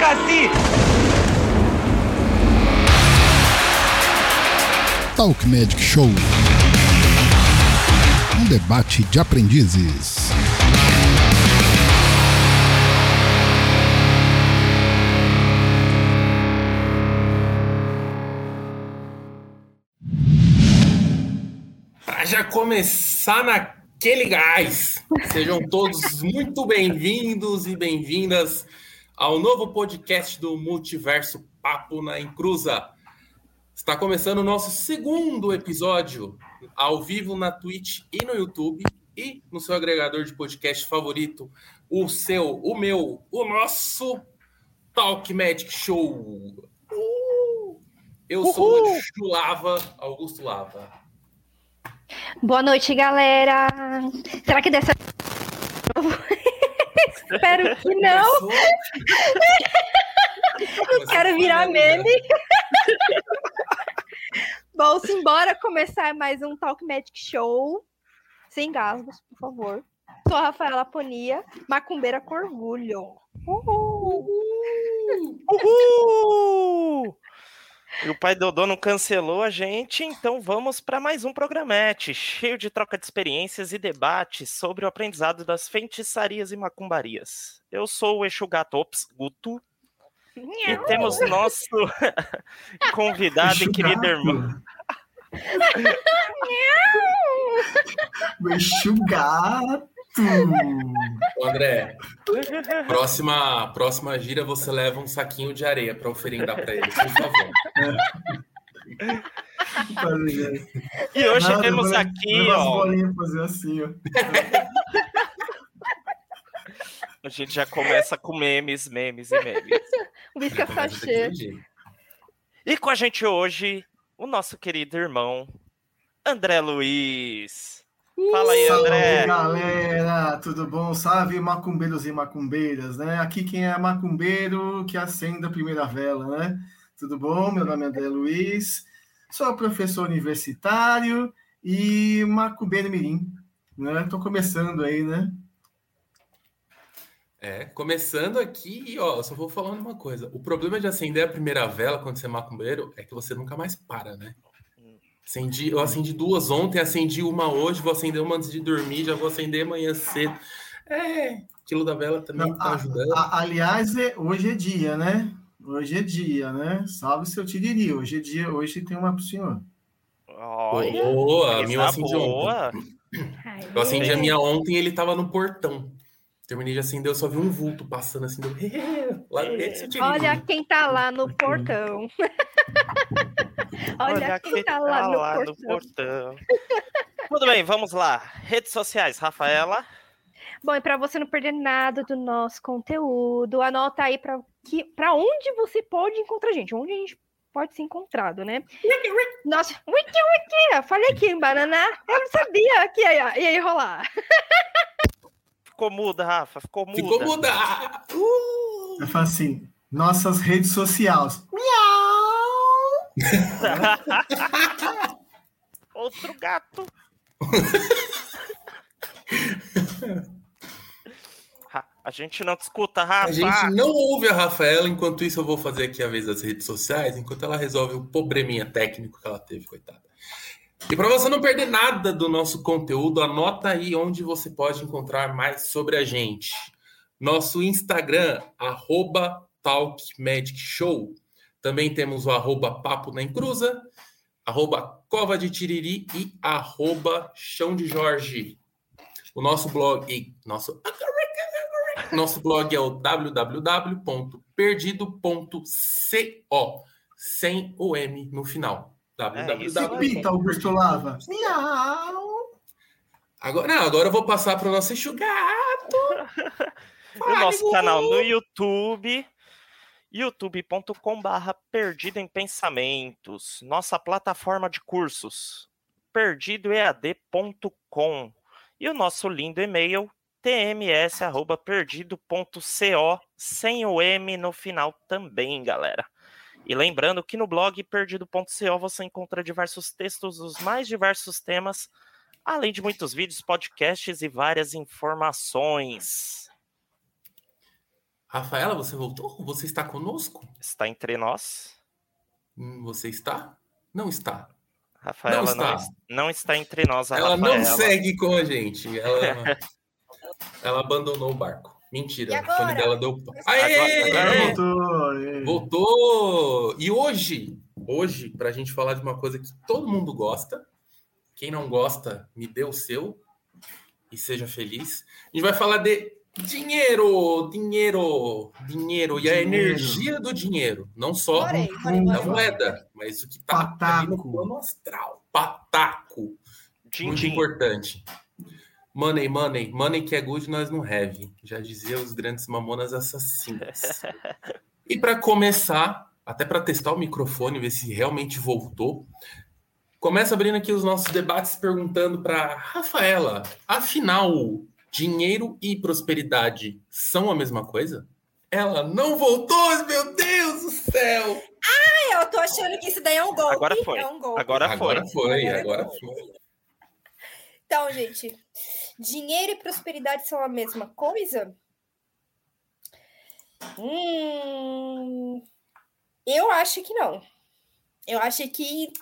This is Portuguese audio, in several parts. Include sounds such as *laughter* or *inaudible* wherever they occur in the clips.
democracy. Talk Magic Show. Um debate de aprendizes. Pra já começar naquele gás. Sejam todos muito bem-vindos e bem-vindas ao novo podcast do Multiverso Papo na Encruza. Está começando o nosso segundo episódio ao vivo na Twitch e no YouTube e no seu agregador de podcast favorito, o seu, o meu, o nosso Talk Magic Show. Uh! Eu sou o Chulava, Augusto Lava. Boa noite, galera. Será que dessa Espero que não. não quero virar meme. Bom, simbora começar mais um Talk Magic Show. Sem gasgos, por favor. Sou a Rafaela Ponia, macumbeira com orgulho. Uhul! Uhul! E o pai Dodô não cancelou a gente, então vamos para mais um programete, cheio de troca de experiências e debates sobre o aprendizado das feitiçarias e macumbarias. Eu sou o Exu Gatops, Guto, e temos nosso *laughs* convidado e querido irmão. O *laughs* Exu Gato! André, *laughs* próxima, próxima gira você leva um saquinho de areia para oferendar para ele, por favor. *laughs* E hoje Nada, temos vai- aqui, ó. fazer assim, ó. *laughs* A gente já começa com memes, memes e memes. Bisca Começa sachê. daquele jeito. E com a gente hoje, o nosso querido irmão, André Luiz. Fala aí, Salve, André. galera! Tudo bom? Salve, macumbeiros e macumbeiras, né? Aqui quem é macumbeiro que acende a primeira vela, né? Tudo bom? Meu nome é André Luiz, sou professor universitário e macumbeiro mirim, né? Tô começando aí, né? É, começando aqui, ó, eu só vou falando uma coisa. O problema de acender a primeira vela quando você é macumbeiro é que você nunca mais para, né? Acendi, eu acendi duas ontem, acendi uma hoje, vou acender uma antes de dormir, já vou acender amanhã cedo. É, aquilo da vela também tá A- ajudando. a- aliás, é- hoje é dia, né? Hoje é dia, né? Salve seu tiriri. Hoje é dia, hoje tem uma pro senhor. Olha, Boa, a minha eu acendi ontem. boa. Ai, Eu acendi a minha ontem e ele tava no portão. Terminei de acender, eu só vi um vulto passando assim. Deu... *laughs* Lá. Olha quem tá lá no portão. *laughs* Olha, quem tá lá, no, portão. portão. Tudo bem, vamos lá. Redes sociais, Rafaela. Bom, e para você não perder nada do nosso conteúdo, anota aí para que para onde você pode encontrar a gente, onde a gente pode ser encontrado, né? Nossa, wiki wiki, falei aqui em banana, eu não sabia que ia, ia rolar. Ficou muda, Rafa. Ficou muda. Ficou mudar. Uh! Eu falo assim, nossas redes sociais. *laughs* Outro gato. *laughs* A gente não te escuta, Rafa. A gente não ouve a Rafaela, enquanto isso eu vou fazer aqui a vez das redes sociais, enquanto ela resolve o probleminha técnico que ela teve, coitada. E para você não perder nada do nosso conteúdo, anota aí onde você pode encontrar mais sobre a gente. Nosso Instagram, arroba Talk Magic Show. Também temos o arroba Papo na Encruza, arroba Cova de Tiriri e arroba Chão de Jorge. O nosso blog, nosso nosso blog é o www.perdido.co, sem o M no final. Augusto Lava. Miau. Agora, não, agora eu vou passar para *laughs* o nosso enxugato. o nosso canal no YouTube, youtube.com/barra Perdido em Pensamentos, nossa plataforma de cursos, perdidoead.com e o nosso lindo e-mail tms@perdido.co sem o M no final também, galera. E lembrando que no blog perdido.co você encontra diversos textos dos mais diversos temas, além de muitos vídeos, podcasts e várias informações. Rafaela, você voltou? Você está conosco? Está entre nós? Hum, Você está? Não está. Rafaela Não não, está. es- não está entre nós. A Ela não Rafaela. segue com a gente. Ela, *laughs* ela abandonou o barco. Mentira, E o fone agora? dela deu. Aê! agora voltou. é. Voltou! E hoje, hoje, para a gente falar de uma coisa que todo mundo gosta, quem não gosta, me dê o seu e seja feliz. A gente vai falar de dinheiro, dinheiro, dinheiro e a Dinheiro. energia do dinheiro, não só da adorei. moeda, mas o que está ali no Pataco. plano astral. Pataco. Din, Muito din. importante. Money, money, money que é good, nós não have. Já dizia os grandes mamonas assassinos. *laughs* e para começar, até para testar o microfone, ver se realmente voltou, começa abrindo aqui os nossos debates perguntando para Rafaela, afinal, dinheiro e prosperidade são a mesma coisa? Ela não voltou, meu Deus do céu! Eu tô achando que isso daí é um golpe. Agora foi. É um golpe. Agora foi. Agora foi, Agora agora foi. foi. Então, gente, dinheiro e prosperidade são a mesma coisa? Hum, eu acho que não. Eu acho que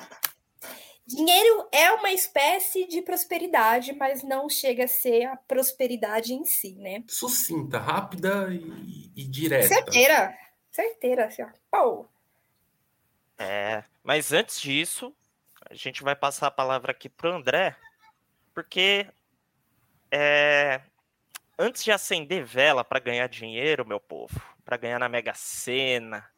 dinheiro é uma espécie de prosperidade, mas não chega a ser a prosperidade em si, né? Sucinta, rápida e, e direta. Certeira, certeira, assim, ó. Pô, É, mas antes disso, a gente vai passar a palavra aqui pro André, porque é, antes de acender vela para ganhar dinheiro, meu povo, para ganhar na Mega Sena,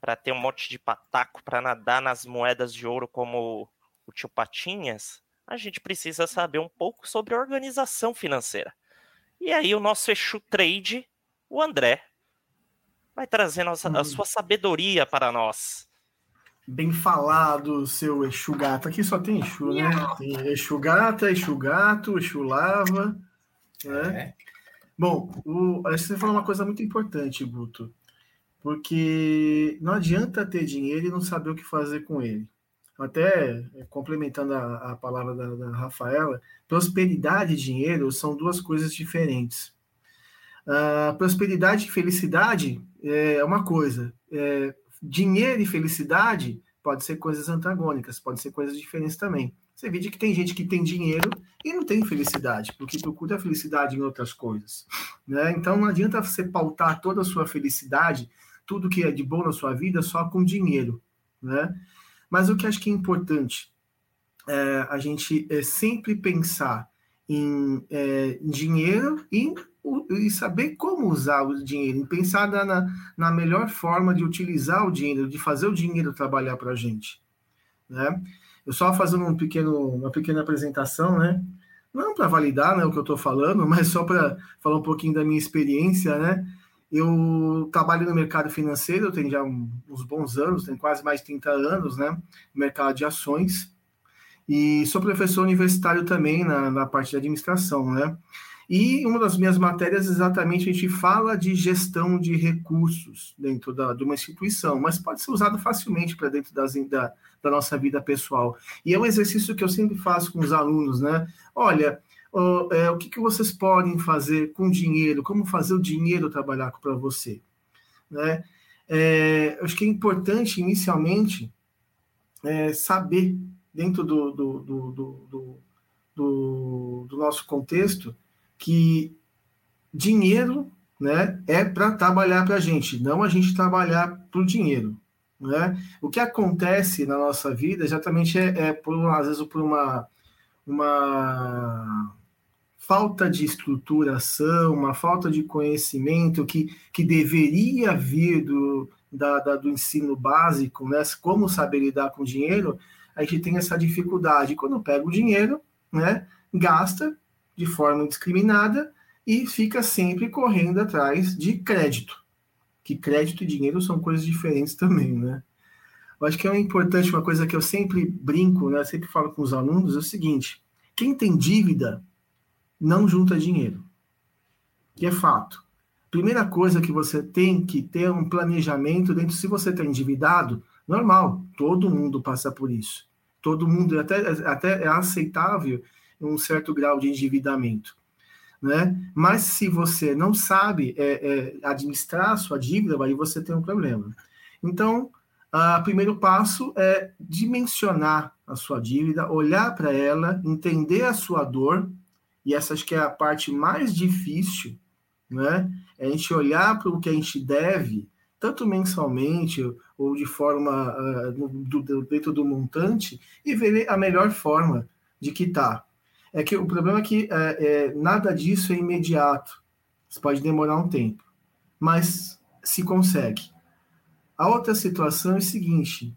para ter um monte de pataco para nadar nas moedas de ouro como o tio Patinhas, a gente precisa saber um pouco sobre organização financeira. E aí o nosso Exu Trade, o André, vai trazer nossa- a Hum. sua sabedoria para nós. Bem falado, seu Exu Gato. Aqui só tem Exu, né? Tem Exu Gata, Exu Gato, Exu Lava. Né? É. Bom, o, acho que você falou uma coisa muito importante, Guto. Porque não adianta ter dinheiro e não saber o que fazer com ele. Até eh, complementando a, a palavra da, da Rafaela, prosperidade e dinheiro são duas coisas diferentes. Ah, prosperidade e felicidade é uma coisa. É, dinheiro e felicidade pode ser coisas antagônicas, pode ser coisas diferentes também. Você vê que tem gente que tem dinheiro e não tem felicidade, porque procura a felicidade em outras coisas. Né? Então não adianta você pautar toda a sua felicidade, tudo que é de bom na sua vida, só com dinheiro. Né? Mas o que acho que é importante é a gente é, sempre pensar em é, dinheiro e, e saber como usar o dinheiro, em pensar na, na, na melhor forma de utilizar o dinheiro, de fazer o dinheiro trabalhar para a gente. Né? Eu só fazendo um pequeno, uma pequena apresentação, né? não para validar né, o que eu estou falando, *laughs* mas só para falar um pouquinho da minha experiência, né? Eu trabalho no mercado financeiro, eu tenho já uns bons anos, tenho quase mais de 30 anos, né? Mercado de ações. E sou professor universitário também na, na parte de administração, né? E uma das minhas matérias, exatamente, a gente fala de gestão de recursos dentro da, de uma instituição, mas pode ser usado facilmente para dentro das, da, da nossa vida pessoal. E é um exercício que eu sempre faço com os alunos, né? Olha, é, o que, que vocês podem fazer com dinheiro? Como fazer o dinheiro trabalhar para você? Né? É, acho que é importante, inicialmente, é, saber, dentro do, do, do, do, do, nosso contexto, que dinheiro né, é para trabalhar para a gente, não a gente trabalhar para o dinheiro. Né? O que acontece na nossa vida exatamente é, é por, às vezes, por uma, uma falta de estruturação, uma falta de conhecimento que, que deveria vir do, da, da- do ensino básico, né? como saber lidar com dinheiro, a gente tem essa dificuldade. Quando pega o dinheiro, né, gasta de forma indiscriminada e fica sempre correndo atrás de crédito. Que crédito e dinheiro são coisas diferentes também, né? Eu acho que é importante, uma coisa que eu sempre brinco, né? Sempre falo com os alunos, é o seguinte: quem tem dívida não junta dinheiro. Que é fato. Primeira coisa que você tem que ter um planejamento dentro, se você está endividado, normal, todo mundo passa por isso. Todo mundo, até, até é aceitável um certo grau de endividamento. né? Mas se você não sabe é, é, administrar sua dívida, aí você tem um problema. Então, o primeiro passo é dimensionar a sua dívida, olhar para ela, entender a sua dor, e essa acho que é a parte mais difícil, né? É a gente olhar para o que a gente deve, tanto mensalmente ou de forma uh, do, do, dentro do montante, e ver a melhor forma de quitar. É que o problema é que é, é, nada disso é imediato. Isso pode demorar um tempo, mas se consegue. A outra situação é o seguinte: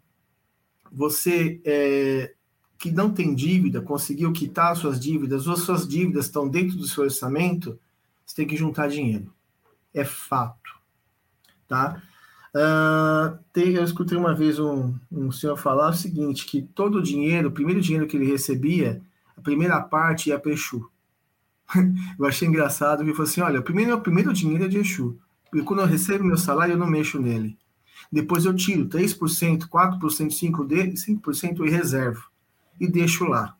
você é, que não tem dívida, conseguiu quitar suas dívidas, ou suas dívidas estão dentro do seu orçamento, você tem que juntar dinheiro. É fato. Tá? Uh, tem, eu escutei uma vez um, um senhor falar o seguinte: que todo o dinheiro, o primeiro dinheiro que ele recebia, a primeira parte ia para Exu. *laughs* eu achei engraçado que ele falou assim: olha, o primeiro, o primeiro dinheiro é de Exu. E quando eu recebo meu salário, eu não mexo nele. Depois eu tiro 3%, 4%, 5%, dele, 5% e reservo. E deixo lá.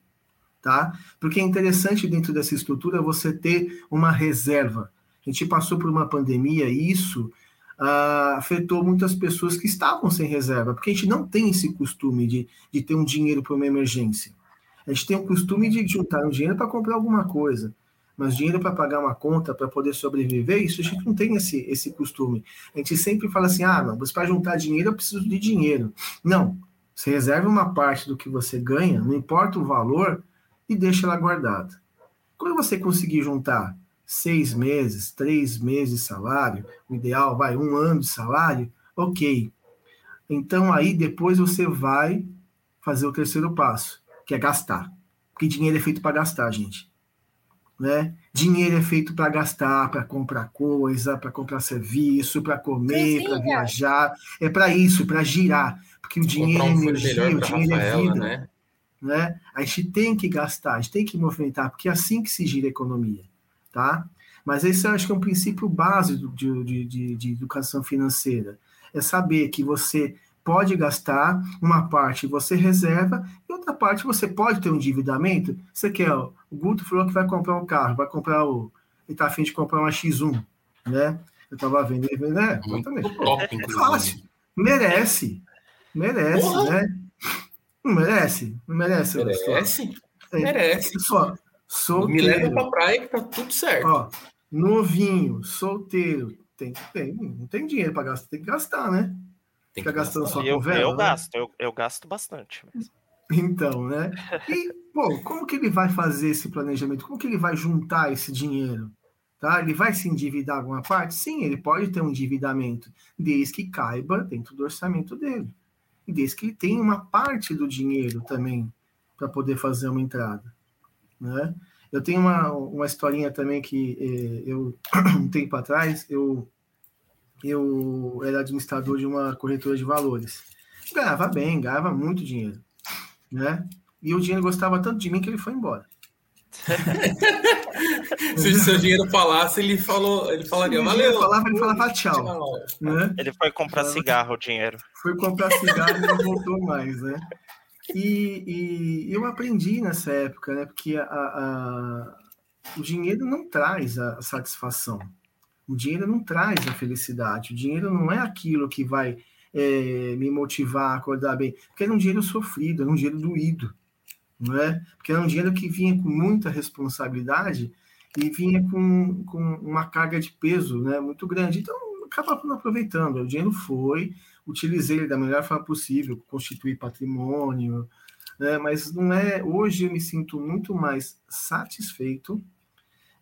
Tá? Porque é interessante dentro dessa estrutura você ter uma reserva. A gente passou por uma pandemia e isso uh, afetou muitas pessoas que estavam sem reserva, porque a gente não tem esse costume de, de ter um dinheiro para uma emergência. A gente tem o costume de juntar um dinheiro para comprar alguma coisa, mas dinheiro para pagar uma conta, para poder sobreviver, isso a gente não tem esse, esse costume. A gente sempre fala assim: ah, não, para juntar dinheiro eu preciso de dinheiro. Não, você reserva uma parte do que você ganha, não importa o valor, e deixa ela guardada. Quando você conseguir juntar seis meses, três meses de salário, o ideal vai um ano de salário, ok. Então aí depois você vai fazer o terceiro passo que é gastar. Porque dinheiro é feito para gastar, gente. Né? Dinheiro é feito para gastar, para comprar coisa, para comprar serviço, para comer, para viajar. É para isso, para girar. Porque o dinheiro é energia, o dinheiro é Rafaela, é vida. Né? né? A gente tem que gastar, a gente tem que movimentar, porque é assim que se gira a economia. Tá? Mas esse eu acho que é um princípio básico de, de, de, de educação financeira. É saber que você pode gastar, uma parte você reserva e outra parte você pode ter um endividamento. Você quer, o Guto falou que vai comprar um carro, vai comprar o. Ele está afim de comprar uma X1, né? Eu estava vendo né? Exatamente. Top, é fácil. Merece. Merece, Porra. né? Não merece? Não merece. Merece? É, merece. Só, solteiro. Me leva pra praia que tá tudo certo. Ó, novinho, solteiro, tem, tem, não tem dinheiro para gastar, tem que gastar, né? Tem Fica gastando só eu, com vela, eu né? gasto, eu, eu gasto bastante mesmo. *laughs* Então, né? E, pô, como que ele vai fazer esse planejamento? Como que ele vai juntar esse dinheiro? Tá? Ele vai se endividar alguma parte? Sim, ele pode ter um endividamento, desde que caiba dentro do orçamento dele. E desde que ele tenha uma parte do dinheiro também para poder fazer uma entrada. Né? Eu tenho uma, uma historinha também que eh, eu, *coughs* um tempo atrás, eu eu era administrador de uma corretora de valores. Ganhava bem, ganhava muito dinheiro, né? E o dinheiro gostava tanto de mim que ele foi embora. *laughs* Se o seu dinheiro falasse, ele falou, ele falaria, valeu. Falava, ele falava tchau. tchau né? Ele foi comprar cigarro, o dinheiro. Foi comprar cigarro e não voltou mais, né? E, e, eu aprendi nessa época, né? Porque a, a, o dinheiro não traz a satisfação. O dinheiro não traz a felicidade. O dinheiro não é aquilo que vai é, me motivar a acordar bem. Porque era um dinheiro sofrido, era um dinheiro doído. Não é? Porque era um dinheiro que vinha com muita responsabilidade e vinha com, com uma carga de peso né, muito grande. Então, acabava não aproveitando. O dinheiro foi, utilizei ele da melhor forma possível, constituir patrimônio, né, mas não é. Hoje eu me sinto muito mais satisfeito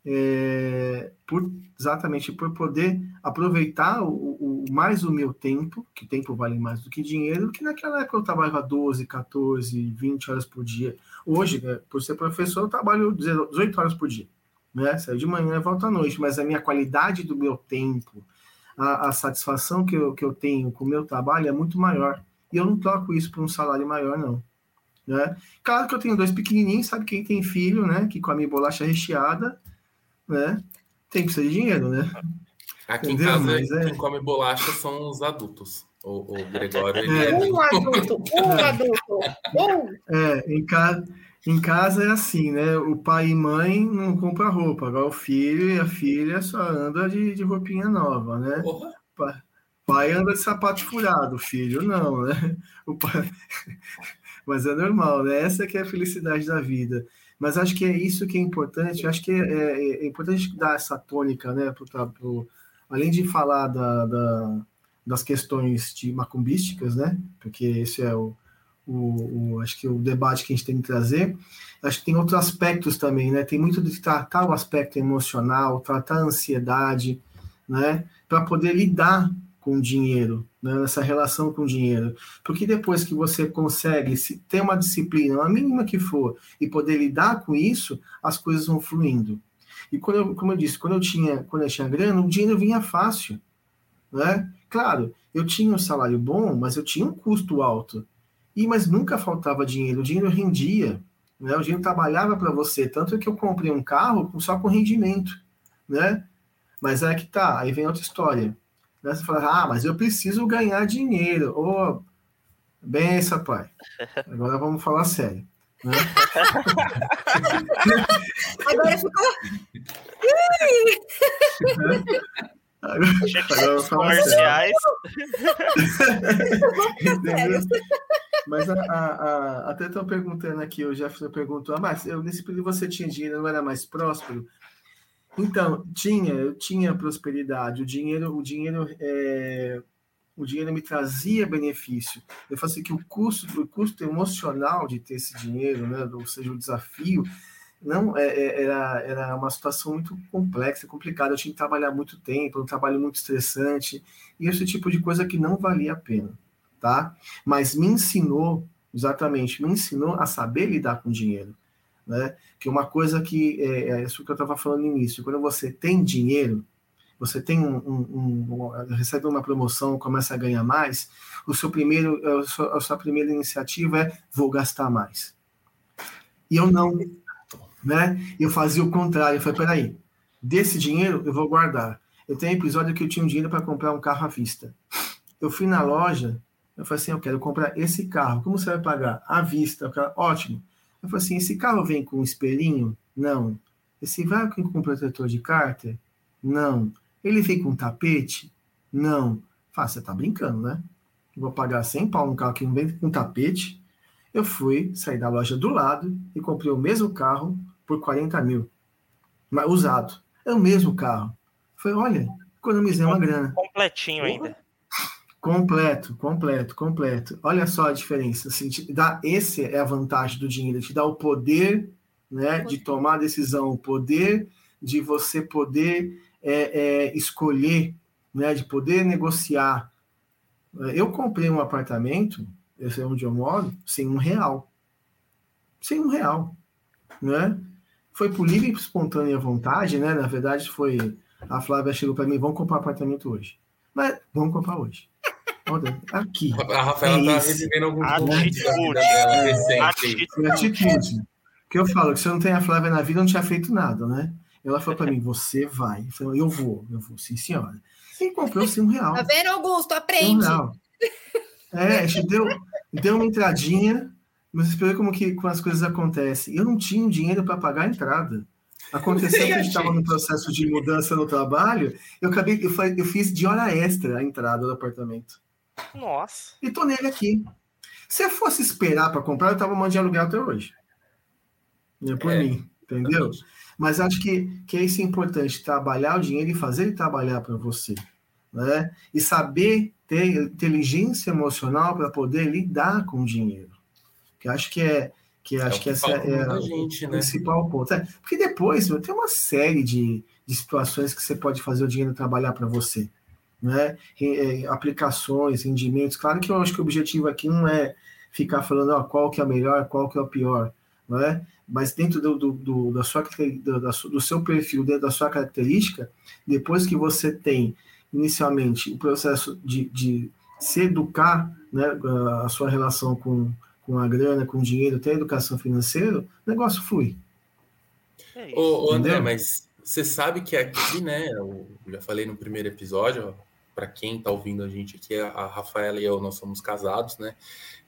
é, por, exatamente por poder aproveitar o, o, mais o meu tempo, que tempo vale mais do que dinheiro, que naquela época eu trabalhava 12, 14, 20 horas por dia. Hoje, né, por ser professor, eu trabalho 18 horas por dia. Né? Saio de manhã e volto à noite, mas a minha qualidade do meu tempo, a, a satisfação que eu, que eu tenho com o meu trabalho é muito maior. E eu não troco isso por um salário maior, não. Né? Claro que eu tenho dois pequenininhos, sabe quem tem filho, né? Que come bolacha recheada, né? Tem que ser de dinheiro, né? Aqui Entendeu? em casa, Mas, é... quem come bolacha são os adultos. O, o Gregório. Ele... É. Um adulto, um adulto, um. É, em, ca... em casa é assim, né? O pai e mãe não compram roupa, agora o filho e a filha só anda de, de roupinha nova, né? Porra. Pa- pai anda de sapato furado, o filho não, né? O pai... *laughs* Mas é normal, né? Essa que é a felicidade da vida. Mas acho que é isso que é importante. Acho que é, é- é importante dar essa tônica, né? Pro, pro- além de falar da, da- das questões de macumbísticas, né? Porque esse é o, o, o- acho que o debate que a gente tem que trazer. Acho que tem outros aspectos também, né? Tem muito de tratar o aspecto emocional, tratar a ansiedade, né? Para poder lidar com o dinheiro, né? nessa relação com o dinheiro. Porque depois que você consegue se, ter uma disciplina, a mínima que for, e poder lidar com isso, as coisas vão fluindo. E quando eu, como eu disse, quando eu tinha, quando eu tinha grana, o dinheiro vinha fácil, né? Claro, eu tinha um salário bom, mas eu tinha um custo alto. E mas nunca faltava dinheiro, o dinheiro rendia, né? O dinheiro trabalhava para você, tanto que eu comprei um carro só com rendimento, né? Mas é que tá, aí vem outra história. Né? Você fala, ah, mas eu preciso ganhar dinheiro. Ô, benção, pai. *laughs* Agora vamos falar sério. Né? *laughs* Agora ficou. *laughs* Agora, comerciais. Entendeu? Mas a, a- a- até estão perguntando aqui, o Jefferson perguntou, ah, mas eu, nesse período você tinha dinheiro, não era mais próspero? Então, tinha, eu tinha prosperidade, o dinheiro, o dinheiro, é, o dinheiro me trazia benefício. Eu falo assim que o custo, o custo emocional de ter esse dinheiro, né, ou seja, o desafio, não é, é, era, era uma situação muito complexa, complicada. Eu tinha que trabalhar muito tempo, um trabalho muito estressante, e esse tipo de coisa que não valia a pena, tá? Mas me ensinou, exatamente, me ensinou a saber lidar com dinheiro, né? Que uma coisa que é, é isso que eu estava falando no início, quando você tem dinheiro, você tem um, um- um- recebe uma promoção, começa a ganhar mais, o seu primeiro, a sua, a sua primeira iniciativa é vou gastar mais. E eu não, né? Eu fazia o contrário, eu falei, peraí, desse dinheiro eu vou guardar. Eu tenho episódio que eu tinha um dinheiro para comprar um carro à vista. Eu fui na loja, eu falei assim, eu quero comprar esse carro. Como você vai pagar? À vista. Eu falei, ótimo. Eu falei assim, esse carro vem com espelhinho? Não. Esse vai com protetor de cárter? Não. Ele vem com tapete? Não. Fala, você tá brincando, né? Eu vou pagar 100 pau num carro que não vem com tapete. Eu fui, saí da loja do lado e comprei o mesmo carro por 40 mil. Mas usado. É o mesmo carro. Foi, olha, economizei uma grana. Completinho ainda. Completo, completo, completo. Olha só a diferença. Assim, dá, esse é a vantagem do dinheiro, te dá o poder né, de tomar decisão, o poder de você poder é, é, escolher, né, de poder negociar. Eu comprei um apartamento, esse é onde eu moro, sem um real. Sem um real. Né? Foi por livre e espontânea vontade, né? Na verdade, foi. A Flávia chegou para mim, vamos comprar apartamento hoje. Mas vamos comprar hoje. Olha, Aqui. A Rafaela É tá revivendo alguns Atitude. recente. Atitude. Atitude. Que eu falo que se eu não tenho a Flávia na vida, eu não tinha feito nada, né? Ela falou para mim: você vai. Eu falei: eu vou, eu vou, sim, senhora. E comprou sim um real. Tá vendo, Augusto? Um Aprende. real. É, a gente deu, deu uma entradinha, mas você vê como, que, como as coisas acontecem. Eu não tinha um dinheiro para pagar a entrada. Aconteceu que a gente estava no processo de mudança no trabalho, eu acabei, eu, eu fiz de hora extra a entrada do apartamento. Nossa. E tô nele aqui. Se eu fosse esperar para comprar, eu tava mandando de aluguel até hoje. É por É, mim, entendeu? Mas acho que, que é isso importante, trabalhar o dinheiro e fazer ele trabalhar para você. Né? E saber ter inteligência emocional para poder lidar com o dinheiro. Que acho que é que É acho que que essa é a- gente, o né? principal ponto. É, porque depois meu, tem uma série de, de situações que você pode fazer o dinheiro trabalhar para você. Né? É, aplicações, rendimentos. Claro que eu acho que o objetivo aqui não é ficar falando ó, qual que é o melhor, qual que é o pior. Não é? Mas dentro do, do, do- da sua, do, do seu perfil, dentro da sua característica, depois que você tem inicialmente o processo de, de se educar, né, a sua relação com, com a grana, com o dinheiro, ter a educação financeira, o negócio flui. É. Ô, ô, André, mas você sabe que aqui, né? Eu já falei no primeiro episódio, para quem está ouvindo a gente aqui, a Rafaela e eu, nós somos casados, né?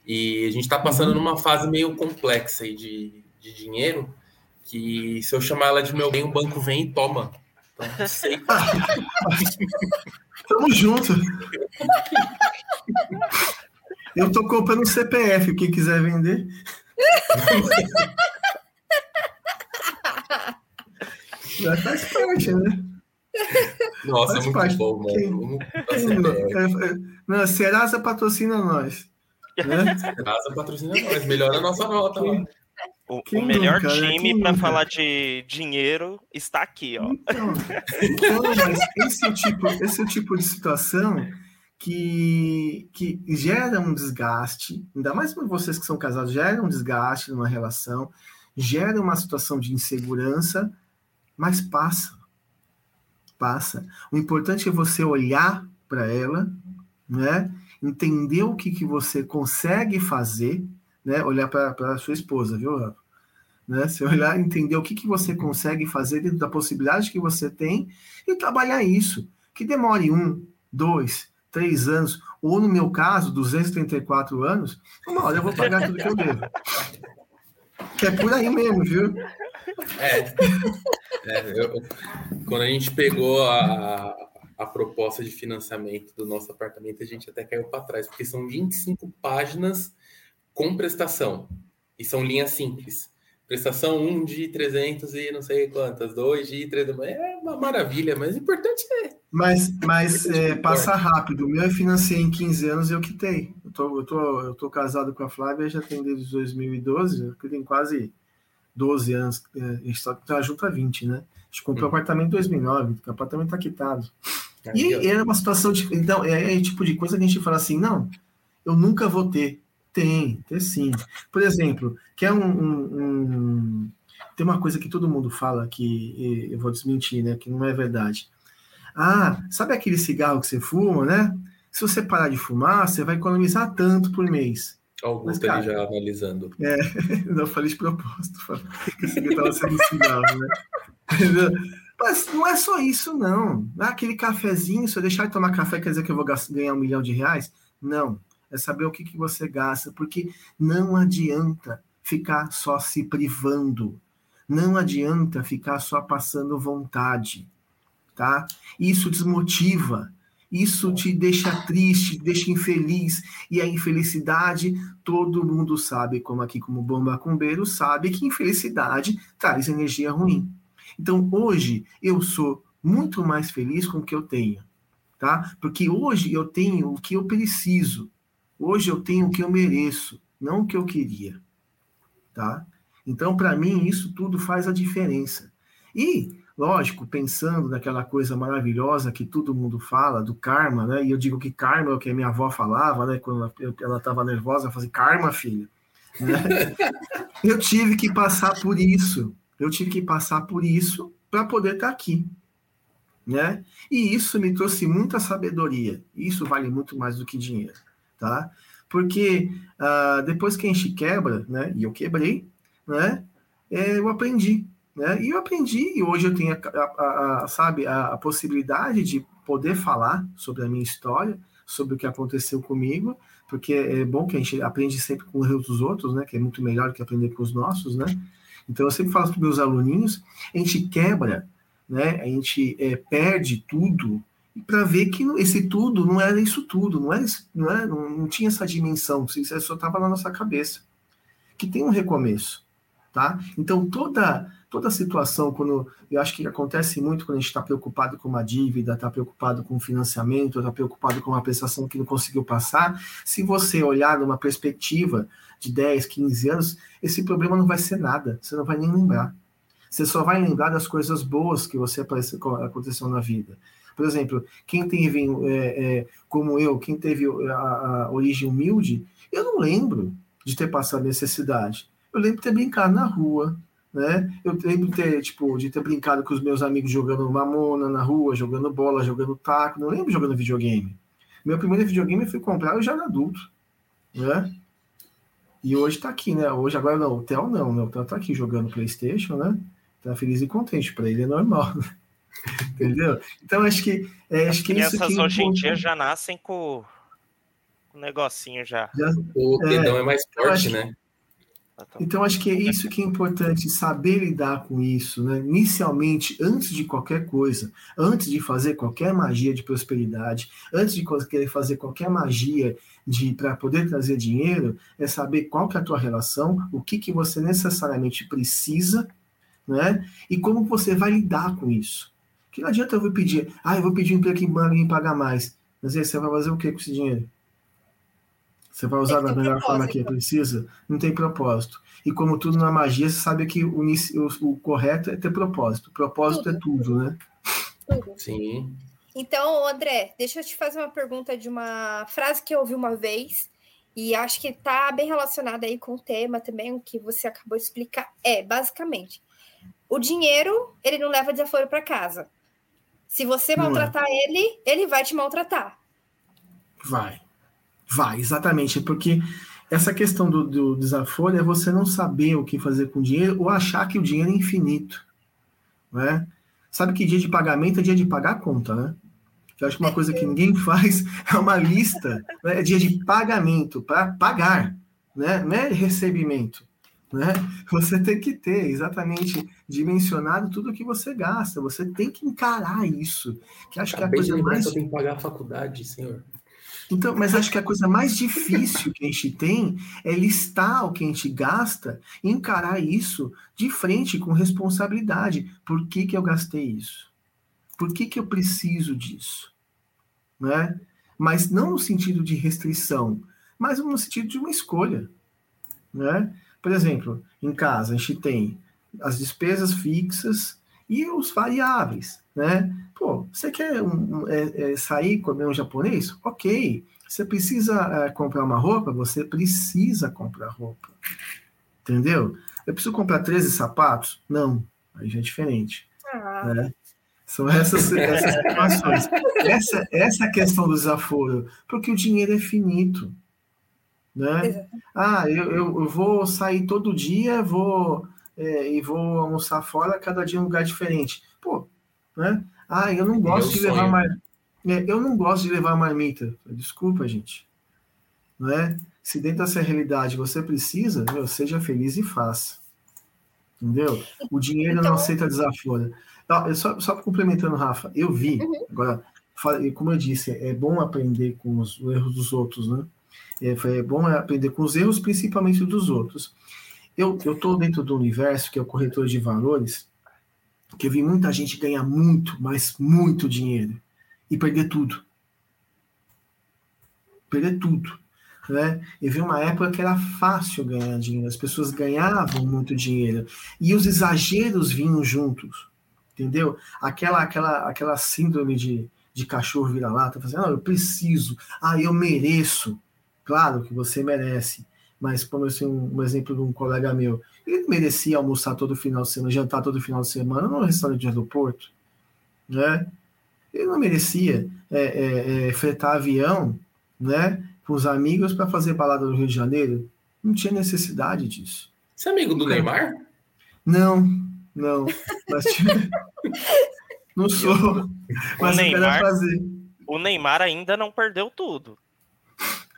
E a gente está passando uhum. numa fase meio complexa aí de, de dinheiro, que se eu chamar ela de meu bem, o banco vem e toma. Então, não sei. *laughs* Tamo junto. Eu tô comprando um CPF, quem quiser vender. *laughs* Já faz parte, né? Nossa, faz muito parte. bom, mano. Quem, quem, é, é, não, Serasa patrocina nós. Né? Serasa patrocina nós, melhora a nossa nota lá. O, o, melhor nunca, né? time para falar de dinheiro está aqui, ó. Então, então, mas esse é, o tipo, esse é o tipo de situação que, que gera um desgaste, ainda mais para vocês que são casados, gera um desgaste numa relação, gera uma situação de insegurança, mas passa. Passa. O importante é você olhar para ela, né? entender o que, que você consegue fazer, né? olhar para a sua esposa, viu, Rafa? Né? Se olhar, entender o que, que você consegue fazer dentro da possibilidade que você tem e trabalhar isso. Que demore um, dois, três anos, ou no meu caso, 234 anos, uma hora eu vou pagar tudo que eu devo. Que é por aí mesmo, viu? É. é eu, quando a gente pegou a, a proposta de financiamento do nosso apartamento, a gente até caiu para trás, porque são 25 páginas com prestação. E são linhas simples prestação 1 de 300 e não sei quantas, 2 de 300, é uma maravilha, mas o importante é. Mas, mas é, passa rápido. O meu eu financei em 15 anos e eu quitei. Eu tô, eu, tô, eu tô casado com a Flávia já tem desde 2012, eu tenho quase 12 anos. É, a gente tá, tá junto há 20, né? A gente comprou hum. um apartamento em 2009, o apartamento tá quitado. e era uma situação de. Então, é, é tipo de coisa que a gente fala assim: não, eu nunca vou ter. Tem, tem sim. Por exemplo, quer um, um, um, Tem uma coisa que todo mundo fala que eu vou desmentir, né? Que não é verdade. Ah, sabe aquele cigarro que você fuma, né? Se você parar de fumar, você vai economizar tanto por mês. Augusto Mas, já analisando. É, *laughs* eu falei de propósito, que esse estava sendo cigarro, né? Mas não é só isso, não. Ah, aquele cafezinho, se eu deixar de tomar café, quer dizer que eu vou ganhar um milhão de reais? Não é saber o que, que você gasta, porque não adianta ficar só se privando, não adianta ficar só passando vontade, tá? Isso desmotiva, isso te deixa triste, te deixa infeliz, e a infelicidade, todo mundo sabe, como aqui como bom macumbeiro, sabe que infelicidade traz energia ruim. Então, hoje, eu sou muito mais feliz com o que eu tenho, tá? Porque hoje eu tenho o que eu preciso, Hoje eu tenho o que eu mereço, não o que eu queria. Tá? Então, para mim, isso tudo faz a diferença. E, lógico, pensando naquela coisa maravilhosa que todo mundo fala, do karma, né? E eu digo que karma é o que a minha avó falava, né? Quando ela estava nervosa, ela fazia karma, filha. Né? *laughs* eu tive que passar por isso. Eu tive que passar por isso para poder estar tá aqui. Né? E isso me trouxe muita sabedoria. Isso vale muito mais do que dinheiro tá? Porque uh, depois que a gente quebra, né? E eu quebrei, né? É, eu aprendi, né? E eu aprendi e hoje eu tenho, a, a, a, sabe, a, possibilidade de poder falar sobre a minha história, sobre o que aconteceu comigo, porque é bom que a gente aprende sempre com os dos outros, né? Que é muito melhor que aprender com os nossos, né? Então eu sempre falo para meus aluninhos, a gente quebra, né? A gente é, perde tudo para ver que esse tudo não era isso tudo, não, era, não, era, não tinha essa dimensão, isso só estava na nossa cabeça. Que tem um recomeço, tá? Então, toda toda situação, quando eu acho que acontece muito quando a gente está preocupado com uma dívida, está preocupado com financiamento, está preocupado com uma prestação que não conseguiu passar, se você olhar numa perspectiva de 10, 15 anos, esse problema não vai ser nada, você não vai nem lembrar. Você só vai lembrar das coisas boas que você aconteceu na vida. Por exemplo, quem teve, é, é, como eu, quem teve a, a, origem humilde, eu não lembro de ter passado necessidade. Eu lembro de ter brincado na rua, né? Eu lembro de ter, tipo, de ter brincado com os meus amigos jogando mamona na rua, jogando bola, jogando taco. Não lembro jogando videogame. Meu primeiro videogame eu fui comprar eu já era adulto, né? E hoje tá aqui, né? Hoje, agora não, o Theo não, né? O Theo tá aqui jogando Playstation, né? Tá feliz e contente, para ele é normal. *laughs* Entendeu? Então, acho que, é, acho que isso Crianças que hoje em dia já nascem com o negocinho já. já- O dedão é, mais eu acho forte, que- né? Então, acho que é isso que é importante, saber lidar com isso, né? Inicialmente, antes de qualquer coisa, antes de fazer qualquer magia de prosperidade, antes de querer fazer qualquer magia de para poder trazer dinheiro, é saber qual que é a tua relação, o que, que você necessariamente precisa, né? E como você vai lidar com isso. Que não adianta eu vou pedir, ah, eu vou pedir um emprego que me pagar mais. Mas aí você vai fazer o que com esse dinheiro? Você vai usar da melhor forma que precisa? Não tem propósito. E como tudo na magia, você sabe que o, o- o correto é ter propósito. Propósito é tudo, né? Tudo. Sim. Então, André, deixa eu te fazer uma pergunta de uma frase que eu ouvi uma vez e acho que está bem relacionada aí com o tema também, o que você acabou de explicar. É, basicamente, o dinheiro, ele não leva desaforo para casa. Se você é. maltratar ele, ele vai te maltratar. Vai. Vai, exatamente. Porque essa questão do, do desaforo é você não saber o que fazer com o dinheiro ou achar que o dinheiro é infinito. Né? Sabe que dia de pagamento é dia de pagar a conta, né? Eu acho que uma coisa que ninguém *laughs* faz é uma lista, né? é dia de pagamento, para pagar, né? não é recebimento. Né? Você tem que ter exatamente dimensionado tudo o que você gasta, você tem que encarar isso, que acho que é a Acabei de coisa lembrar mais que eu tenho que pagar a faculdade, senhor. Então, mas acho que a coisa mais difícil que a gente tem é listar o que a gente gasta e encarar isso de frente com responsabilidade. Por que, que eu gastei isso? Por que, que eu preciso disso? Né? Mas não no sentido de restrição, mas no sentido de uma escolha. Né? Por exemplo, em casa a gente tem as despesas fixas e os variáveis. Né? Pô, você quer um- é- é sair comer um japonês? Ok. Você precisa é, comprar uma roupa? Você precisa comprar roupa. Entendeu? Eu preciso comprar 13 sapatos? Não. Aí já é diferente. Ah, Né? São essas, essas situações. Essa, essa é a questão do desaforo, porque o dinheiro é finito. Né? Ah, eu, eu, eu vou sair todo dia, vou é, e vou almoçar fora, cada dia em um lugar diferente. Pô, né? Ah, eu não gosto Meu de levar mar... é, eu não gosto de levar marmita. Desculpa, gente. Né? Se dentro dessa realidade você precisa, meu, seja feliz e faça. Entendeu? O dinheiro Então- não aceita desaforo. Ó, eu Só, só complementando, Rafa, eu vi, agora, fa- como eu disse, é bom aprender com os erros dos outros, né? É, é bom aprender com os erros, principalmente dos outros. Eu estou dentro do universo, que é o corretor de valores, que eu vi muita gente ganhar muito, mas muito dinheiro e perder tudo. Perder tudo. Né? Eu vi uma época que era fácil ganhar dinheiro, as pessoas ganhavam muito dinheiro e os exageros vinham juntos, entendeu? Aquela, aquela, aquela síndrome de, de cachorro vira-lata, fazendo, ah, eu preciso, ah, eu mereço. Claro que você merece, mas como assim, um, um exemplo de um colega meu, ele merecia almoçar todo final de semana, jantar todo final de semana no restaurante de aeroporto, né? Ele não merecia é, é, é, fretar avião, né? Com os amigos para fazer balada no Rio de Janeiro. Não tinha necessidade disso. Você é amigo do Neymar? Não, não. Mas *laughs* não sou. Mas quero Neymar- fazer. O Neymar ainda não perdeu tudo.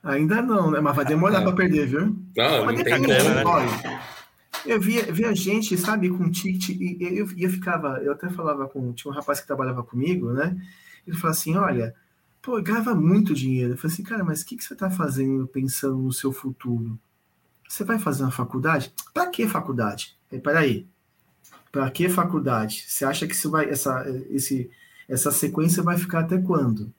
Ainda não, né? Mas vai demorar É. para perder, viu? Não, Mas não tem grana, né? Eu via, via gente, sabe, com ticket, e e eu, e eu ficava, eu até falava com, tinha um rapaz que trabalhava comigo, né? Ele falou assim, olha, pô, eu ganhava muito dinheiro. Eu falei assim, cara, mas o que, que você está fazendo pensando no seu futuro? Você vai fazer uma faculdade? Para que faculdade? Aí, peraí, para que faculdade? Você acha que isso vai, essa, esse, essa sequência vai ficar até quando?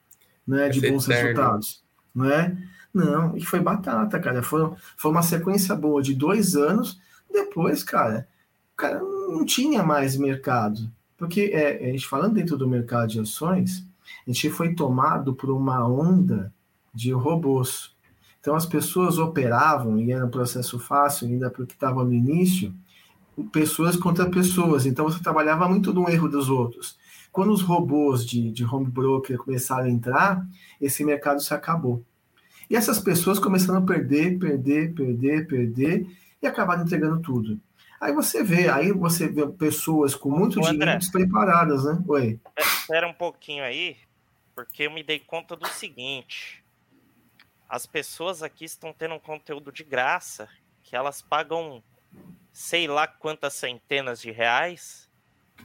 Né, de bons eterno. resultados? Não é? Não, e foi batata, cara. Foi, foi uma sequência boa de dois anos. Depois, cara, o cara não tinha mais mercado. Porque é, a gente falando dentro do mercado de ações, a gente foi tomado por uma onda de robôs. Então as pessoas operavam, e era um processo fácil, ainda porque estava no início, pessoas contra pessoas. Então você trabalhava muito no erro dos outros. Quando os robôs de, de home broker começaram a entrar, esse mercado se acabou. E essas pessoas começaram a perder, perder, perder, perder e acabaram entregando tudo. Aí você vê, aí você vê pessoas com muito Ô, dinheiro André. despreparadas, né? Oi. Espera um pouquinho aí, porque eu me dei conta do seguinte. As pessoas aqui estão tendo um conteúdo de graça, que elas pagam sei lá quantas centenas de reais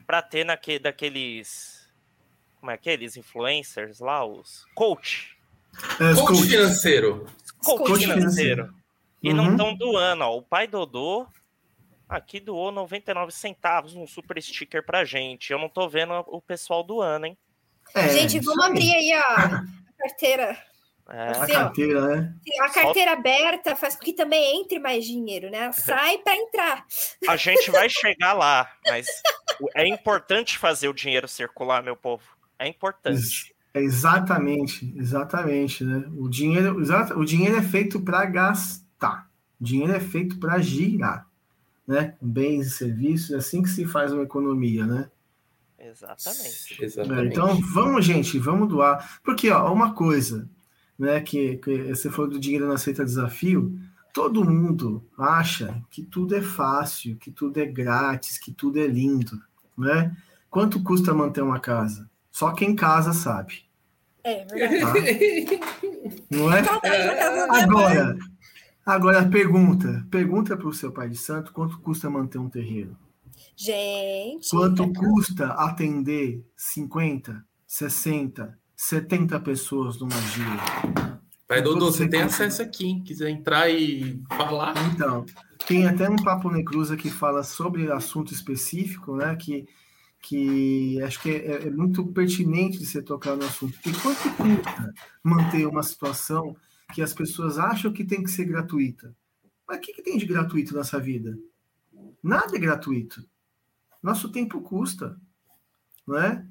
para ter naque, daqueles. Como é aqueles influencers lá, os coach. É, os Coach coaches. financeiro. Coach, Coach financeiro. financeiro. E não Uhum. estão doando, ó. O pai Dodô aqui doou 99 centavos, um super sticker pra gente. Eu não tô vendo o pessoal doando, hein? É, Gente, vamos aí. abrir aí a, a carteira. É, A Assim, ó. carteira, né? A carteira aberta faz com que também entre mais dinheiro, né? *laughs* Sai para entrar. a gente vai chegar lá, mas é importante fazer o dinheiro circular, meu povo. É importante. Ex- é exatamente, exatamente, né? O dinheiro, o dinheiro é feito para gastar. O dinheiro é feito para girar, né? Bens e serviços, é assim que se faz uma economia, né? Exatamente. É, Exatamente. então, vamos, gente, vamos doar. Porque, ó, uma coisa, né, que, que você falou do dinheiro não aceita desafio, todo mundo acha que tudo é fácil, que tudo é grátis, que tudo é lindo, né? Quanto custa manter uma casa? Só quem casa sabe, É verdade. não é? Agora, agora pergunta, pergunta para o seu pai de santo quanto custa manter um terreiro? Gente. Quanto custa atender 50, 60, 70 pessoas numa gira? Pai Dodô, você tem acesso aqui. hein? Quiser entrar e falar. Então, tem até um Papo Necruza que fala sobre assunto específico, né? Que, que acho que é, é muito pertinente de você tocar no assunto. E quanto custa manter uma situação que as pessoas acham que tem que ser gratuita? Mas o que, que tem de gratuito nessa vida? Nada é gratuito. Nosso tempo custa, não é?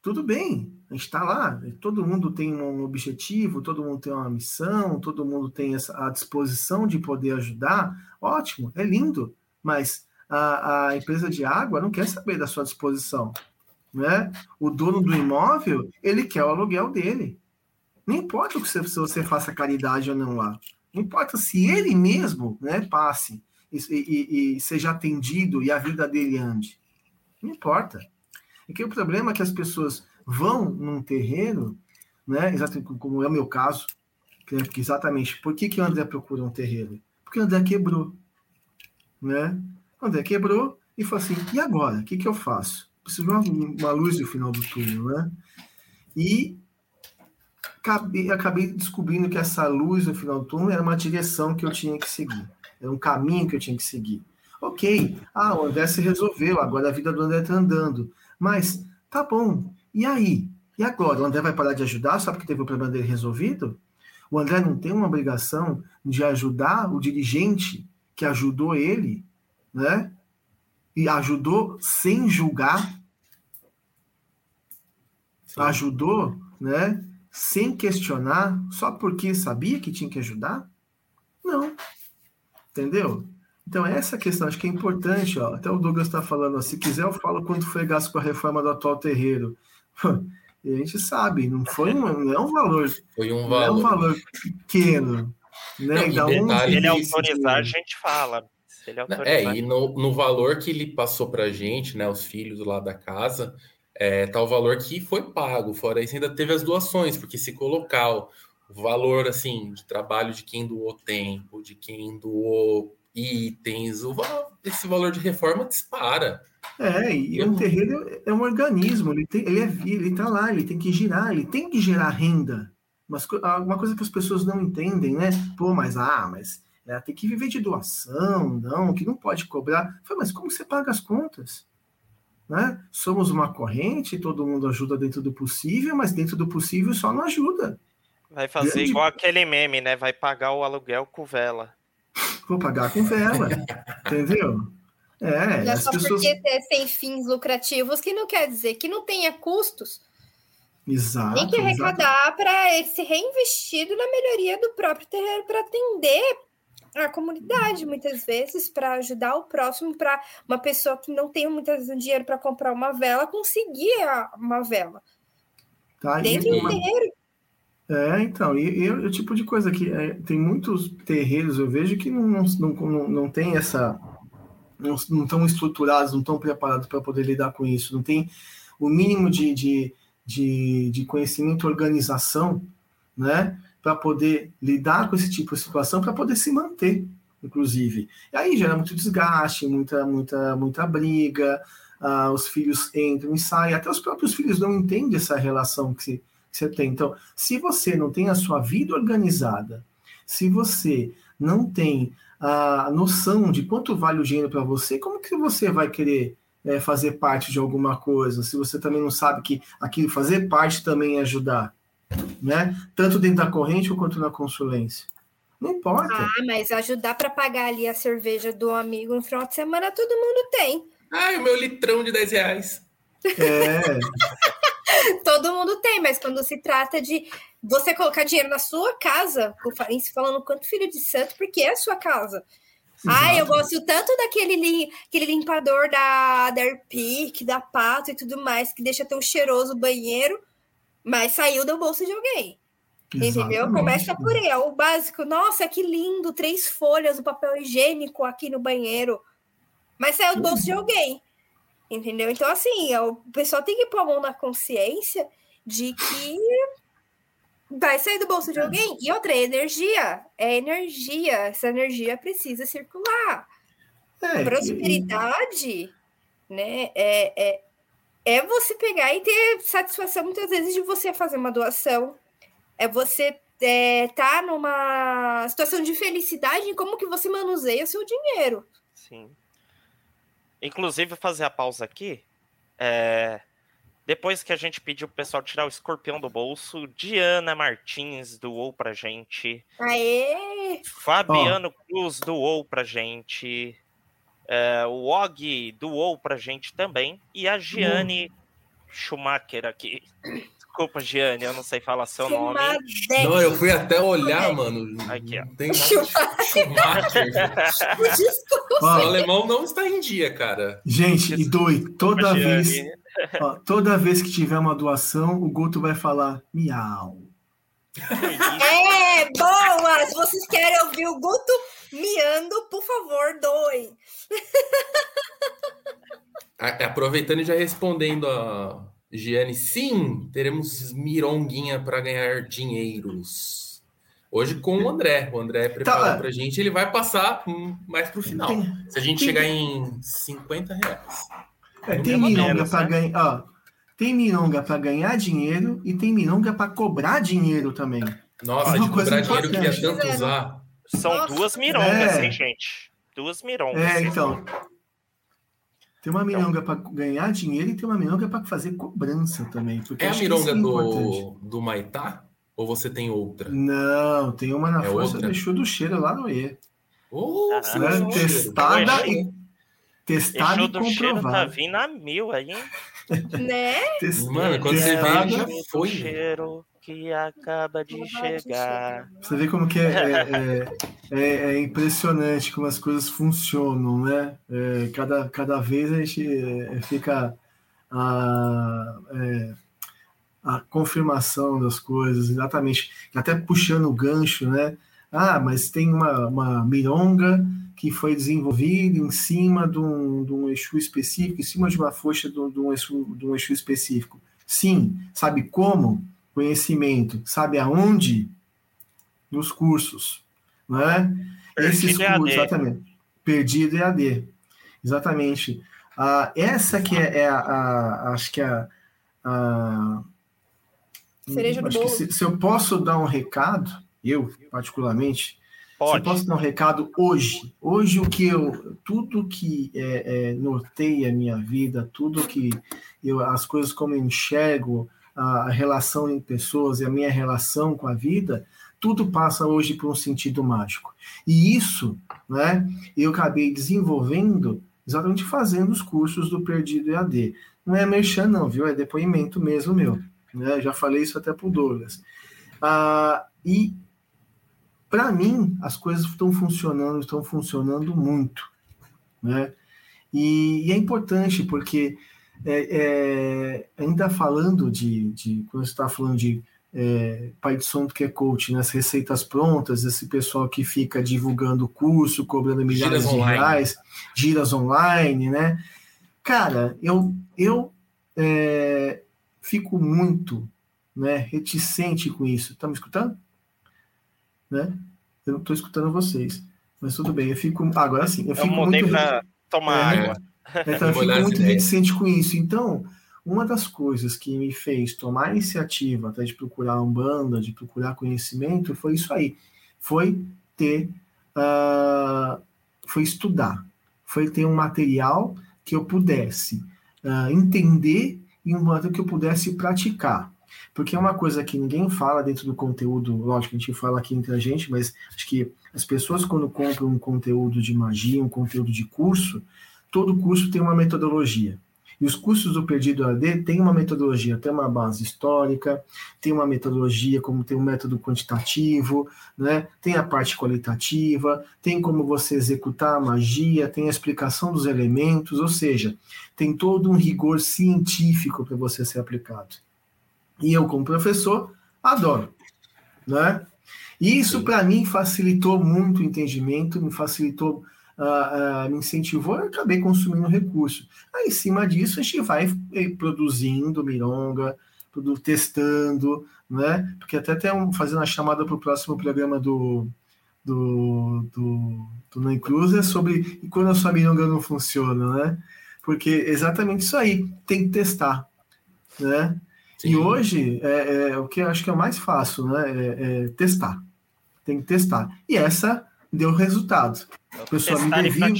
Tudo bem, a gente está lá, todo mundo tem um objetivo, todo mundo tem uma missão, todo mundo tem essa, a disposição de poder ajudar, ótimo, é lindo, mas a, a empresa de água não quer saber da sua disposição, né? O dono do imóvel, ele quer o aluguel dele. Não importa que se você faça caridade ou não lá, não importa se ele mesmo, né, passe e, e- e seja atendido e a vida dele ande. Não importa. É que o problema é que as pessoas vão num terreiro, né? Exatamente como é o meu caso, que é porque exatamente por que, que o André procura um terreiro? Porque o André quebrou. Né? O André quebrou e falou assim: e agora? O que, que eu faço? Preciso de uma, uma luz no final do túnel, né? E acabei, acabei descobrindo que essa luz no final do túnel era uma direção que eu tinha que seguir, era um caminho que eu tinha que seguir. Ok, ah, o André se resolveu, agora a vida do André está andando. Mas, tá bom, e aí? E agora? O André vai parar de ajudar só porque teve o problema dele resolvido? O André não tem uma obrigação de ajudar o dirigente que ajudou ele, né? E ajudou sem julgar, ajudou, né? Sem questionar, só porque sabia que tinha que ajudar? Não. Entendeu? Então, essa questão acho que é importante. Ó. Até o Douglas está falando, ó, se quiser, eu falo quanto foi gasto com a reforma do atual terreiro. *laughs* E a gente sabe, não foi um, não é um valor, Foi um não é um valor. valor pequeno. Né? Não, da detalhe- ele autorizar, a gente fala. É, e no, no valor que ele passou pra gente, né, os filhos lá da casa, é, o valor que foi pago. Fora isso, ainda teve as doações, porque se colocar o, o valor, assim, de trabalho de quem doou tempo, de quem doou itens, o, esse valor de reforma dispara. É, e Eu um não- terreiro é um organismo, ele, tem, ele, é, ele tá lá, ele tem que girar, ele tem que gerar renda. Mas uma coisa que as pessoas não entendem, né? Pô, mas ah, mas é, tem que viver de doação, não, que não pode cobrar. Falei, mas como você paga as contas? Né? Somos uma corrente, todo mundo ajuda dentro do possível, mas dentro do possível só não ajuda. vai fazer grande- igual aquele meme, né? Vai pagar o aluguel com vela. Vou pagar com vela, entendeu? É, Não é as só pessoas. porque é sem fins lucrativos que não quer dizer que não tenha custos. Exato. Tem que arrecadar para ser reinvestido na melhoria do próprio terreiro para atender a comunidade, muitas vezes, para ajudar o próximo, para uma pessoa que não tem muitas vezes dinheiro para comprar uma vela, conseguir uma vela. Tá? Dentro do uma- terreiro. É, então, e, e o tipo de coisa que é, tem muitos terreiros, eu vejo que não, não, não, não tem essa, não, não estão estruturados, não estão preparados para poder lidar com isso, não tem o mínimo de, de, de, de conhecimento, organização, né, para poder lidar com esse tipo de situação, para poder se manter, inclusive. E aí gera muito desgaste, muita, muita, muita briga, uh, os filhos entram e saem, até os próprios filhos não entendem essa relação que, que você tem. Então, se você não tem a sua vida organizada, se você não tem a noção de quanto vale o dinheiro para você, como que você vai querer é, fazer parte de alguma coisa, se você também não sabe que aquilo fazer parte também é ajudar, né? Tanto dentro da corrente quanto na consulência. Não importa. Ah, mas ajudar para pagar ali a cerveja do amigo no final de semana todo mundo tem. Ai, o meu litrão de 10 reais. É. *laughs* todo mundo tem, mas quando se trata de você colocar dinheiro na sua casa, o Farense falando quanto filho de santo, porque é a sua casa. Ai, eu gosto tanto daquele li, aquele limpador da, da Airpic, da Pato e tudo mais, que deixa tão cheiroso o banheiro, mas saiu do bolso de alguém. Entendeu? Começa por aí, é o básico. Nossa, que lindo, três folhas, o papel higiênico aqui no banheiro. Mas saiu do bolso de alguém. Entendeu? Então, assim, o pessoal tem que pôr a mão na consciência de que vai sair do bolso de alguém. E outra, é energia. É energia. Essa energia precisa circular. É, Prosperidade, e... né? É, é, é você pegar e ter satisfação muitas vezes de você fazer uma doação. É você é, tá numa situação de felicidade em como que você manuseia o seu dinheiro. Sim. Inclusive, fazer a pausa aqui. É... Depois que a gente pediu pro pessoal tirar o escorpião do bolso, Diana Martins doou pra gente. Aê! Fabiano oh. Cruz doou pra gente. É, o Og doou pra gente também. E a Giane uhum. Schumacher aqui. *coughs* Desculpa, Giane, eu não sei falar seu nome. Não, eu fui até olhar, mano. Aqui, ó. Tem Schumacher. o *laughs* alemão não está em dia, cara. Gente, e doe, toda vez, ó, toda vez que tiver uma doação, o Guto vai falar miau. É, *laughs* boa! Se vocês querem ouvir o Guto miando, por favor, doem. Aproveitando e já respondendo a Giane, sim, teremos mironguinha para ganhar dinheiros. Hoje com o André. O André preparou tá. para a gente, ele vai passar mais para o final. Tem, Se a gente tem, chegar em 50 reais. É, tem mironga para né? ganhar. Tem mironga para ganhar dinheiro e tem mironga para cobrar dinheiro também. Nossa, é de cobrar dinheiro que ia tanto usar. São Nossa. duas mirongas, é. hein, gente? Duas mirongas. É, então. Tem uma mironga para ganhar dinheiro e tem uma mironga para fazer cobrança também. é a mironga é do, do Maitá? Ou você tem outra? Não, tem uma na é força outra? do do cheiro lá no E. Oh, né? Testada e, testada e do cheiro tá vindo a mil aí, hein? Né? Mano, quando você vê, já foi. Cheiro que acaba de chegar. Você vê como que é, é, é, é, impressionante como as coisas funcionam, né? É, cada, cada vez a gente é, fica a, é, a confirmação das coisas, exatamente. Até puxando o gancho, né? Ah, mas tem uma, uma mironga que foi desenvolvida em cima de um, de um Exu específico, em cima de uma força de um, de um, Exu, de um Exu específico. Sim, sabe como? conhecimento, sabe aonde? Nos cursos, não é? Perdido Esses cursos, exatamente. Perdido EAD, exatamente. Ah, essa que é, é a, a, acho que é a, a Cereja do bolo. Se, se, eu posso dar um recado, eu particularmente, Pode. se posso dar um recado hoje, hoje o que eu, tudo que é, é, norteia a minha vida, tudo que eu, as coisas como eu enxergo, a relação em pessoas e a minha relação com a vida, tudo passa hoje por um sentido mágico. E isso, né, eu acabei desenvolvendo exatamente fazendo os cursos do Perdido EAD. Não é merchan, não, viu? É depoimento mesmo meu. Né? Já falei isso até para o Douglas. Ah, e, para mim, as coisas estão funcionando, estão funcionando muito. Né? E, e é importante porque é, é, ainda falando de, de quando você está falando de é, pai de som que é coach, nas né, receitas prontas, esse pessoal que fica divulgando curso, cobrando milhares de reais, giras online, né? Cara, eu, eu é, fico muito né, reticente com isso. Tá me escutando? Né? Eu não estou escutando vocês, mas tudo bem. Eu fico agora sim. Eu, eu fico muito para tomar é, água. Então, eu fico muito reticente com isso. Então, uma das coisas que me fez tomar a iniciativa até de procurar um banda, de procurar conhecimento, foi isso aí. Foi ter, uh, foi estudar, foi ter um material que eu pudesse uh, entender e um material que eu pudesse praticar. Porque é uma coisa que ninguém fala dentro do conteúdo, lógico, a gente fala aqui entre a gente, mas acho que as pessoas, quando compram um conteúdo de magia, um conteúdo de curso, todo curso tem uma metodologia. E os cursos do Perdido AD têm uma metodologia, tem uma base histórica, tem uma metodologia como tem um método quantitativo, né? tem a parte qualitativa, tem como você executar a magia, tem a explicação dos elementos, ou seja, tem todo um rigor científico para você ser aplicado. E eu, como professor, adoro. Né? E isso, para mim, facilitou muito o entendimento, me facilitou uh, uh, me incentivou, eu acabei consumindo recurso. Aí, em cima disso, a gente vai eh, produzindo mironga, testando, né? Porque até tem um, fazendo a chamada para o próximo programa do do, do, do Non é sobre e quando a sua mironga não funciona, né? Porque exatamente isso aí, tem que testar, né? Sim. E hoje, é, é, o que eu acho que é mais fácil, né? É, é testar. Tem que testar. E essa deu resultado. A pessoa me devia, né?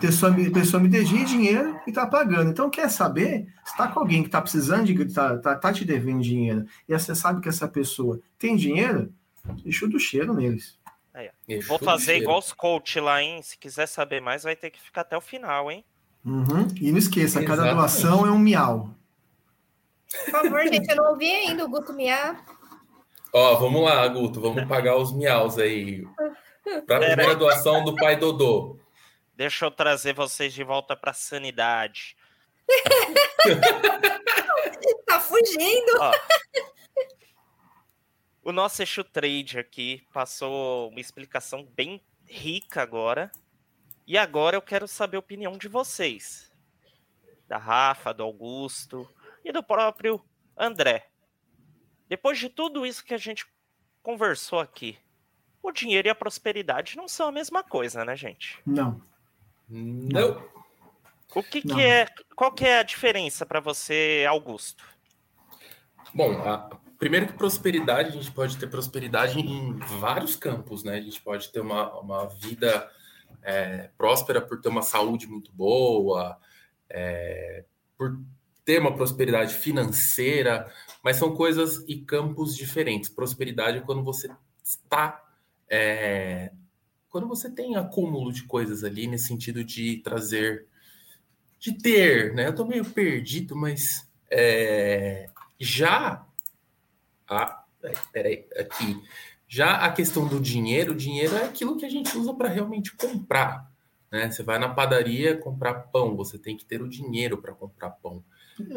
pessoa, me, pessoa me devia dinheiro e está pagando. Então, quer saber? Se está com alguém que está precisando de está tá, tá te devendo dinheiro e você sabe que essa pessoa tem dinheiro, deixa do cheiro neles. Aí, Vou fazer igual os coach lá, hein? Se quiser saber mais, vai ter que ficar até o final, hein? Uhum. E não esqueça, Exatamente. cada doação é um miau. Por favor, *laughs* gente, eu não ouvi ainda o Guto miar. Ó, vamos lá, Guto, vamos pagar os miaus aí. Para a primeira doação do pai Dodô. Deixa eu trazer vocês de volta para a sanidade. *laughs* tá fugindo. Ó, o nosso eixo trade aqui passou uma explicação bem rica agora. E agora eu quero saber a opinião de vocês. Da Rafa, do Augusto e do próprio André. Depois de tudo isso que a gente conversou aqui, o dinheiro e a prosperidade não são a mesma coisa, né, gente? Não. Não. O que, não. que é. Qual que é a diferença para você, Augusto? Bom, a, primeiro que prosperidade, a gente pode ter prosperidade em vários campos, né? A gente pode ter uma, uma vida é, próspera por ter uma saúde muito boa, é, por ter uma prosperidade financeira, mas são coisas e campos diferentes. Prosperidade é quando você está é, quando você tem acúmulo de coisas ali, nesse sentido de trazer, de ter, né? Eu tô meio perdido, mas é, já. Ah, peraí, aqui. Já a questão do dinheiro, o dinheiro é aquilo que a gente usa para realmente comprar. Né? Você vai na padaria comprar pão, você tem que ter o dinheiro para comprar pão.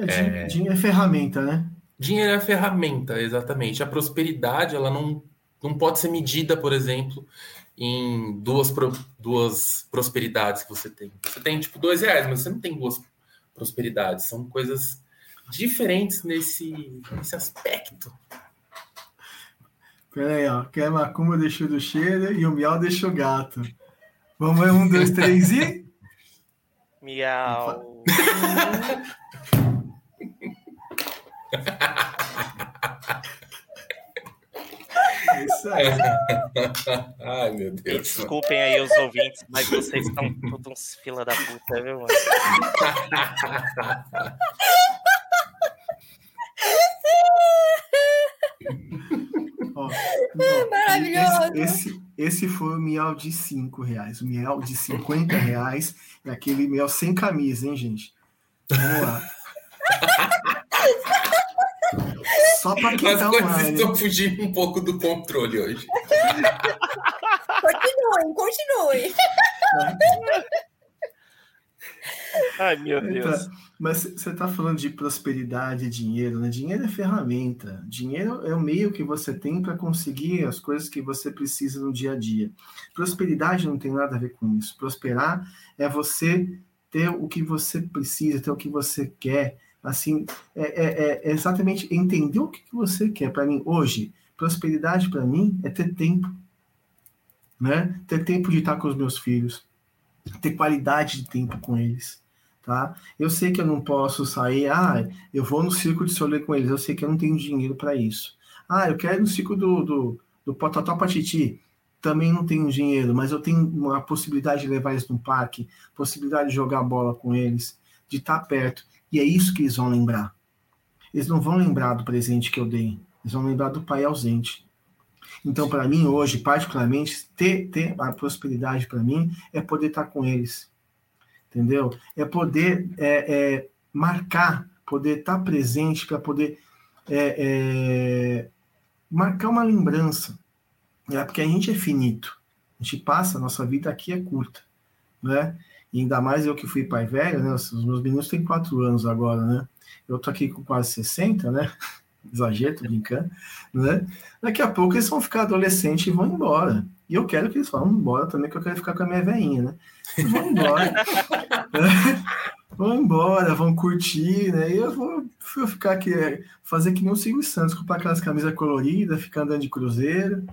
É, é... Dinheiro é ferramenta, né? Dinheiro é ferramenta, exatamente. A prosperidade, ela não não pode ser medida, por exemplo, em duas, pro, duas prosperidades que você tem. Você tem, tipo, dois reais, mas você não tem duas prosperidades. São coisas diferentes nesse, nesse aspecto. Peraí, ó. Quer macumba deixou do cheiro e o miau deixou gato. Vamos um, dois, três e. *laughs* Miau. *laughs* *laughs* Isso aí. *laughs* Ai, meu Deus. Desculpem aí os ouvintes, mas vocês estão todos uns fila da puta, viu, mano? Ó, Maravilhoso. Esse, esse, esse, foi o miau de 5 reais. O miau de 50 reais é aquele miau sem camisa, hein, gente? Vamos lá. *laughs* Só para quem As tá coisas online. estão fugindo um pouco do controle hoje. continuem, continuem. Ai, meu Deus. Então, mas você está falando de prosperidade e dinheiro, né? Dinheiro é ferramenta. Dinheiro é o meio que você tem para conseguir as coisas que você precisa no dia a dia. Prosperidade não tem nada a ver com isso. Prosperar é você ter o que você precisa, ter o que você quer. Assim, é, é, é exatamente entender o que você quer. Para mim, hoje, prosperidade para mim é ter tempo. Né? Ter tempo de estar com os meus filhos, ter qualidade de tempo com eles. Tá? Eu sei que eu não posso sair, ah, eu vou no circo de solê com eles, eu sei que eu não tenho dinheiro para isso. Ah, eu quero ir no circo do, do, do Potató Patiti, também não tenho dinheiro, mas eu tenho a possibilidade de levar eles no parque, possibilidade de jogar bola com eles, de estar perto. E é isso que eles vão lembrar. Eles não vão lembrar do presente que eu dei, eles vão lembrar do pai ausente. Então, para mim, hoje, particularmente, ter, ter a prosperidade para mim é poder estar com eles. Entendeu? É poder é, é, marcar, poder estar presente para poder é, é, marcar uma lembrança. É porque a gente é finito. A gente passa, a nossa vida aqui é curta. Né? E ainda mais eu que fui pai velho, né? Os meus meninos têm quatro anos agora, né? Eu tô aqui com quase 60, né? *laughs* exagero, tô brincando, né? Daqui a pouco eles vão ficar adolescentes e vão embora. E eu quero que eles vão embora também, que eu quero ficar com a minha veinha, né? Eles vão embora. né? *laughs* *laughs* Vão embora, vão curtir, né? E eu vou, vou ficar aqui, fazer que nem o Silvio Santos, comprar aquelas camisas coloridas, ficar andando de cruzeiro,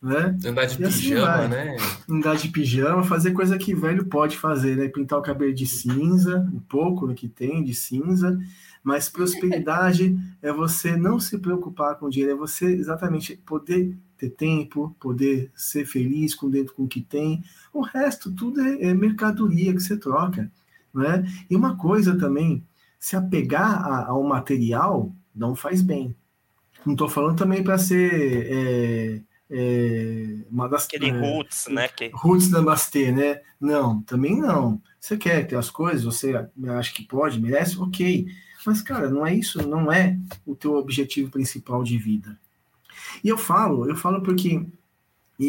né? Andar de assim pijama, assim né? Andar de pijama, fazer coisa que velho pode fazer, né? Pintar o cabelo de cinza, um pouco né, que tem de cinza, mas prosperidade *laughs* é você não se preocupar com dinheiro, é você exatamente poder ter tempo, poder ser feliz com dentro com o que tem. O resto tudo é, é mercadoria que você troca, né? E uma coisa também, se apegar a, ao material não faz bem. Não estou falando também para ser é, é, uma das aquele é, roots, né? Que... Roots namastê, né? Não, também não. Você quer ter as coisas, você acha que pode, merece, ok. Mas, cara, não é isso, não é o teu objetivo principal de vida. E eu falo, eu falo porque. E,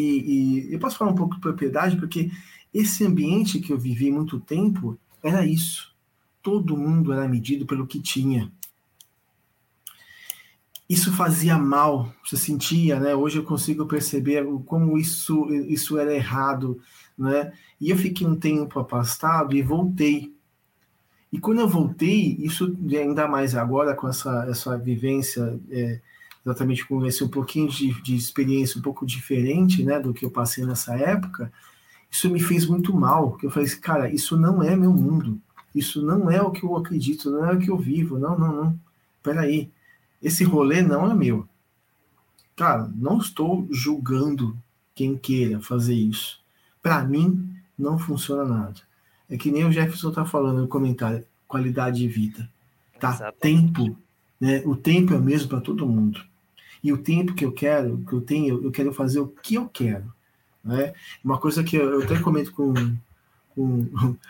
e eu posso falar um pouco de propriedade, porque esse ambiente que eu vivi muito tempo era isso. Todo mundo era medido pelo que tinha. Isso fazia mal, você sentia, né? Hoje eu consigo perceber como isso, isso era errado, né? E eu fiquei um tempo afastado e voltei e quando eu voltei, isso ainda mais agora com essa, essa vivência, é, exatamente com esse um pouquinho de, de experiência um pouco diferente né, do que eu passei nessa época, isso me fez muito mal. Eu falei, assim, cara, isso não é meu mundo. Isso não é o que eu acredito, não é o que eu vivo. Não, não, não. Peraí. Esse rolê não é meu. Cara, não estou julgando quem queira fazer isso. Para mim, não funciona nada. É que nem o Jefferson tá falando no comentário, qualidade de vida. Tá? Exatamente. Tempo. Né? O tempo é o mesmo para todo mundo. E o tempo que eu quero, que eu tenho, eu quero fazer o que eu quero. Né? Uma coisa que eu, eu até comento com.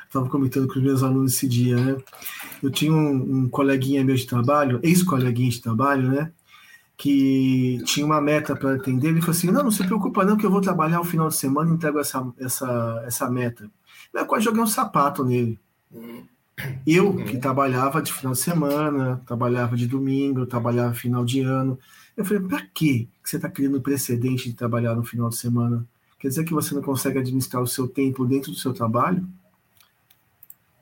Estava *laughs* comentando com os meus alunos esse dia, né? Eu tinha um, um coleguinha meu de trabalho, ex-coleguinha de trabalho, né? que tinha uma meta para atender, ele falou assim: não, não se preocupa, não, que eu vou trabalhar o final de semana e entrego essa, essa, essa meta. Eu quase joguei um sapato nele. Eu, que trabalhava de final de semana, trabalhava de domingo, trabalhava final de ano. Eu falei, para que você está criando precedente de trabalhar no final de semana? Quer dizer que você não consegue administrar o seu tempo dentro do seu trabalho?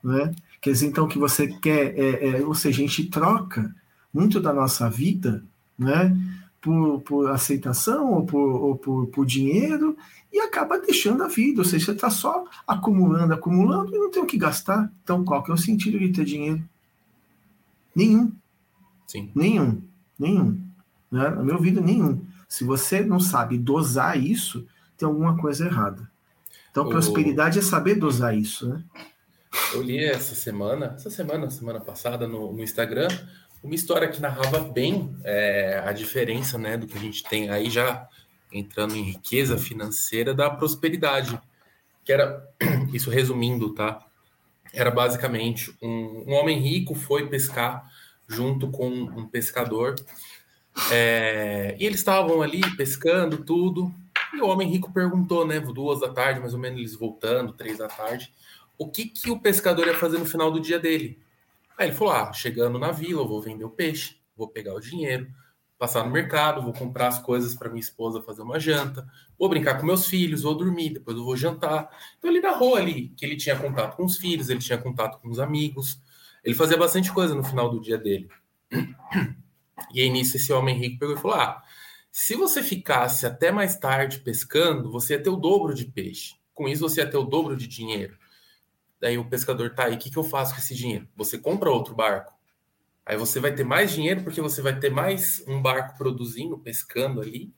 Né? Quer dizer, então, que você quer, é, é, ou seja, a gente troca muito da nossa vida né, por, por aceitação ou por, ou por, por dinheiro e acaba deixando a vida, ou seja, você está só acumulando, acumulando e não tem o que gastar. Então, qual que é o sentido de ter dinheiro? Nenhum. Sim. Nenhum. Nenhum. Né? No meu vida, nenhum. Se você não sabe dosar isso, tem alguma coisa errada. Então, o... prosperidade é saber dosar isso, né? Eu li essa semana, essa semana, semana passada, no, no Instagram, uma história que narrava bem é, a diferença né, do que a gente tem aí já entrando em riqueza financeira da prosperidade, que era, *clears throat* isso resumindo, tá? Era basicamente um, um homem rico foi pescar junto com um pescador é, e eles estavam ali pescando tudo. E o homem rico perguntou, né? Duas da tarde, mais ou menos, eles voltando, três da tarde. o que, que o pescador ia fazer no final do dia dele. Aí ele falou: ah, chegando na vila, eu vou vender o peixe, vou pegar o dinheiro, passar no mercado, vou comprar as coisas para minha esposa fazer uma janta, vou brincar com meus filhos, vou dormir, depois eu vou jantar. Então ele narrou ali que ele tinha contato com os filhos, ele tinha contato com os amigos, ele fazia bastante coisa no final do dia dele. *clears throat* E aí nisso esse homem rico pegou e falou: ah, se você ficasse até mais tarde pescando, você ia ter o dobro de peixe. Com isso você ia ter o dobro de dinheiro. Daí o pescador tá aí, o que, que eu faço com esse dinheiro? Você compra outro barco Aí você vai ter mais dinheiro porque você vai ter mais um barco produzindo, pescando ali.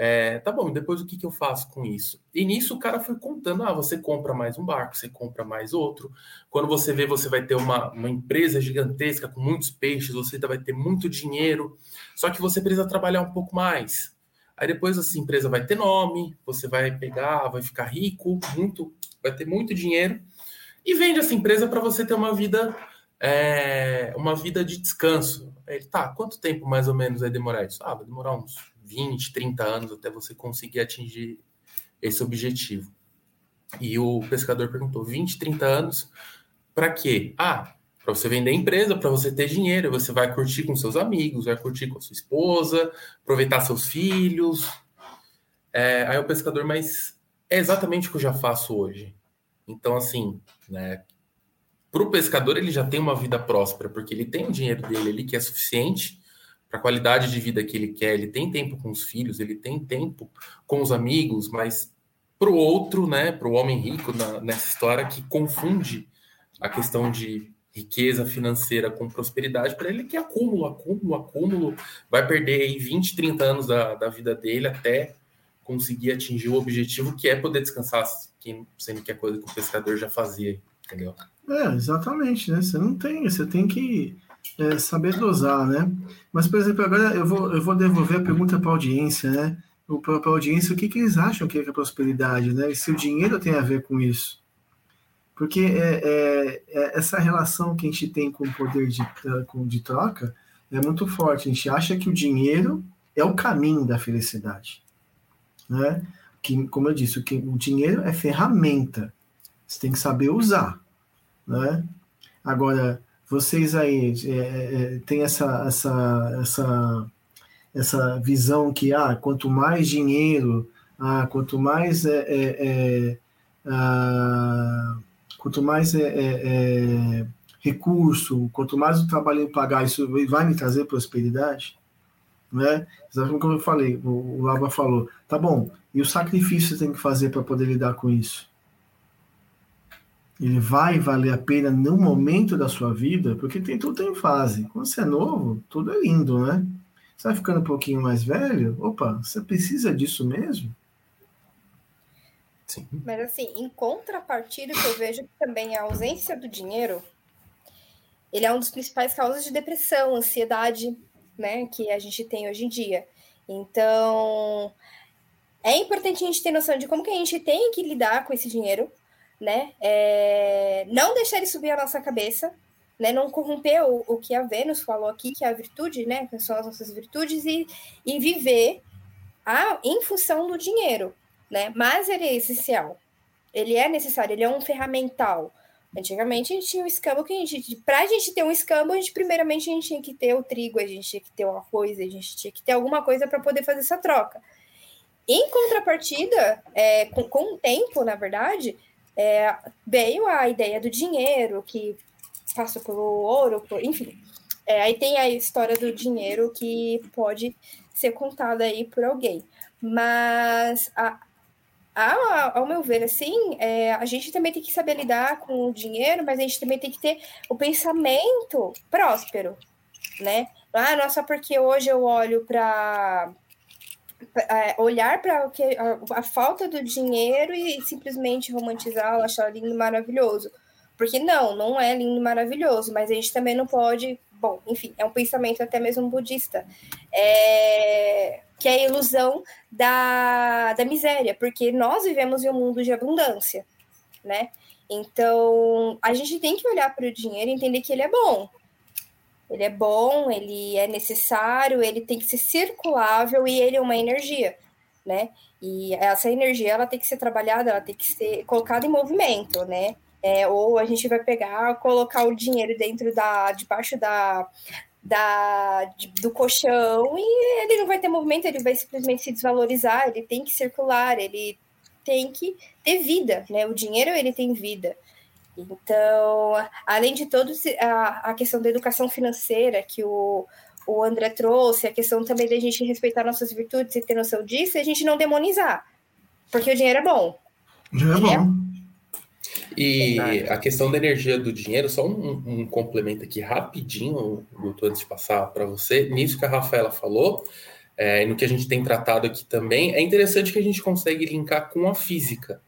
É, tá bom, depois o que, que eu faço com isso? E nisso o cara foi contando: ah, você compra mais um barco, você compra mais outro. Quando você vê, você vai ter uma, uma empresa gigantesca com muitos peixes, você vai ter muito dinheiro, só que você precisa trabalhar um pouco mais. Aí depois essa empresa vai ter nome, você vai pegar, vai ficar rico, muito, vai ter muito dinheiro, e vende essa empresa para você ter uma vida é, uma vida de descanso. Ele, tá, quanto tempo mais ou menos vai demorar isso? Ah, vai demorar uns 20, 30 anos até você conseguir atingir esse objetivo. E o pescador perguntou: 20, 30 anos, para quê? Ah, para você vender a empresa, para você ter dinheiro, você vai curtir com seus amigos, vai curtir com a sua esposa, aproveitar seus filhos. É, aí o pescador, mas é exatamente o que eu já faço hoje. Então, assim, né, para o pescador, ele já tem uma vida próspera, porque ele tem o dinheiro dele ali que é suficiente para a qualidade de vida que ele quer, ele tem tempo com os filhos, ele tem tempo com os amigos, mas para o outro, né, para o homem rico na, nessa história que confunde a questão de riqueza financeira com prosperidade, para ele que acúmulo, acúmulo, acúmulo, vai perder aí 20, 30 anos da, da vida dele até conseguir atingir o objetivo que é poder descansar, sendo que é coisa que o pescador já fazia, entendeu? É, exatamente, né? Você não tem, você tem que é, saber dosar, né? Mas, por exemplo, agora eu vou, eu vou devolver a pergunta para a audiência, né? Para a audiência, o que, que eles acham que é, que é prosperidade, né? E se o dinheiro tem a ver com isso. Porque é, é, é, essa relação que a gente tem com o poder de, de troca é muito forte. A gente acha que o dinheiro é o caminho da felicidade. Né? Que, como eu disse, o, que, o dinheiro é ferramenta. Você tem que saber usar. Né? Agora, vocês aí é, é, tem essa, essa, essa, essa visão que ah, quanto mais dinheiro, ah, quanto mais é, é, é ah, quanto mais é, é, recurso, quanto mais o trabalho pagar, isso vai me trazer prosperidade, né? Exatamente como eu falei, o, Lava falou, tá bom, e o sacrifício você tem que fazer para poder lidar com isso? Ele vai valer a pena no momento da sua vida, porque tem tudo em fase. Quando você é novo, tudo é lindo, né? Você vai ficando um pouquinho mais velho, opa, você precisa disso mesmo? Sim. Mas assim, em contrapartida, que eu vejo que também a ausência do dinheiro, ele é um dos principais causas de depressão, ansiedade, né, que a gente tem hoje em dia. Então, é importante a gente ter noção de como que a gente tem que lidar com esse dinheiro, né? É, não deixar ele subir a nossa cabeça, né? Não corromper o, o que a Vênus falou aqui, que é a virtude, né? Que são as nossas virtudes, e, e viver a, em função do dinheiro, né? Mas ele é essencial. Ele é necessário, ele é um ferramental. Antigamente a gente tinha um escambo que a gente, para a gente ter um escambo, a gente primeiramente a gente tinha que ter o trigo, a gente tinha que ter o arroz, a gente tinha que ter alguma coisa para poder fazer essa troca. Em contrapartida, é, com, com o tempo, na verdade, é, veio a ideia do dinheiro, que passa pelo ouro, por, enfim. É, aí tem a história do dinheiro que pode ser contada aí por alguém. Mas, a, a, ao meu ver, assim, é, a gente também tem que saber lidar com o dinheiro, mas a gente também tem que ter o pensamento próspero, né? Ah, não é só porque hoje eu olho para olhar para o que a, a, falta do dinheiro e simplesmente romantizá-lo, achar lindo e maravilhoso. Porque não, não é lindo e maravilhoso, mas a gente também não pode. Bom, enfim, é um pensamento até mesmo budista, é, que é a ilusão da, da miséria, porque nós vivemos em um mundo de abundância, né? Então, a gente tem que olhar para o dinheiro e entender que ele é bom, ele é bom, ele é necessário, ele tem que ser circulável e ele é uma energia, né? E essa energia ela tem que ser trabalhada, ela tem que ser colocada em movimento, né? É, ou a gente vai pegar, colocar o dinheiro dentro da, debaixo da, da, de, do colchão e ele não vai ter movimento, ele vai simplesmente se desvalorizar, ele tem que circular, ele tem que ter vida, né? O dinheiro ele tem vida. Então, além de todo a, a questão da educação financeira que o, o André trouxe, a questão também da gente respeitar nossas virtudes e ter noção disso, e a gente não demonizar, porque o dinheiro é bom. Dinheiro é bom. E a questão da energia do dinheiro, só um, um complemento aqui rapidinho, Guto, antes de passar para você. Nisso que a Rafaela falou, é, e no que a gente tem tratado aqui também, é interessante que a gente consegue linkar com a física,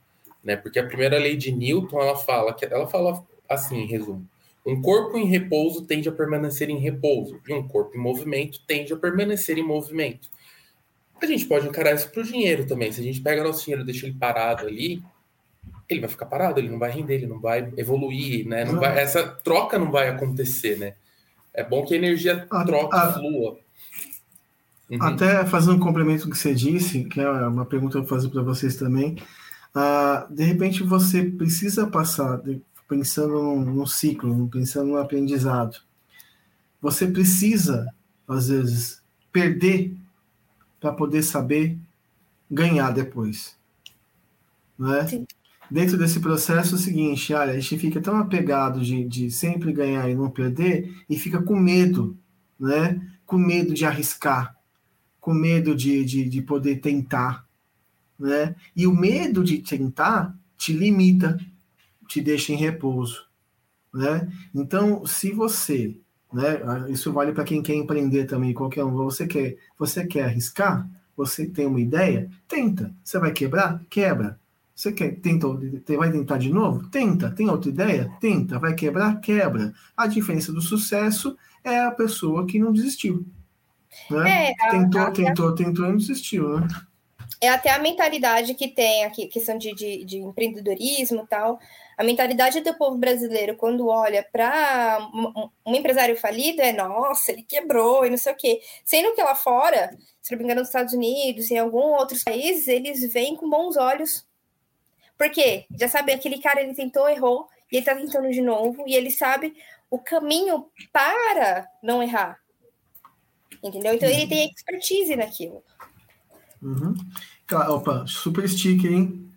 né? Porque a primeira lei de Newton, ela fala que ela fala assim, em resumo, um corpo em repouso tende a permanecer em repouso, e um corpo em movimento tende a permanecer em movimento. A gente pode encarar isso para o dinheiro também. Se a gente pega nosso dinheiro e deixa ele parado ali, ele vai ficar parado, ele não vai render, ele não vai evoluir, né? Não vai, essa troca não vai acontecer, né? É bom que a energia troca, a, flua. Uhum. Até fazendo um complemento do que você disse, que é uma pergunta que eu vou fazer para vocês também. Uh, de repente você precisa passar, pensando num, num ciclo, pensando no aprendizado. Você precisa, às vezes, perder para poder saber ganhar depois. Não é? Sim dentro desse processo é o seguinte, olha, a gente fica tão apegado de, de sempre ganhar e não perder, e fica com medo, né? Com medo de arriscar, com medo de, de, de poder tentar, né? E o medo de tentar te limita, te deixa em repouso, né? Então, se você, né? Isso vale para quem quer empreender também, qualquer um. Você quer, você quer arriscar? Você tem uma ideia? Tenta. Você vai quebrar? Quebra. Você quer, tenta, vai tentar de novo? Tenta. Tem outra ideia? Tenta. Vai quebrar? Quebra. A diferença do sucesso é a pessoa que não desistiu. Né? É, tentou, tentou, tentou e não desistiu, né? É até a mentalidade que tem aqui, questão de, de, de empreendedorismo e tal. A mentalidade do povo brasileiro, quando olha para um, um, empresário falido, é nossa, ele quebrou e não sei o quê. Sendo que lá fora, se não me engano, nos Estados Unidos, em alguns outros países, eles veem com bons olhos porque já sabe, aquele cara ele tentou, errou, e ele tá tentando de novo, e ele sabe o caminho para não errar. Entendeu? Então ele tem expertise naquilo. Uhum. Opa, super sticker, hein?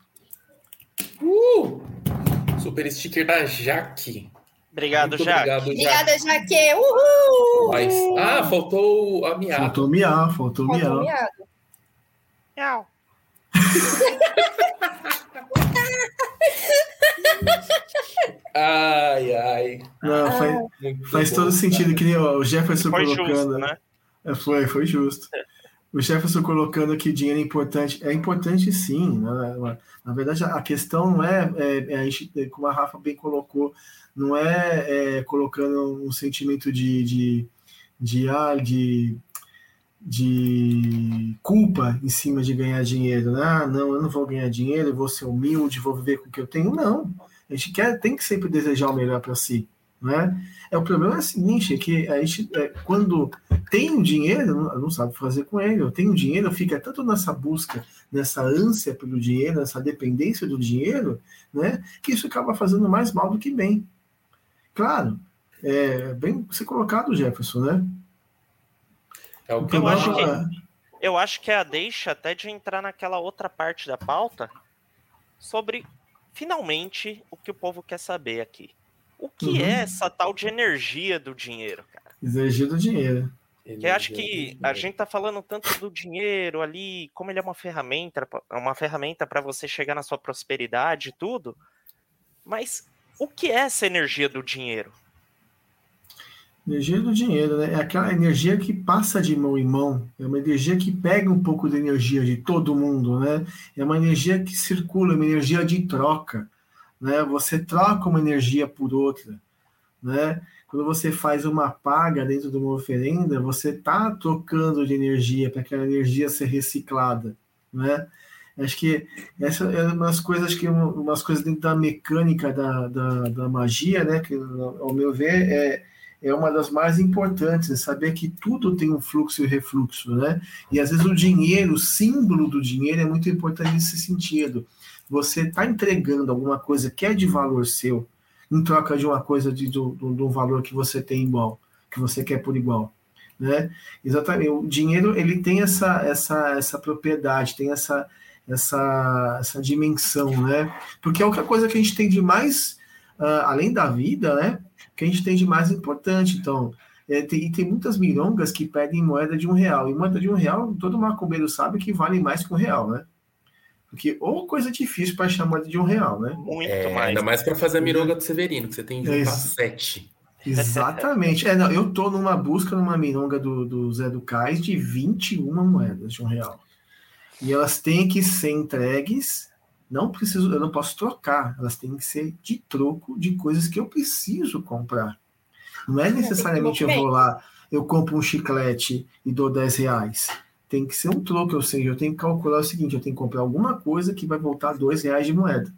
Uh! Super sticker da Jaque. Obrigado, Jaque. Obrigado, Obrigada, Jaque. Uhul! Mas, ah, faltou a miado. Faltou miar, faltou, faltou miar. Miau. ai, ai. Não, faz, faz todo sentido que nem o Jefferson foi colocando. Justo, né? É, foi, foi justo. O Jefferson colocando que dinheiro é importante. É importante sim. Né? Na verdade, a questão não é, é, é, como a Rafa bem colocou, não é, é colocando um sentimento de, de, de, ah, de de culpa em cima de ganhar dinheiro. Né? Ah, não, eu não vou ganhar dinheiro, eu vou ser humilde, vou viver com o que eu tenho. Não. A gente quer, tem que sempre desejar o melhor para si. Né? É, o problema é o seguinte, é que a gente, é, quando tem dinheiro, não, não sabe fazer com ele. Eu tenho dinheiro, fica tanto nessa busca, nessa ânsia pelo dinheiro, nessa dependência do dinheiro, né, que isso acaba fazendo mais mal do que bem. Claro, é bem ser colocado, Jefferson, né? É o que eu, acho que, eu acho que é a deixa até de entrar naquela outra parte da pauta sobre finalmente o que o povo quer saber aqui. O que uhum. é essa tal de energia do dinheiro, cara? Energia do dinheiro. Que eu acho que a gente tá falando tanto do dinheiro ali, como ele é uma ferramenta, uma ferramenta para você chegar na sua prosperidade e tudo. Mas o que é essa energia do dinheiro? Energia do dinheiro, né? É aquela energia que passa de mão em mão. É uma energia que pega um pouco da energia de todo mundo, né? É uma energia que circula, é uma energia de troca, né? Você troca uma energia por outra, né? Quando você faz uma paga dentro de uma oferenda, você está trocando de energia para aquela energia ser reciclada, né? Acho que essa é uma das coisas que umas coisas dentro da mecânica da, da, da magia, né? Que ao meu ver é é uma das mais importantes, é saber que tudo tem um fluxo e refluxo, né? E às vezes o dinheiro, o símbolo do dinheiro é muito importante nesse sentido. Você está entregando alguma coisa que é de valor seu, em troca de uma coisa de, um valor que você tem igual, que você quer por igual. Né? Exatamente. O dinheiro ele tem essa, essa, essa propriedade, tem essa, essa, essa dimensão, né? Porque é outra coisa que a gente tem de mais, uh, além da vida, né? Que a gente tem de mais importante. Então, é, tem, tem muitas mirongas que pedem moeda de um real. E moeda de um real, todo macumbeiro sabe que vale mais que um real, né? Porque ou coisa difícil para chamar de um real, né? Muito é, mais. Ainda mais para fazer a mironga do Severino, que você tem de é sete. Exatamente. É, não, eu tô numa busca numa mironga do, do Zé do Cais de 21 moedas de um real. E elas têm que ser entregues. Não preciso, eu não posso trocar. Elas têm que ser de troco de coisas que eu preciso comprar. Não é necessariamente eu vou lá, eu compro um chiclete e dou 10 reais tem que ser um troco, ou seja, eu tenho que calcular o seguinte, eu tenho que comprar alguma coisa que vai voltar dois reais de moeda,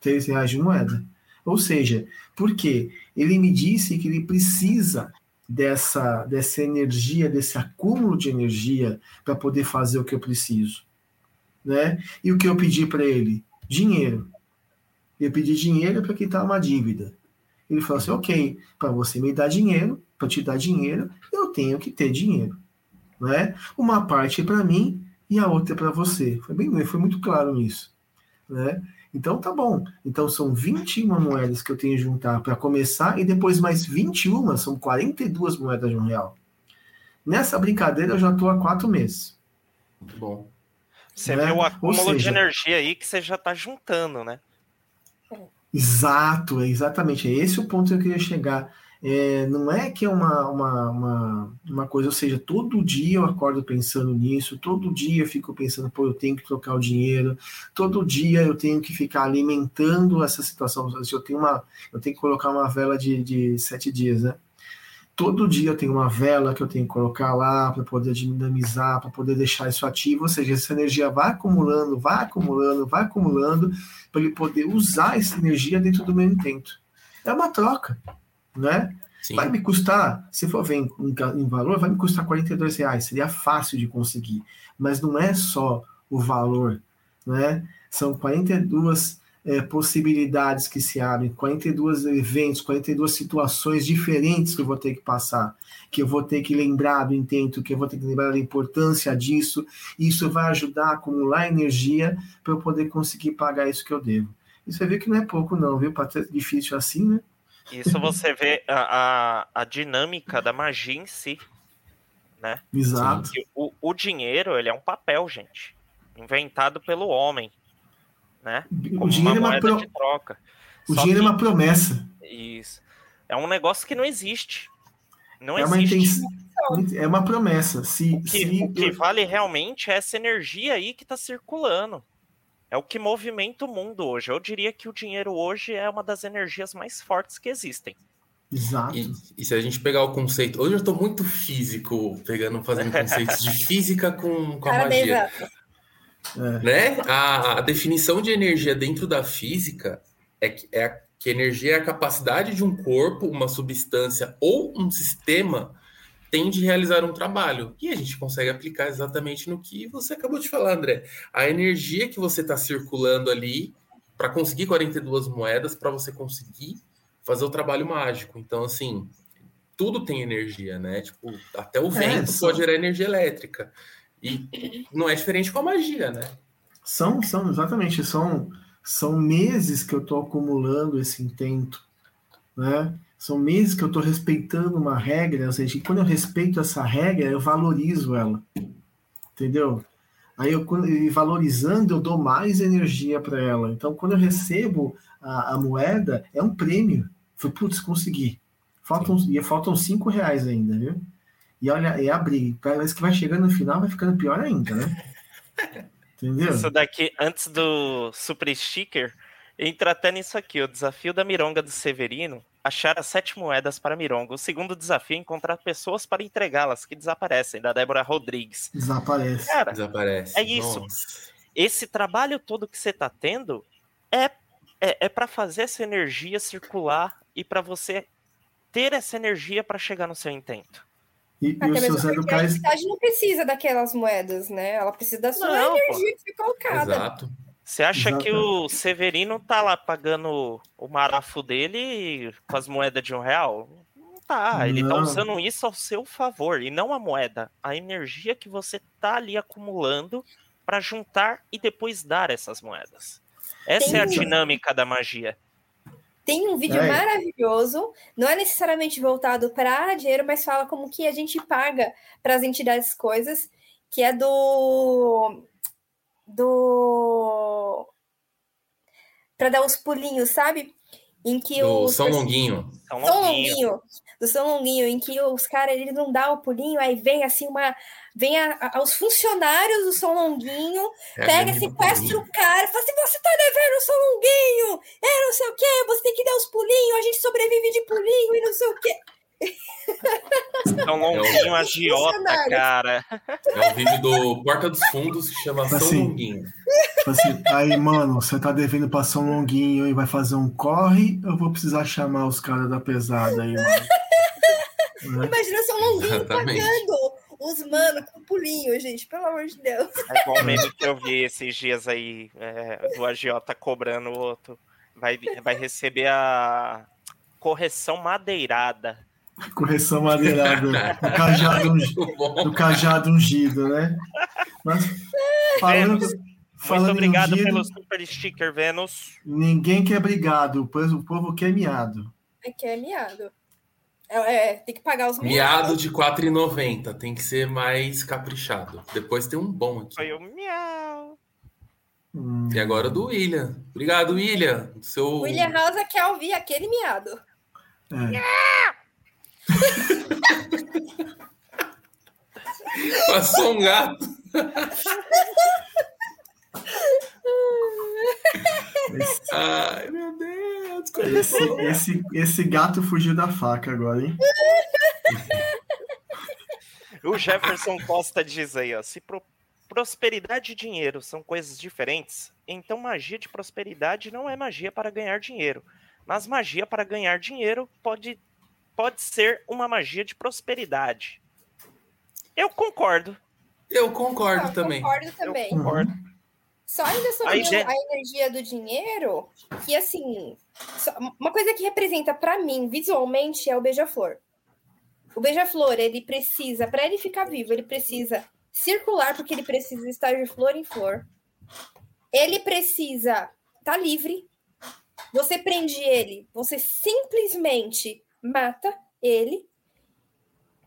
três reais de moeda. Ou seja, por quê? Ele me disse que ele precisa dessa, dessa energia, desse acúmulo de energia para poder fazer o que eu preciso. Né? E o que eu pedi para ele? Dinheiro. Eu pedi dinheiro para quitar uma dívida. Ele falou assim: ok, para você me dar dinheiro, para te dar dinheiro, eu tenho que ter dinheiro né? Uma parte é para mim e a outra é para você. Foi bem, foi muito claro nisso, né? Então tá bom. Então são 21 moedas que eu tenho que juntar para começar e depois mais 21, são 42 moedas de um real. Nessa brincadeira eu já estou há quatro meses. Muito bom. Você né? vê o acúmulo seja, de energia aí que você já está juntando, né? Exato, exatamente. É esse o ponto que eu queria chegar. É, não é que é uma, uma, uma, uma, coisa, ou seja, todo dia eu acordo pensando nisso, todo dia eu fico pensando, pô, eu tenho que trocar o dinheiro, todo dia eu tenho que ficar alimentando essa situação. Eu tenho, uma, eu tenho que colocar uma vela de, de sete dias, né? Todo dia eu tenho uma vela que eu tenho que colocar lá para poder dinamizar, para poder deixar isso ativo, ou seja, essa energia vai acumulando, vai acumulando, vai acumulando, para ele poder usar essa energia dentro do meu intento. É uma troca né? Sim. Vai me custar, se for ver em, em, valor, vai me custar 42 reais. Seria fácil de conseguir. Mas não é só o valor, né? São 42 é, possibilidades que se abrem, 42 eventos, 42 situações diferentes que eu vou ter que passar, que eu vou ter que lembrar do intento, que eu vou ter que lembrar da importância disso. Isso vai ajudar a acumular energia para eu poder conseguir pagar isso que eu devo. E você vê que não é pouco, não, viu? Para ser difícil assim, né? Isso você vê a, a, a, dinâmica da magia em si, né? Exato. O, o dinheiro, ele é um papel, gente, inventado pelo homem, né? Como o dinheiro uma é uma pro... de troca. O Só dinheiro que... é uma promessa. Isso. É um negócio que não existe. Não é existe. Uma É uma promessa. Se, o, que, se... o que vale realmente é essa energia aí que está circulando é o que movimenta o mundo hoje. Eu diria que o dinheiro hoje é uma das energias mais fortes que existem. Exato. E, e se a gente pegar o conceito. Hoje eu estou muito físico, pegando, fazendo *laughs* conceitos de física com, com a magia. É. Né? A, a, definição de energia dentro da física é que, é que energia é a capacidade de um corpo, uma substância ou um sistema tem de realizar um trabalho. E a gente consegue aplicar exatamente no que você acabou de falar, André. A energia que você está circulando ali para conseguir 42 moedas, para você conseguir fazer o trabalho mágico. Então, assim, tudo tem energia, né? Tipo, até o é, vento é, pode gerar energia elétrica. E não é diferente com a magia, né? São, são, exatamente, são, são meses que eu estou acumulando esse intento, né? São meses que eu estou respeitando uma regra, ou seja, quando eu respeito essa regra, eu valorizo ela. Entendeu? Aí eu valorizando, eu dou mais energia para ela. Então, quando eu recebo a, a, moeda, é um prêmio. Foi, putz, consegui. Faltam, e faltam cinco reais ainda, viu? E olha, é abrir. Parece que vai chegando no final, vai ficando pior ainda, né? *laughs* Entendeu? Isso daqui, antes do Super Sticker, entra até nisso aqui, o desafio da Mironga do Severino achar as sete moedas para Mirongo. O segundo desafio é encontrar pessoas para entregá-las, que desaparecem, da Débora Rodrigues. Desaparece. Cara, Desaparece. é isso. Nossa. Esse trabalho todo que você está tendo é, é, é para fazer essa energia circular e para você ter essa energia para chegar no seu intento. E, Até e o seu mesmo Zé do porque a Cais. entidade não precisa daquelas moedas, né? Ela precisa da sua Não, pô. energia que foi colocada. Exato. Você acha Exato. que o Severino tá lá pagando o marafo dele com as moedas de um real? Não tá. Ele tá Não. usando isso ao seu favor e não a moeda. A energia que você tá ali acumulando para juntar e depois dar essas moedas. Essa é a Tem- dinâmica da magia. Tem um vídeo É. maravilhoso, não é necessariamente voltado para dinheiro, mas fala como que a gente paga para as entidades coisas, que é do do para dar os pulinhos, sabe? Em que Do os São Longuinho. São longuinho. Longuinho, do São Longuinho, em que os caras eles não dão o pulinho, aí vem assim uma vem a, a- os funcionários do São Longuinho É pega, sequestra o cara, fala assim: você tá devendo o São Longuinho, é não sei o quê, você tem que dar os pulinhos, a gente sobrevive de pulinho e não sei o quê. São longuinho É agiota, Funcionário. cara. É um vídeo do Porta dos Fundos que chama São Assim. Longuinho. Tipo assim, aí, mano, você tá devendo pra São Longuinho e vai fazer um corre, eu vou precisar chamar os caras da pesada aí, mano. *laughs* Né? Imagina São Longuinho Exatamente. pagando os mano com pulinho, gente, pelo amor de Deus. É igual o meme que eu vi esses dias aí, é, do agiota cobrando o outro. Vai, vai receber a correção madeirada. *laughs* Correção madeirada. Do cajado, *laughs* ungi- Muito bom. do cajado ungido, né? Mas, falando, Vênus, falando Muito obrigado ungido, pelo super sticker, Vênus. ninguém quer brigado, pois o povo quer miado. É que é miado. É, é, tem que pagar os Miado de R$ 4,90. Tem que ser mais caprichado. Depois tem um bom aqui. Foi o miau. Hum, E agora o do William. Obrigado, William. Seu... O William Rosa quer ouvir aquele miado. é. *laughs* Passou um gato. Esse, Ai, meu Deus. coisa esse, esse, esse gato fugiu da faca agora, hein? *laughs* O Jefferson Costa diz aí, ó. Se pro- prosperidade e dinheiro são coisas diferentes, então magia de prosperidade não é magia para ganhar dinheiro. Mas magia para ganhar dinheiro pode, pode ser uma magia de prosperidade. Eu concordo. Eu concordo Eu também. Concordo também. Eu concordo. Só ainda sobre A ideia- a energia do dinheiro, que assim, uma coisa que representa pra mim visualmente é o beija-flor. O beija-flor, ele precisa, para ele ficar vivo, ele precisa circular, porque ele precisa estar de flor em flor. Ele precisa estar livre. Você prende ele, você simplesmente mata ele.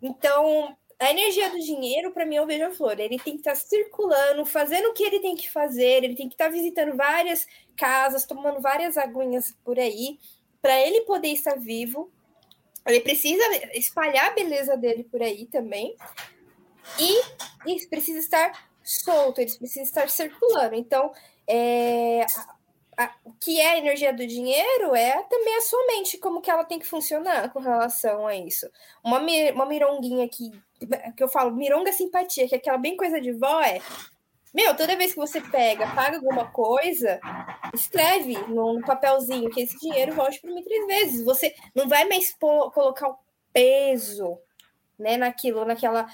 Então, a energia do dinheiro, para mim, é o beija-flor. Ele tem que estar circulando, fazendo o que ele tem que fazer, ele tem que estar visitando várias casas, tomando várias aguinhas por aí, para ele poder estar vivo. Ele precisa espalhar a beleza dele por aí também. E ele precisa estar solto, ele precisa estar circulando. Então, é, o que é a energia do dinheiro é também a sua mente, como que ela tem que funcionar com relação a isso. Uma, uma mironguinha que, que eu falo, mironga simpatia, que é aquela bem coisa de vó é. Meu, toda vez que você pega, paga alguma coisa, escreve no papelzinho que esse dinheiro volte para mim três vezes. Você não vai mais pô- colocar o peso né, naquilo, naquela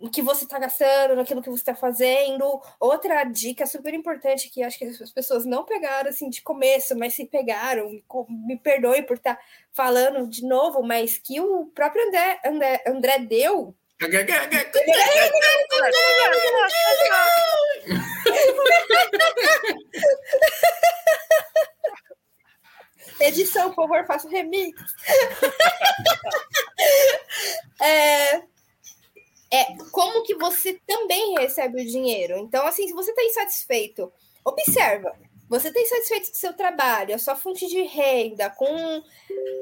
no que você está gastando, naquilo que você está fazendo. Outra dica super importante que acho que as pessoas não pegaram assim de começo, mas se pegaram, me, perdoe por estar falando de novo, mas que o próprio André, André, André deu. *laughs* Edição, por favor, faça remix. *laughs* é, é como que você também recebe o dinheiro. Então, assim, se você está insatisfeito, observa. Você está insatisfeito com o seu trabalho, a sua fonte de renda, com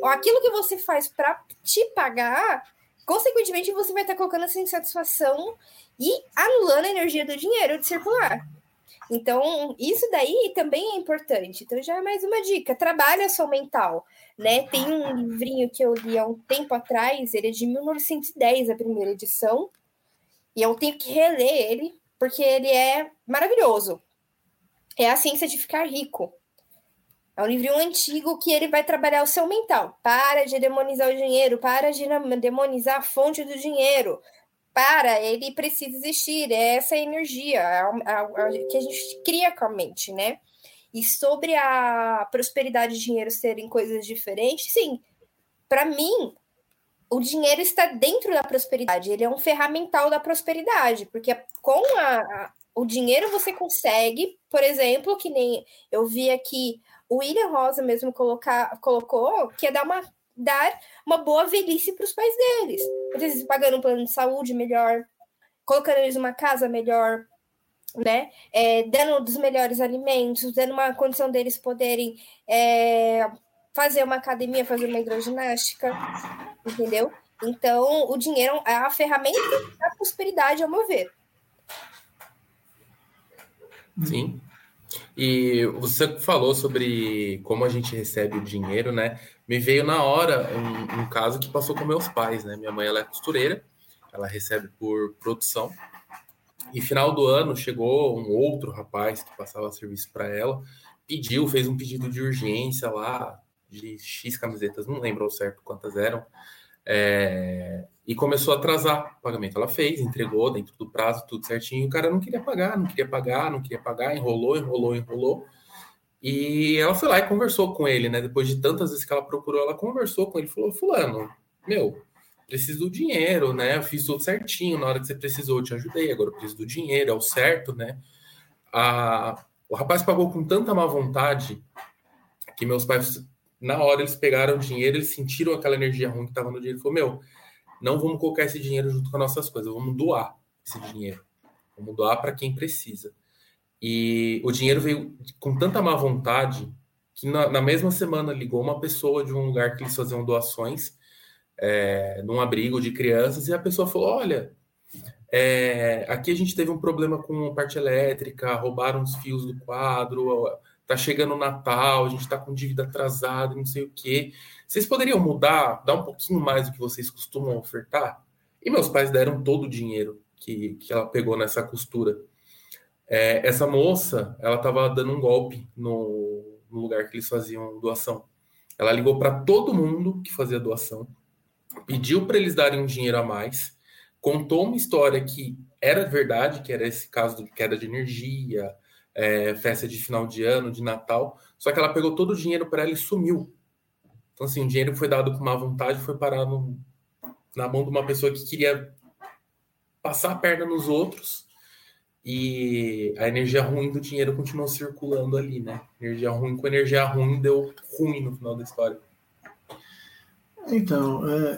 aquilo que você faz para te pagar, consequentemente você vai estar colocando essa insatisfação e anulando a energia do dinheiro de circular. Então, isso daí também é importante. Então, já é mais uma dica. Trabalha sua mental, né? Tem um livrinho que eu li há um tempo atrás, ele é de 1910, a primeira edição, e eu tenho que reler ele, porque ele é maravilhoso. É a ciência de ficar rico. É um livrinho antigo que ele vai trabalhar o seu mental. Para de demonizar o dinheiro, para de demonizar a fonte do dinheiro. Para, ele precisa existir. É essa energia a, a, a, que a gente cria com a mente, né? E sobre a prosperidade e dinheiro serem coisas diferentes, sim. Para mim, o dinheiro está dentro da prosperidade, ele é um ferramental da prosperidade, porque com a, o dinheiro você consegue, por exemplo, que nem eu vi aqui, o William Rosa mesmo colocar, colocou, que é dar uma, dar uma boa velhice para os pais deles. Às vezes pagando um plano de saúde melhor, colocando eles numa casa melhor, né? É, dando dos melhores alimentos, dando uma condição deles poderem é, fazer uma academia, fazer uma hidroginástica, entendeu? Então, o dinheiro é a ferramenta da prosperidade, ao meu ver. Sim. E você falou sobre como a gente recebe o dinheiro, né? Me veio na hora um, um caso que passou com meus pais, né? Minha mãe ela é costureira, ela recebe por produção. E final do ano chegou um outro rapaz que passava serviço para ela, pediu, fez um pedido de urgência lá, de X camisetas, não lembro ao certo quantas eram, é, e começou a atrasar o pagamento. Ela fez, entregou dentro do prazo, tudo certinho. O cara não queria pagar, não queria pagar, não queria pagar, enrolou, enrolou, enrolou. E ela foi lá e conversou com ele, né? Depois de tantas vezes que ela procurou, ela conversou com ele, falou: Fulano, meu, preciso do dinheiro, né? Eu fiz tudo certinho na hora que você precisou, eu te ajudei, agora eu preciso do dinheiro, é o certo, né? A, o rapaz pagou com tanta má vontade que meus pais na hora eles pegaram o dinheiro, eles sentiram aquela energia ruim que estava no dinheiro e falou: Meu, não vamos colocar esse dinheiro junto com as nossas coisas, vamos doar esse dinheiro. Vamos doar para quem precisa. E o dinheiro veio com tanta má vontade que na, na, mesma semana ligou uma pessoa de um lugar que eles faziam doações, é, num abrigo de crianças, e a pessoa falou: Olha, é, aqui a gente teve um problema com parte elétrica, roubaram os fios do quadro, tá chegando o Natal, a gente está com dívida atrasada, não sei o quê. Vocês poderiam mudar, dar um pouquinho mais do que vocês costumam ofertar? E meus pais deram todo o dinheiro que, que ela pegou nessa costura. É, essa moça, ela estava dando um golpe no, no, lugar que eles faziam doação. Ela ligou para todo mundo que fazia doação, pediu para eles darem um dinheiro a mais, contou uma história que era verdade, que era esse caso de queda de energia, é, festa de final de ano, de Natal, só que ela pegou todo o dinheiro para ela e sumiu. Então, assim, o dinheiro foi dado com má vontade, foi parar na mão de uma pessoa que queria passar a perna nos outros e a energia ruim do dinheiro continuou circulando ali, né? Energia ruim com energia ruim deu ruim no final da história. Então, é,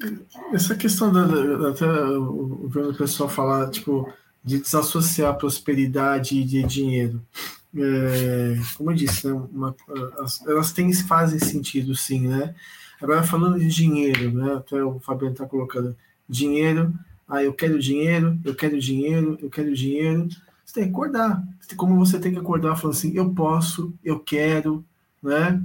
é, essa questão da, da, até o pessoal falar, tipo, de desassociar prosperidade de dinheiro. É, como eu disse, né, uma, elas têm, fazem sentido sim, né? Agora falando de dinheiro, né? Até o Fabiano está colocando dinheiro, ah, eu quero dinheiro, eu quero dinheiro, eu quero dinheiro. Você tem que acordar. Como você tem que acordar falando assim, eu posso, eu quero, né?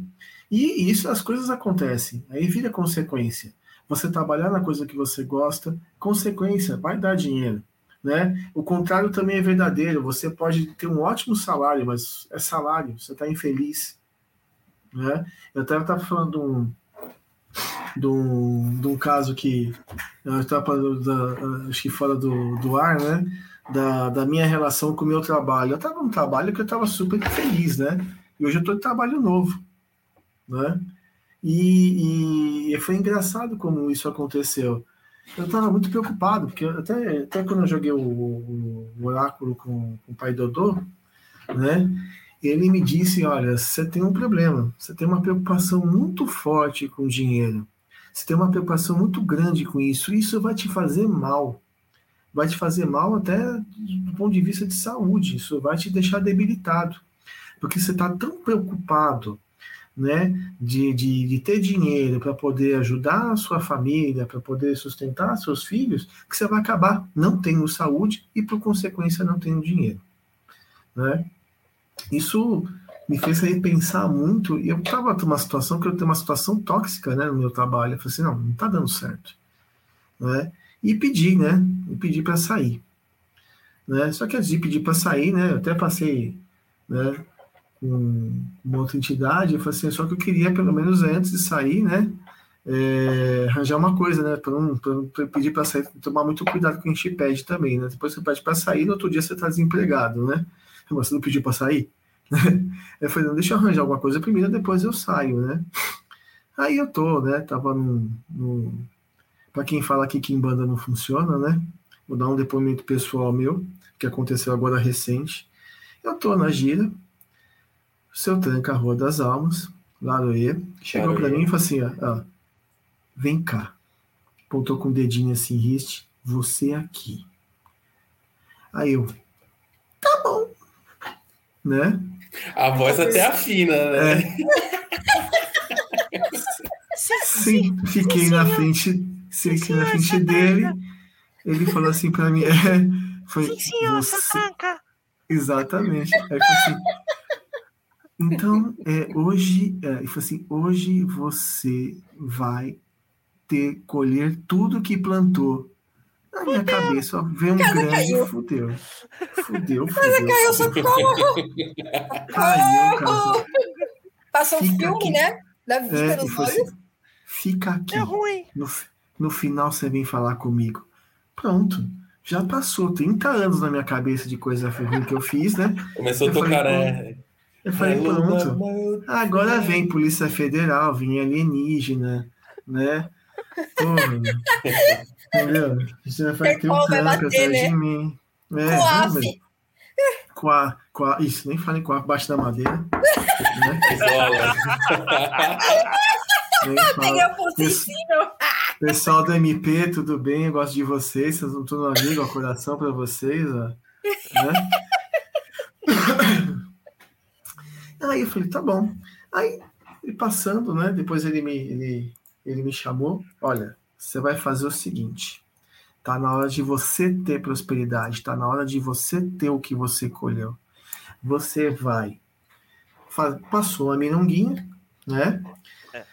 E isso, as coisas acontecem. Aí vira consequência. Você trabalhar na coisa que você gosta, consequência, vai dar dinheiro. Né? O contrário também é verdadeiro. Você pode ter um ótimo salário, mas é salário, você está infeliz. Né? Eu até estava falando de um, de, um, de um caso que eu estava falando, acho que fora do, do ar, né? Da, da minha relação com o meu trabalho. Eu estava num trabalho que eu estava super feliz, né? E hoje eu estou em trabalho novo, né? E, e foi engraçado como isso aconteceu eu estava muito preocupado, porque até, até quando eu joguei o, o, o oráculo com, com, o pai Dodô, né, ele me disse, olha, você tem um problema, você tem uma preocupação muito forte com dinheiro, você tem uma preocupação muito grande com isso, isso vai te fazer mal, vai te fazer mal até do ponto de vista de saúde, isso vai te deixar debilitado, porque você está tão preocupado né, de, de, de ter dinheiro para poder ajudar a sua família, para poder sustentar seus filhos, que você vai acabar não tendo saúde e, por consequência, não tendo dinheiro. Né? Isso me fez repensar muito, e eu estava numa situação que eu tenho uma situação tóxica né, no meu trabalho. Eu falei assim, não, não está dando certo. Né? E pedi, né? E pedi para sair. Né? Só que antes de pedir para sair, né, eu até passei né, com uma outra entidade, eu falei assim, só que eu queria, pelo menos antes de sair, né, é, arranjar uma coisa, né, para não, não pedir para sair, tomar muito cuidado com o que a gente pede também, né, depois você pede para sair, no outro dia você está desempregado, né, você não pediu para sair? *laughs* eu falei, não, deixa eu arranjar alguma coisa primeiro, depois eu saio, né, *laughs* aí eu tô, né, tava no, para quem fala aqui que em banda não funciona, né, vou dar um depoimento pessoal meu, que aconteceu agora recente, eu tô na gira, seu tranca a Rua das Almas, Laroê, chegou para mim e falou assim: ó, ó, vem cá. Apontou com o dedinho assim, riste, você aqui. Aí eu, tá bom. Né? A voz até afina, né? É. Sim, fiquei Sim, na frente, fiquei na frente dele. Ele falou assim para mim, *laughs* é, foi Sim, senhor, você... Exatamente. Aí eu falei assim, então, é, hoje, é, ele falou assim, hoje você vai ter, colher tudo que plantou. Na minha fudeu. cabeça, ó, veio um grande caiu. fudeu. Fudeu, fudeu. Casa caiu, socorro! *laughs* Caiu, casa. Passou um filme, aqui. né? Da vista é, nos olhos. Assim, Fica aqui. É ruim. No, no final você vem falar comigo. Pronto já passou 30 anos na minha cabeça de coisa ruim que eu fiz, né? Começou eu a tocar, né? Eu falei, pronto. Agora vem Polícia Federal, vem alienígena, né? Porra, entendeu? Você vai ter um tranco atrás né? de mim. É, Coaf. Quá, quá, isso, nem em quá, baixo da madeira. *laughs* né? Possível. Pessoal do MP, tudo bem? Eu gosto de vocês, vocês não estão no amigo, ó, coração para vocês, ó. Né? *coughs* Aí eu falei, tá bom. Aí, passando, né? Depois ele me, ele, ele me chamou. Olha, você vai fazer o seguinte. Tá na hora de você ter prosperidade, tá na hora de você ter o que você colheu. Você vai. Faz, passou a minonguinha, né? É.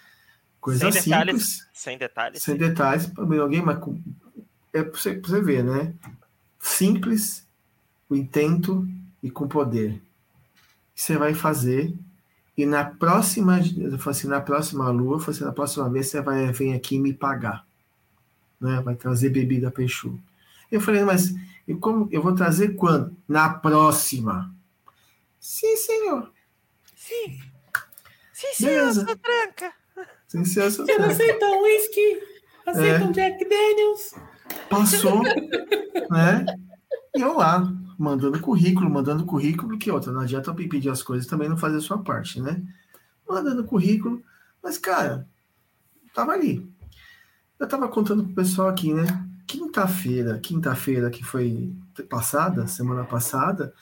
Coisa sem simples. Detalhes, sem detalhes. Sem detalhes, para minonguinha, mas com, é para você, pra você ver, né? Simples, o intento e com poder você vai fazer e na próxima, assim, na próxima lua, assim, na próxima vez você vai vir aqui me pagar, né? Vai trazer bebida para Exu. Eu falei, mas e como eu vou trazer quando? Na próxima. Sim, senhor. Sim. Sim, senhor, sua tranca. Sim, senhor, sua Você não tranca. aceita um whisky? Aceita É. um Jack Daniels? Passou, né? E eu lá, mandando currículo, mandando currículo, que outra, não adianta eu pedir as coisas também não fazer a sua parte, né? Mandando currículo, mas, cara, tava ali. Eu tava contando pro pessoal aqui, né? Quinta-feira, quinta-feira que foi passada, semana passada,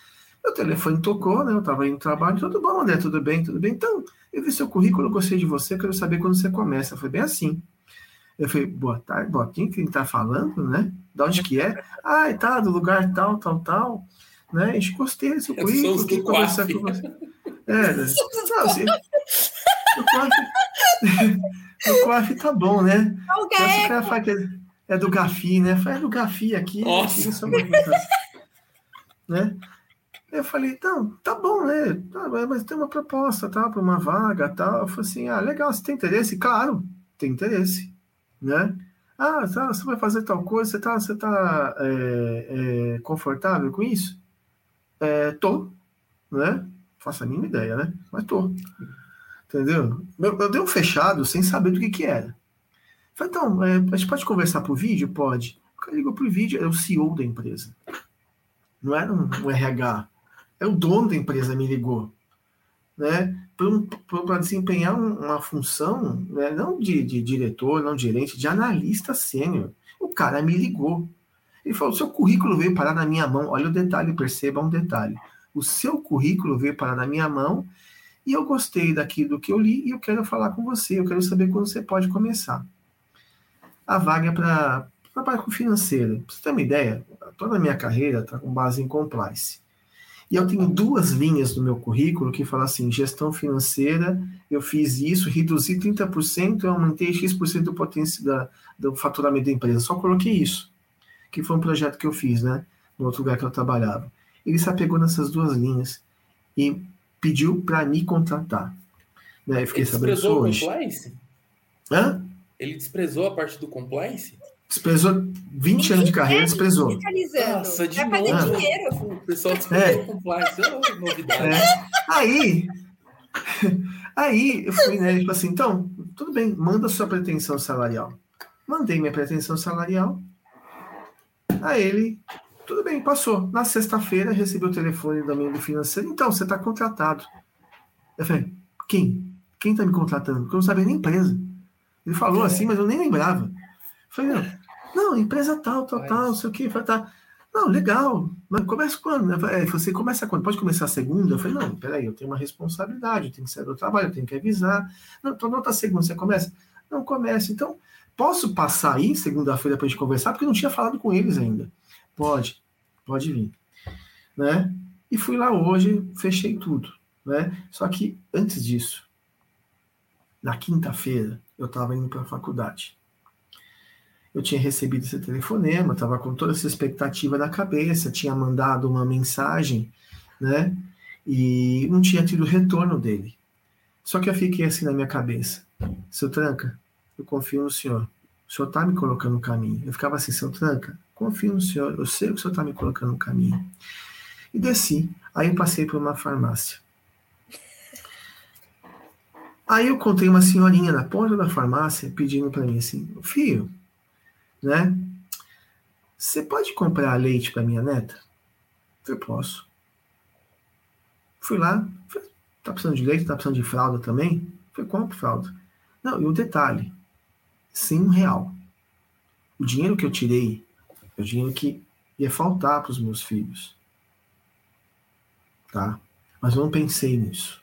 meu telefone tocou, né? Eu tava indo trabalho, tudo bom, André, tudo bem, tudo bem. Então, eu vi seu currículo, gostei de você, quero saber quando você começa. Foi bem assim. Eu falei, boa tarde, boa, quem que tá falando, né? De onde que é? Ah, tá, do lugar tal, tal, tal. Né? A gente gostei desse Somos currículo, do quem conversar com você. É, né? *laughs* Não, assim, *laughs* *laughs* o Quaf tá bom, né? O cara fala que é, é do Gafi, né? Fala, é do Gafi aqui. né? Nossa. Aqui, *laughs* né? Eu falei, então, tá bom, né? Tá, mas tem uma proposta, tá? Para uma vaga, tal. Eu falei assim, ah, legal, você tem interesse? Claro, tem interesse, né? Ah, tá, você vai fazer tal coisa, você tá, você tá é, é, confortável com isso? É, tô, né? Faço a mínima ideia, né? Mas tô. Entendeu? Eu, eu dei um fechado sem saber do que que era. Falei, então, é, a gente pode conversar por vídeo? Pode. O cara ligou por vídeo, é o CEO da empresa. Não era um, um RH. É o dono da empresa me ligou. Né? Para desempenhar um- uma função, né? não de, de diretor, não de gerente, de analista sênior. O cara me ligou. Ele falou: seu currículo veio parar na minha mão. Olha o detalhe, perceba um detalhe. O seu currículo veio parar na minha mão e eu gostei daqui do que eu li e eu quero falar com você. Eu quero saber quando você pode começar. A vaga é para trabalho com financeiro. Pra você ter uma ideia, toda a minha carreira está com base em compliance. E eu tenho duas linhas no meu currículo que falam assim: gestão financeira, eu fiz isso, reduzi 30%, eu aumentei X% do potencial da, do faturamento da empresa. Só coloquei isso, que foi um projeto que eu fiz, né? No outro lugar que eu trabalhava. Ele se apegou nessas duas linhas. E pediu para me contratar. Né? Eu fiquei Ele sabendo desprezou isso o hoje. compliance? Hã? Ele desprezou a parte do compliance? Desprezou 20 anos de carreira, desprezou. Nossa, de Vai fazer novo. dinheiro. O pessoal desprezou o compliance. Oh, novidade. É. Aí, *laughs* aí eu fui nele e falei assim, então, tudo bem, manda sua pretensão salarial. Mandei minha pretensão salarial. Aí ele, tudo bem, passou. Na sexta-feira, recebi o telefone do amigo financeiro. Então, você está contratado. Eu falei, quem? Quem está me contratando? Porque eu não sabia nem empresa. Ele falou assim, mas eu nem lembrava. Eu falei, não, não, empresa tal, tal, tal, não sei o quê. Eu falei, tá. Não, legal. Mas começa quando? Falei, é, você começa quando? Pode começar segunda? Eu falei, não, peraí, eu tenho uma responsabilidade, eu tenho que sair do trabalho, eu tenho que avisar. Não, então não tá segunda, você começa? Não, começa. Então, posso passar aí segunda-feira para a gente conversar? Porque eu não tinha falado com eles ainda. Pode, pode vir. Né? E fui lá hoje, fechei tudo. Né? Só que antes disso, na quinta-feira, eu estava indo para a faculdade. Eu tinha recebido esse telefonema, estava com toda essa expectativa na cabeça, tinha mandado uma mensagem, né? E não tinha tido retorno dele. Só que eu fiquei assim na minha cabeça: seu Tranca, eu confio no senhor. O senhor está me colocando no caminho. Eu ficava assim: seu Tranca, confio no senhor, eu sei que o senhor está me colocando no caminho. E desci. Aí eu passei por uma farmácia. Aí eu contei uma senhorinha na porta da farmácia pedindo para mim assim: filho, né? Você pode comprar leite para minha neta? Eu posso. Fui lá, falei, tá precisando de leite, tá precisando de fralda também? Falei, compro fralda. Não, e o detalhe, sem um real. O dinheiro que eu tirei é o dinheiro que ia faltar para os meus filhos. Tá? Mas eu não pensei nisso.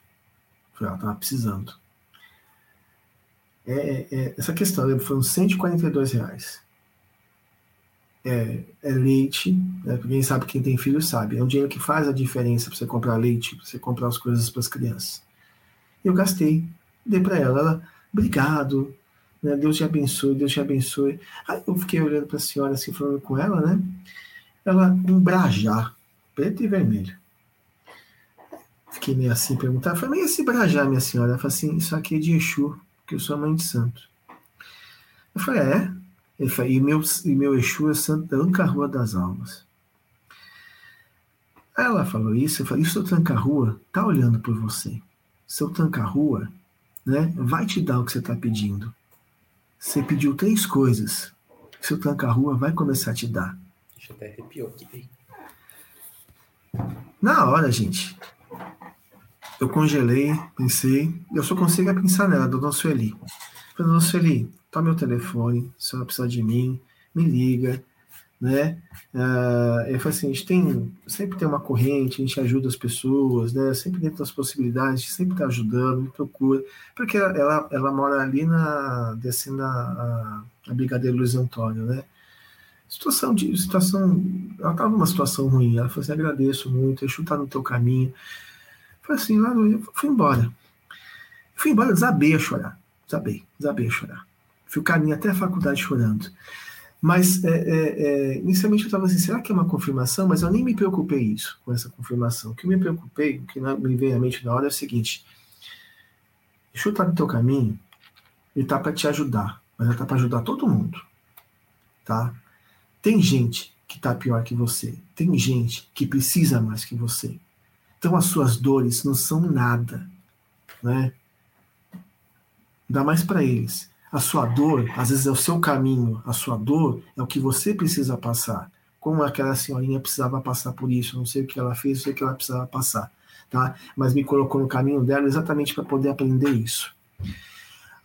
Falei, ela tava precisando. É, é, essa questão, lembro, foram 142 reais. É, é leite, né? quem sabe, quem tem filho sabe, é um dinheiro que faz a diferença para você comprar leite, para você comprar as coisas para as crianças. Eu gastei, dei para ela, ela, obrigado, né? Deus te abençoe, Deus te abençoe. Aí eu fiquei olhando para a senhora, assim, falando com ela, né? Ela, um brajá, preto e vermelho. Fiquei meio assim, perguntar, falei, esse brajá, minha senhora? Ela falou assim, isso aqui é de Exu, que eu sou a mãe de santo. Eu falei, é? Ele falou, e meu, e meu Exu é Santo Tranca-Rua das Almas. Aí ela falou isso, eu falei, isso o Tranca-Rua tá olhando por você. Seu Tranca-Rua, né, vai te dar o que você está pedindo. Você pediu três coisas. Seu Tranca-Rua vai começar a te dar. Deixa eu até arrepiou aqui. Na hora, gente, eu congelei, pensei, eu só consigo pensar nela, dona Sueli. Falei, dona Sueli, tá meu telefone, se ela precisar de mim, me liga, né? Uh, eu falei assim, a gente tem, sempre tem uma corrente, a gente ajuda as pessoas, né? Sempre dentro das possibilidades, a gente sempre tá ajudando, procura, porque ela, ela, mora ali na, descendo a, a, a Brigadeiro Luiz Antônio, né? Situação de, situação, ela tava numa situação ruim, ela falou assim, agradeço muito, deixa eu estar no teu caminho, foi assim, lá no fui embora. Fui embora, desabei a chorar. Desabei, desabei a chorar. Fui o caminho até a faculdade chorando. Mas, é, é, é, inicialmente eu estava assim, será que é uma confirmação? Mas eu nem me preocupei isso, com essa confirmação. O que me preocupei, o que me veio à mente na hora é o seguinte, Exu está no teu caminho, ele está para te ajudar, mas ele está para ajudar todo mundo. Tá? Tem gente que está pior que você. Tem gente que precisa mais que você. Então as suas dores não são nada, né? Dá mais para eles. A sua dor, às vezes é o seu caminho. A sua dor é o que você precisa passar. Como aquela senhorinha precisava passar por isso, não sei o que ela fez, não sei o que ela precisava passar, tá? Mas me colocou no caminho dela exatamente para poder aprender isso.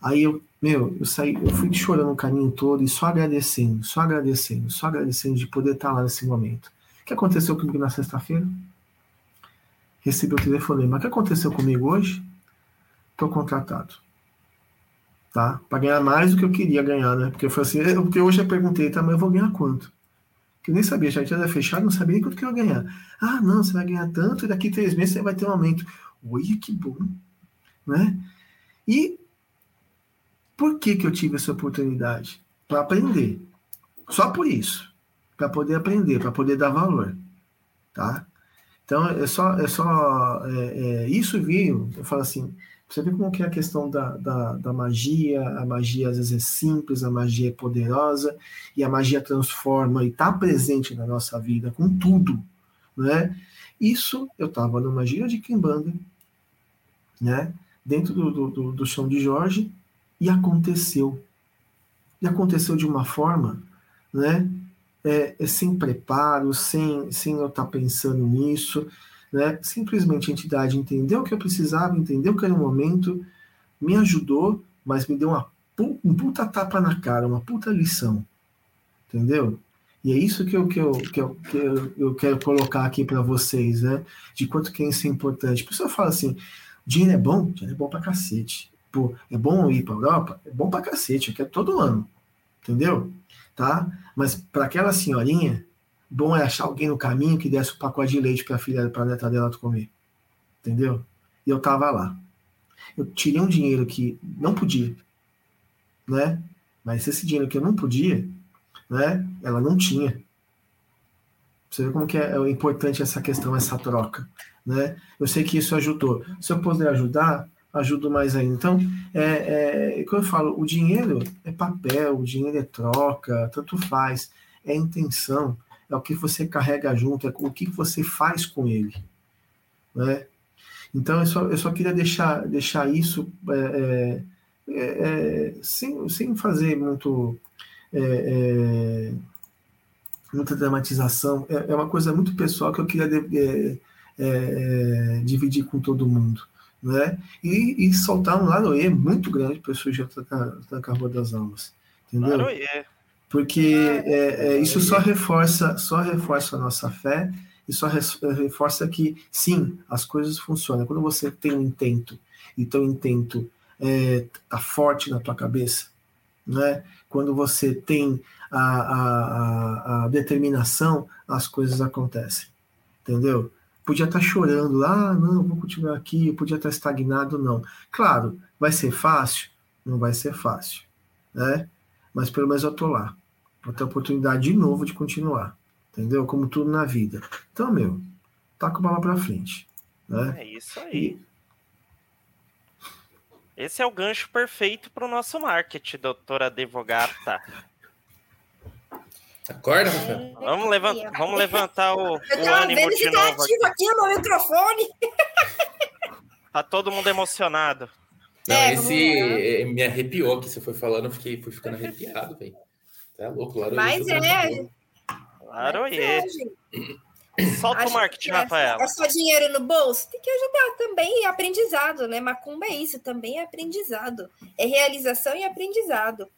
Aí eu, meu, eu saí, eu fui chorando o caminho todo e só agradecendo, só agradecendo, só agradecendo de poder estar lá nesse momento. O que aconteceu comigo na sexta-feira? recebi o telefonema. O que aconteceu comigo hoje? Estou contratado. Tá? Para ganhar mais do que eu queria ganhar, né? Porque eu falei assim, porque hoje eu perguntei, tá, mas eu vou ganhar quanto? Que eu nem sabia, já tinha fechado, não sabia nem quanto que eu ia ganhar. Ah, não, você vai ganhar tanto e daqui três meses você vai ter um aumento. Oi, que bom, né? E por que que eu tive essa oportunidade? Para aprender. Só por isso. Para poder aprender, para poder dar valor, tá? Então, é só, é só é, é, isso veio, eu falo assim, você vê como que é a questão da, da, da, magia, a magia às vezes é simples, a magia é poderosa, e a magia transforma e está presente na nossa vida com tudo, né? Isso, eu estava numa gira de Kimbanda, né? Dentro do, do, do chão de Jorge, e aconteceu. E aconteceu de uma forma, né? É, é sem preparo, sem, sem eu estar tá pensando nisso, né? Simplesmente a entidade entendeu o que eu precisava, entendeu que era o momento, me ajudou, mas me deu uma um puta tapa na cara, uma puta lição. Entendeu? E é isso que eu, que eu, que eu, que eu, eu quero colocar aqui para vocês, né? De quanto que isso é importante. A pessoa fala assim: dinheiro é bom? Dinheiro é bom pra cacete. Pô, é bom ir pra Europa? É bom pra cacete, eu quero todo ano. Entendeu? Tá? Mas para aquela senhorinha, bom é achar alguém no caminho que desse o um pacote de leite para a filha, para a neta dela comer. Entendeu? E eu tava lá. Eu tirei um dinheiro que não podia, né? Mas esse dinheiro que eu não podia, né? Ela não tinha. Você vê como que é, é importante essa questão, essa troca, né? Eu sei que isso ajudou. Se eu puder ajudar, ajudo mais ainda. Então, é, é, eu falo, o dinheiro é papel, o dinheiro é troca, tanto faz, é intenção é o que você carrega junto, é o que você faz com ele. Né? Então, eu só, eu só queria deixar, deixar isso é, é, é, é sem, sem fazer muito. É, é, muita dramatização. É, uma coisa muito pessoal que eu queria dividir com todo mundo. Né? E, e soltar um laroê muito grande para o sujeito da Carboa das Almas. Entendeu? Laroê. Porque é, é, isso só reforça, só reforça a nossa fé e só reforça que sim, as coisas funcionam. Quando você tem um intento e teu intento é, tá forte na tua cabeça, né? Quando você tem a, a, a determinação, as coisas acontecem, entendeu? Podia estar tá chorando ah, não, vou continuar aqui, podia estar tá estagnado, não. Claro, vai ser fácil? Não vai ser fácil, né? mas pelo menos eu tô lá. Vou ter a oportunidade de novo de continuar. Entendeu? Como tudo na vida. Então, meu, tá com a bola pra frente. Né? É isso aí. E... Esse é o gancho perfeito para o nosso marketing, doutora advogata. Acorda, Rafael. Vamos, levant... Vamos levantar o, o ânimo de novo. Aqui. aqui no microfone. *laughs* Tá todo mundo emocionado. Não, é, esse me arrepiou que você foi falando, eu fiquei, fui ficando arrepiado, velho. É louco, Laroie. Mas é. Laroie. Solta Acho o marketing, Rafael. É só dinheiro no bolso? Tem que ajudar também. E aprendizado, né? Macumba é isso, também é aprendizado. É realização e aprendizado.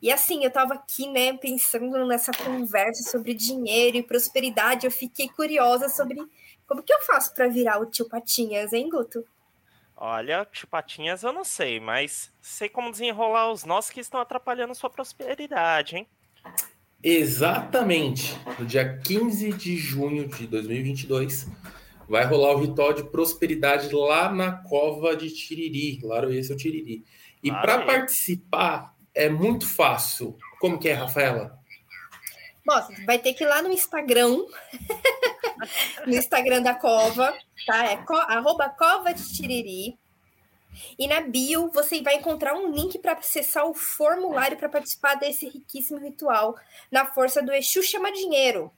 E assim, eu estava aqui, né, pensando nessa conversa sobre dinheiro e prosperidade. Eu fiquei curiosa sobre como que eu faço para virar o tio Patinhas, hein, Guto? Olha, chupatinhas eu não sei, mas sei como desenrolar os nós que estão atrapalhando sua prosperidade, hein? Exatamente. No dia 15 de junho de 2022, vai rolar o ritual de prosperidade lá na cova de Tiriri. Claro, esse é o Tiriri. E para participar é muito fácil. Como que é, Rafaela? Bom, vai ter que ir lá no Instagram, *laughs* no Instagram da Cova, tá? É co, arroba Cova de Tiriri. E na bio você vai encontrar um link para acessar o formulário para participar desse riquíssimo ritual na força do Exu Chama Dinheiro.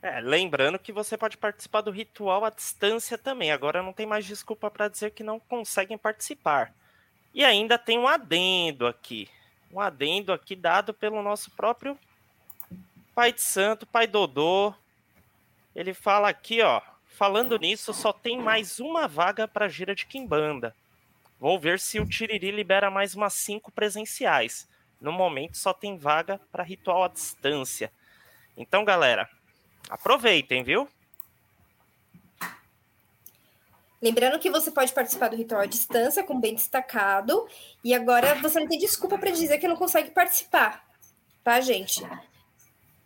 É, lembrando que você pode participar do ritual à distância também. Agora não tem mais desculpa para dizer que não conseguem participar. E ainda tem um adendo aqui. Um adendo aqui dado pelo nosso próprio Pai de Santo, Pai Dodô. Ele fala aqui, ó. Falando nisso, só tem mais uma vaga para gira de Quimbanda. Vou ver se o Tiriri libera mais umas cinco presenciais. No momento só tem vaga para ritual à distância. Então, galera, aproveitem, viu? Lembrando que você pode participar do ritual à distância, com bem destacado. E agora você não tem desculpa para dizer que não consegue participar, tá, gente?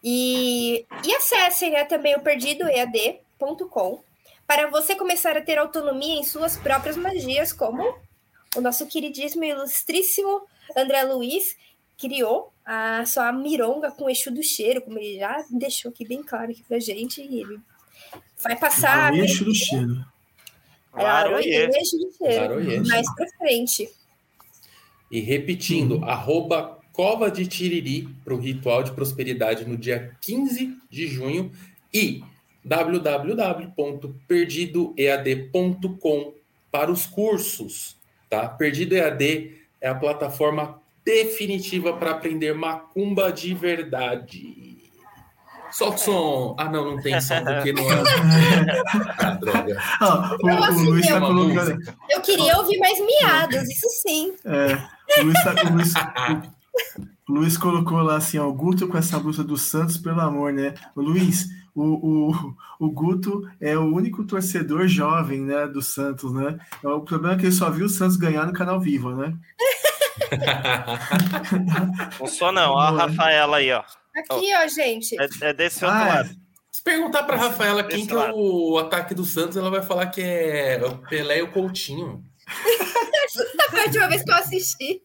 E, e acessem né, também o perdidoead.com para você começar a ter autonomia em suas próprias magias, como o nosso queridíssimo e ilustríssimo André Luiz criou a sua mironga com o eixo do cheiro, como ele já deixou aqui bem claro aqui pra gente. E ele Vai passar. Laroie do cheiro. Laroie Laroie. do cheiro. Mais pra frente. E repetindo, arroba Cova de Tiriri para o ritual de prosperidade no dia 15 de junho e www.perdidoead.com para os cursos, tá? Perdido EAD é a plataforma definitiva para aprender macumba de verdade. Solta o som. Ah, não, não tem som porque não é. *laughs* Ah, droga. Ah, o, Eu o Luiz tá é colocando. Eu queria ouvir mais miados, isso sim. É, o Luiz, tá- o Luiz- o *laughs* Luiz colocou lá assim, ó, o Guto com essa blusa do Santos, pelo amor, né? O Luiz, o, o, o Guto é o único torcedor jovem, né, do Santos, né? O problema é que ele só viu o Santos ganhar no canal Viva, né? *laughs* Não sou não, ó a Rafaela aí, ó. Aqui, ó, gente. É, é desse outro Ah, lado. Se perguntar para Rafaela quem que é o ataque do Santos, ela vai falar que é o Pelé e o Coutinho. Foi a última vez que eu assisti.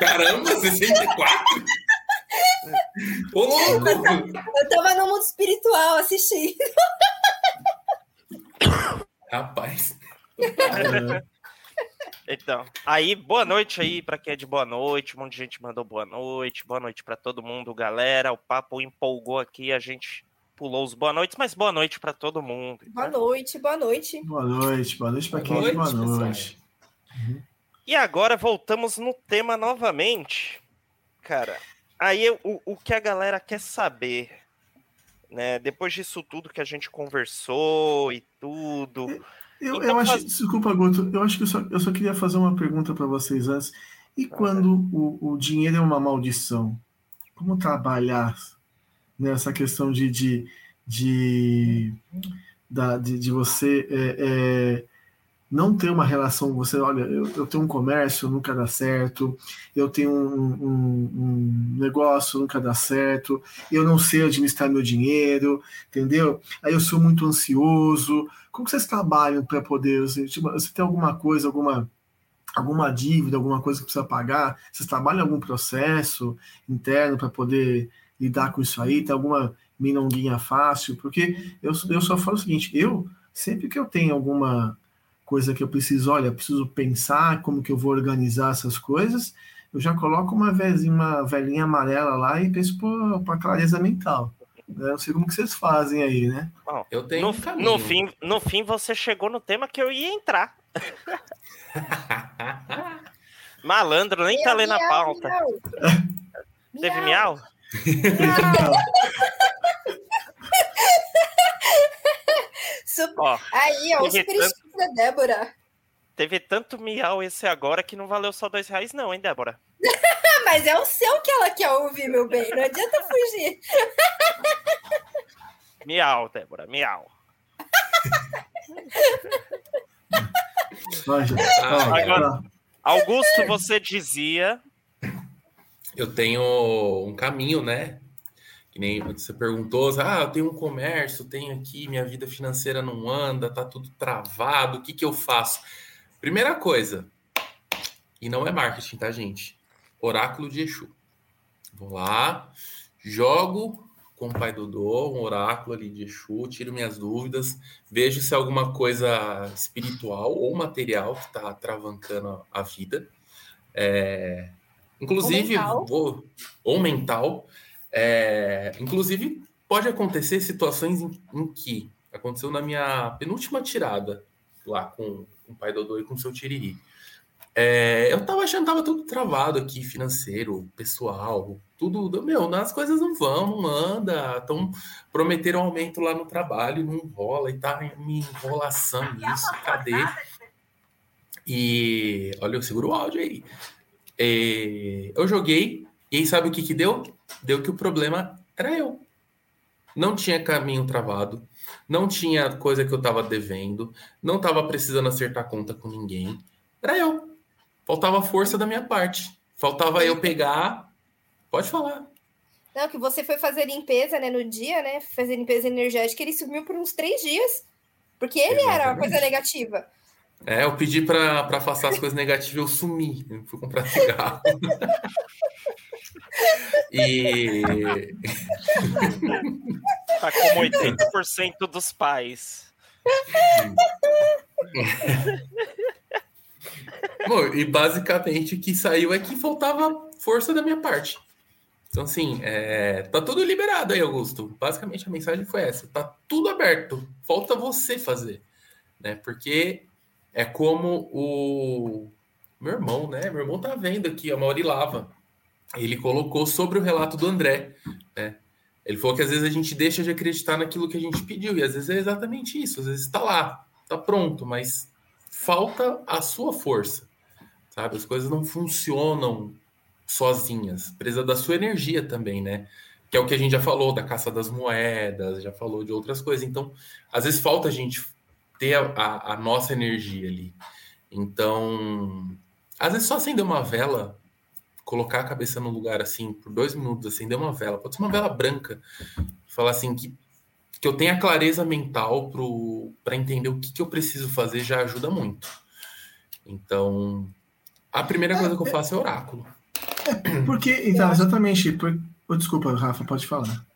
Caramba, 64? Ô, louco! Eu tava no mundo espiritual assistindo. Rapaz. Então, aí, boa noite aí pra quem é de boa noite. Um monte de gente mandou boa noite. Boa noite pra todo mundo, galera. O papo empolgou aqui, a gente pulou os boa noites, mas boa noite pra todo mundo. Boa noite, boa noite. Boa noite, boa noite pra quem é Boa de boa noite, noite. E agora voltamos no tema novamente. Cara, aí eu- o, o que a galera quer saber, né? Depois disso tudo que a gente conversou e tudo. Eu, Então eu acho, faz- desculpa, Guto, eu acho que eu só, eu só queria fazer uma pergunta para vocês antes. E quando o, o dinheiro é uma maldição? Como trabalhar nessa questão de, de, de, da- de, de você é, é, não ter uma relação? Você, olha, eu, eu tenho um comércio, nunca dá certo, eu tenho um, um- um negócio, nunca dá certo, eu não sei administrar meu dinheiro, entendeu? Aí eu sou muito ansioso. Como vocês trabalham para poder? Você, tipo, você tem alguma coisa, alguma, alguma dívida, alguma coisa que precisa pagar? Vocês trabalham em algum processo interno para poder lidar com isso aí? Tem alguma minonguinha fácil? Porque eu, eu só falo o seguinte: eu, sempre que eu tenho alguma coisa que eu preciso, olha, preciso pensar como que eu vou organizar essas coisas, eu já coloco uma vezinha, uma velhinha amarela lá e penso para clareza mental. né? Eu não sei como que vocês fazem aí, né? Eu tenho No, um no fim, no fim, você chegou no tema que eu ia entrar. *laughs* Malandro, nem tá lendo a pauta. miau. Teve miau? *laughs* Ó, Aí, ó, o Teve super instinto da Débora. teve tanto miau esse agora que não valeu só dois reais, não, hein, Débora? *laughs* Mas é o seu que ela quer ouvir, meu bem. Não adianta fugir. *laughs* Miau, Débora, miau. Ah, agora-. Augusto, você dizia. Eu tenho um caminho, né? Que nem você perguntou, ah, eu tenho um comércio, tenho aqui, minha vida financeira não anda, tá tudo travado, o que que eu faço? Primeira coisa, e não é marketing, tá, gente? Oráculo de Exu. Vou lá, jogo com o pai Dodô, um oráculo ali de Exu, tiro minhas dúvidas, vejo se é alguma coisa espiritual ou material que tá travancando a vida. É, Inclusive, Ou mental. vou- ou mental. É, inclusive, pode acontecer situações em, em que aconteceu na minha penúltima tirada lá com, com o pai Dodô e com o seu Tiriri. É, eu tava achando que tava tudo travado aqui, financeiro, pessoal, tudo. Meu, as coisas não vão, não anda. Então, prometeram aumento lá no trabalho, não rola, e tá em enrolação isso, cadê? E olha, eu seguro o áudio aí. É, eu joguei, e aí sabe o que que deu? Deu que o problema era eu. Não tinha caminho travado, não tinha coisa que eu tava devendo, não tava precisando acertar conta com ninguém. Era eu. Faltava força da minha parte. Faltava eu pegar. Pode falar. Não, que você foi fazer limpeza, né, no dia, né? Fazer limpeza energética, ele sumiu por uns três dias. Porque ele era uma Exatamente. coisa negativa. É, eu pedi pra pra afastar as coisas negativas, eu sumi. Eu fui comprar cigarro. *laughs* E. *laughs* Tá como 80% dos pais. Bom, e basicamente o que saiu é que faltava força da minha parte. Então, assim, é, tá tudo liberado aí, Augusto. Basicamente a mensagem foi essa: tá tudo aberto, falta você fazer. Né? Porque é como o meu irmão, né? Meu irmão tá vendo aqui, a Mauri Lava. Ele colocou sobre o relato do André, né? Ele falou que às vezes a gente deixa de acreditar naquilo que a gente pediu, e às vezes é exatamente isso, às vezes está lá, está pronto, mas falta a sua força, sabe? As coisas não funcionam sozinhas, precisa da sua energia também, né? Que é o que a gente já falou da caça das moedas, já falou de outras coisas. Então, às vezes falta a gente ter a, a, a nossa energia ali. Então, às vezes só acender uma vela, colocar a cabeça no lugar assim, por dois minutos, acender uma vela, pode ser uma vela branca, falar assim, que, que eu tenha clareza mental para entender o que, que eu preciso fazer já ajuda muito. Então, a primeira coisa que eu faço é oráculo. É, porque, então, exatamente. Por... Oh, desculpa, Rafa, pode falar.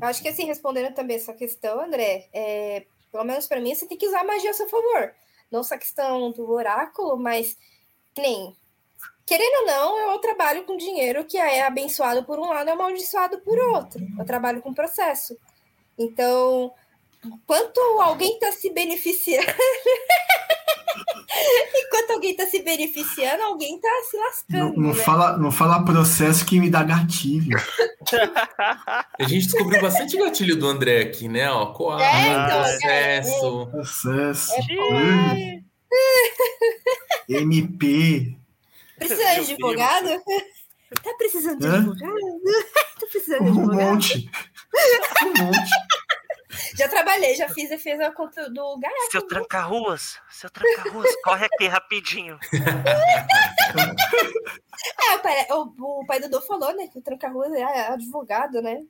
Eu acho que assim, respondendo também essa questão, André, é, pelo menos para mim, você tem que usar a magia a seu favor. Não só a questão do oráculo, mas nem. Querendo ou não, eu trabalho com dinheiro que é abençoado por um lado e amaldiçoado por outro. Eu trabalho com processo. Então, enquanto alguém está se beneficiando. *laughs* *laughs* Enquanto alguém está se beneficiando, alguém está se lascando. Não, não né? fala, não fala processo que me dá gatilho. *laughs* A gente descobriu bastante gatilho do André aqui, né? Ó, coar, É, então, processo. Processo. É, MP. Precisa de advogado? Tá precisando de advogado? *laughs* Tá precisando de Um advogado? monte. Um monte. *laughs* Já trabalhei, já fiz defesa contra do Gaiato. Seu tranca-ruas, seu tranca-ruas, *laughs* corre aqui rapidinho. É, o pai, o, o pai do Dô falou, né? Que o Tranca-Ruas é advogado, né?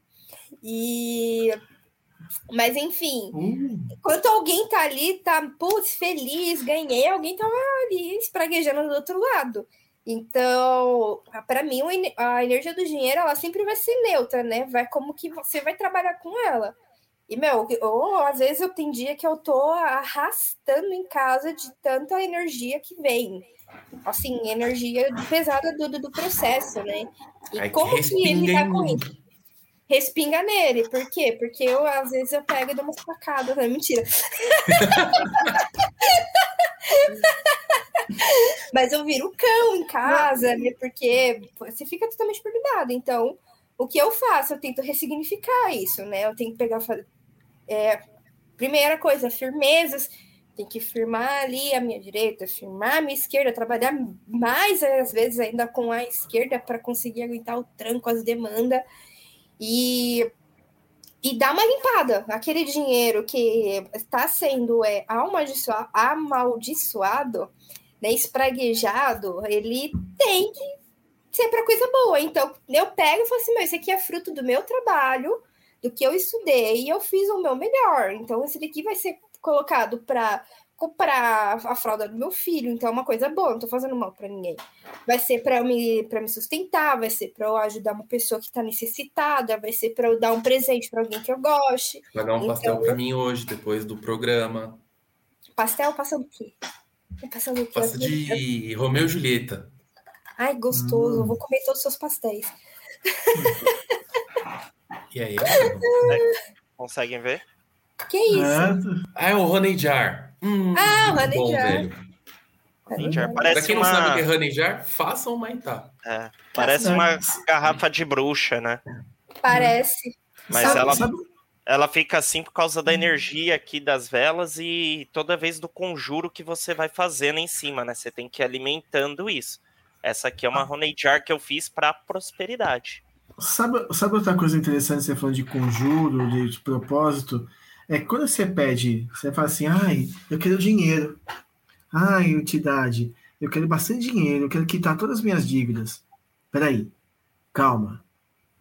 E. Mas enfim, Uh, enquanto alguém tá ali, tá, putz, feliz, ganhei, alguém tava ali espraguejando do outro lado. Então, para mim, a energia do dinheiro, ela sempre vai ser neutra, né? Vai como que você vai trabalhar com ela. E, meu, ou às vezes eu tem dia que eu tô arrastando em casa de tanta energia que vem. Assim, energia pesada do, do, do processo, né? E como que ele respinga tá com isso? Respinga nele. Por quê? Porque eu, às vezes, eu pego e dou umas facadas. Né? Mentira. *laughs* Mas eu viro cão em casa, né? Porque você fica totalmente perturbado. Então, o que eu faço? Eu tento ressignificar isso, né? Eu tenho que pegar. É, primeira coisa, firmezas. Tem que firmar ali a minha direita, firmar a minha esquerda, trabalhar mais, às vezes, ainda com a esquerda para conseguir aguentar o tranco, as demandas. E e dar uma limpada. Aquele dinheiro que está sendo é, amaldiçoado, amaldiçoado né, espraguejado, ele tem que ser para coisa boa. Então, eu pego e falo assim: meu, isso aqui é fruto do meu trabalho, do que eu estudei, e eu fiz o meu melhor. Então, esse daqui vai ser colocado para comprar a fralda do meu filho, então é uma coisa boa, não tô fazendo mal para ninguém. Vai ser para me para me sustentar, vai ser para eu ajudar uma pessoa que está necessitada, vai ser para eu dar um presente para alguém que eu goste. Vai dar um Então- pastel para mim hoje, depois do programa. Pastel passa do quê? Passa do quê? Pasta de Romeu e Julieta. Ai, gostoso, Hum. eu vou comer todos os seus pastéis. *laughs* E aí? Conseguem ver? Que isso? é, Ah, é o Honey Jar. Hum, Ah, o Honey bom, Jar. velho. Parece Pra quem não uma, sabe o que é Honey Jar, façam uma Maitá. é, parece uma garrafa de bruxa, né? Parece. Mas sabe, ela, sabe- ela fica assim por causa da energia aqui das velas e toda vez do conjuro que você vai fazendo em cima, né? Você tem que ir alimentando isso. Essa aqui é uma honey jar que eu fiz para prosperidade. Sabe, sabe outra coisa interessante, você falando de conjuro, de, de propósito? É quando você pede, você fala assim, ai, eu quero dinheiro. Ai, entidade, eu quero bastante dinheiro, eu quero quitar todas as minhas dívidas. Peraí, calma.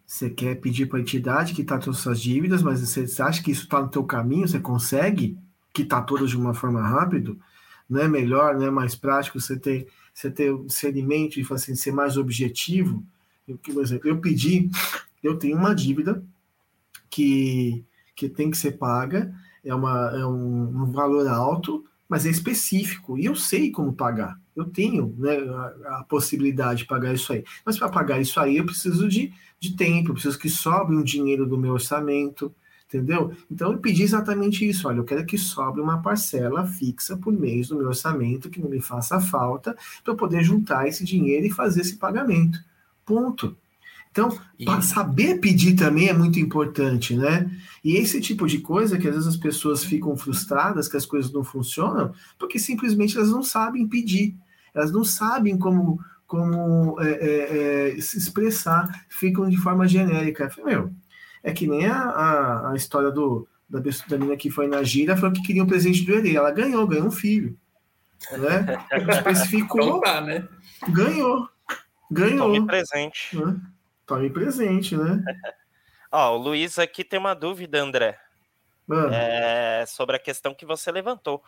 Você quer pedir para a entidade quitar todas as suas dívidas, mas você acha que isso está no teu caminho? Você consegue quitar todas de uma forma rápida? Não é melhor, não é mais prático você ter, você ter discernimento e assim, ser mais objetivo? Eu, por exemplo, eu pedi, eu tenho uma dívida que, que tem que ser paga, é, uma, é um, um valor alto, mas é específico, e eu sei como pagar. Eu tenho né, a, a possibilidade de pagar isso aí. Mas para pagar isso aí, eu preciso de, de tempo, eu preciso que sobre um dinheiro do meu orçamento, entendeu? Então eu pedi exatamente isso. Olha, eu quero que sobre uma parcela fixa por mês do meu orçamento, que não me faça falta, para eu poder juntar esse dinheiro e fazer esse pagamento. Ponto. Então, e... saber pedir também é muito importante, né? E esse tipo de coisa que às vezes as pessoas ficam frustradas que as coisas não funcionam, porque simplesmente elas não sabem pedir, elas não sabem como, como é, é, é, se expressar, ficam de forma genérica. Meu, é que nem a, a, a história do, da, da menina que foi na gira, falou que queria um presente do Herê. Ela ganhou, ganhou um filho. Né? *laughs* Especificou. Então tá, né? Ganhou. Ganhou. Tome presente. Né? Tome presente, né? *laughs* Ó, o Luiz aqui tem uma dúvida, André. É, sobre a questão que você levantou.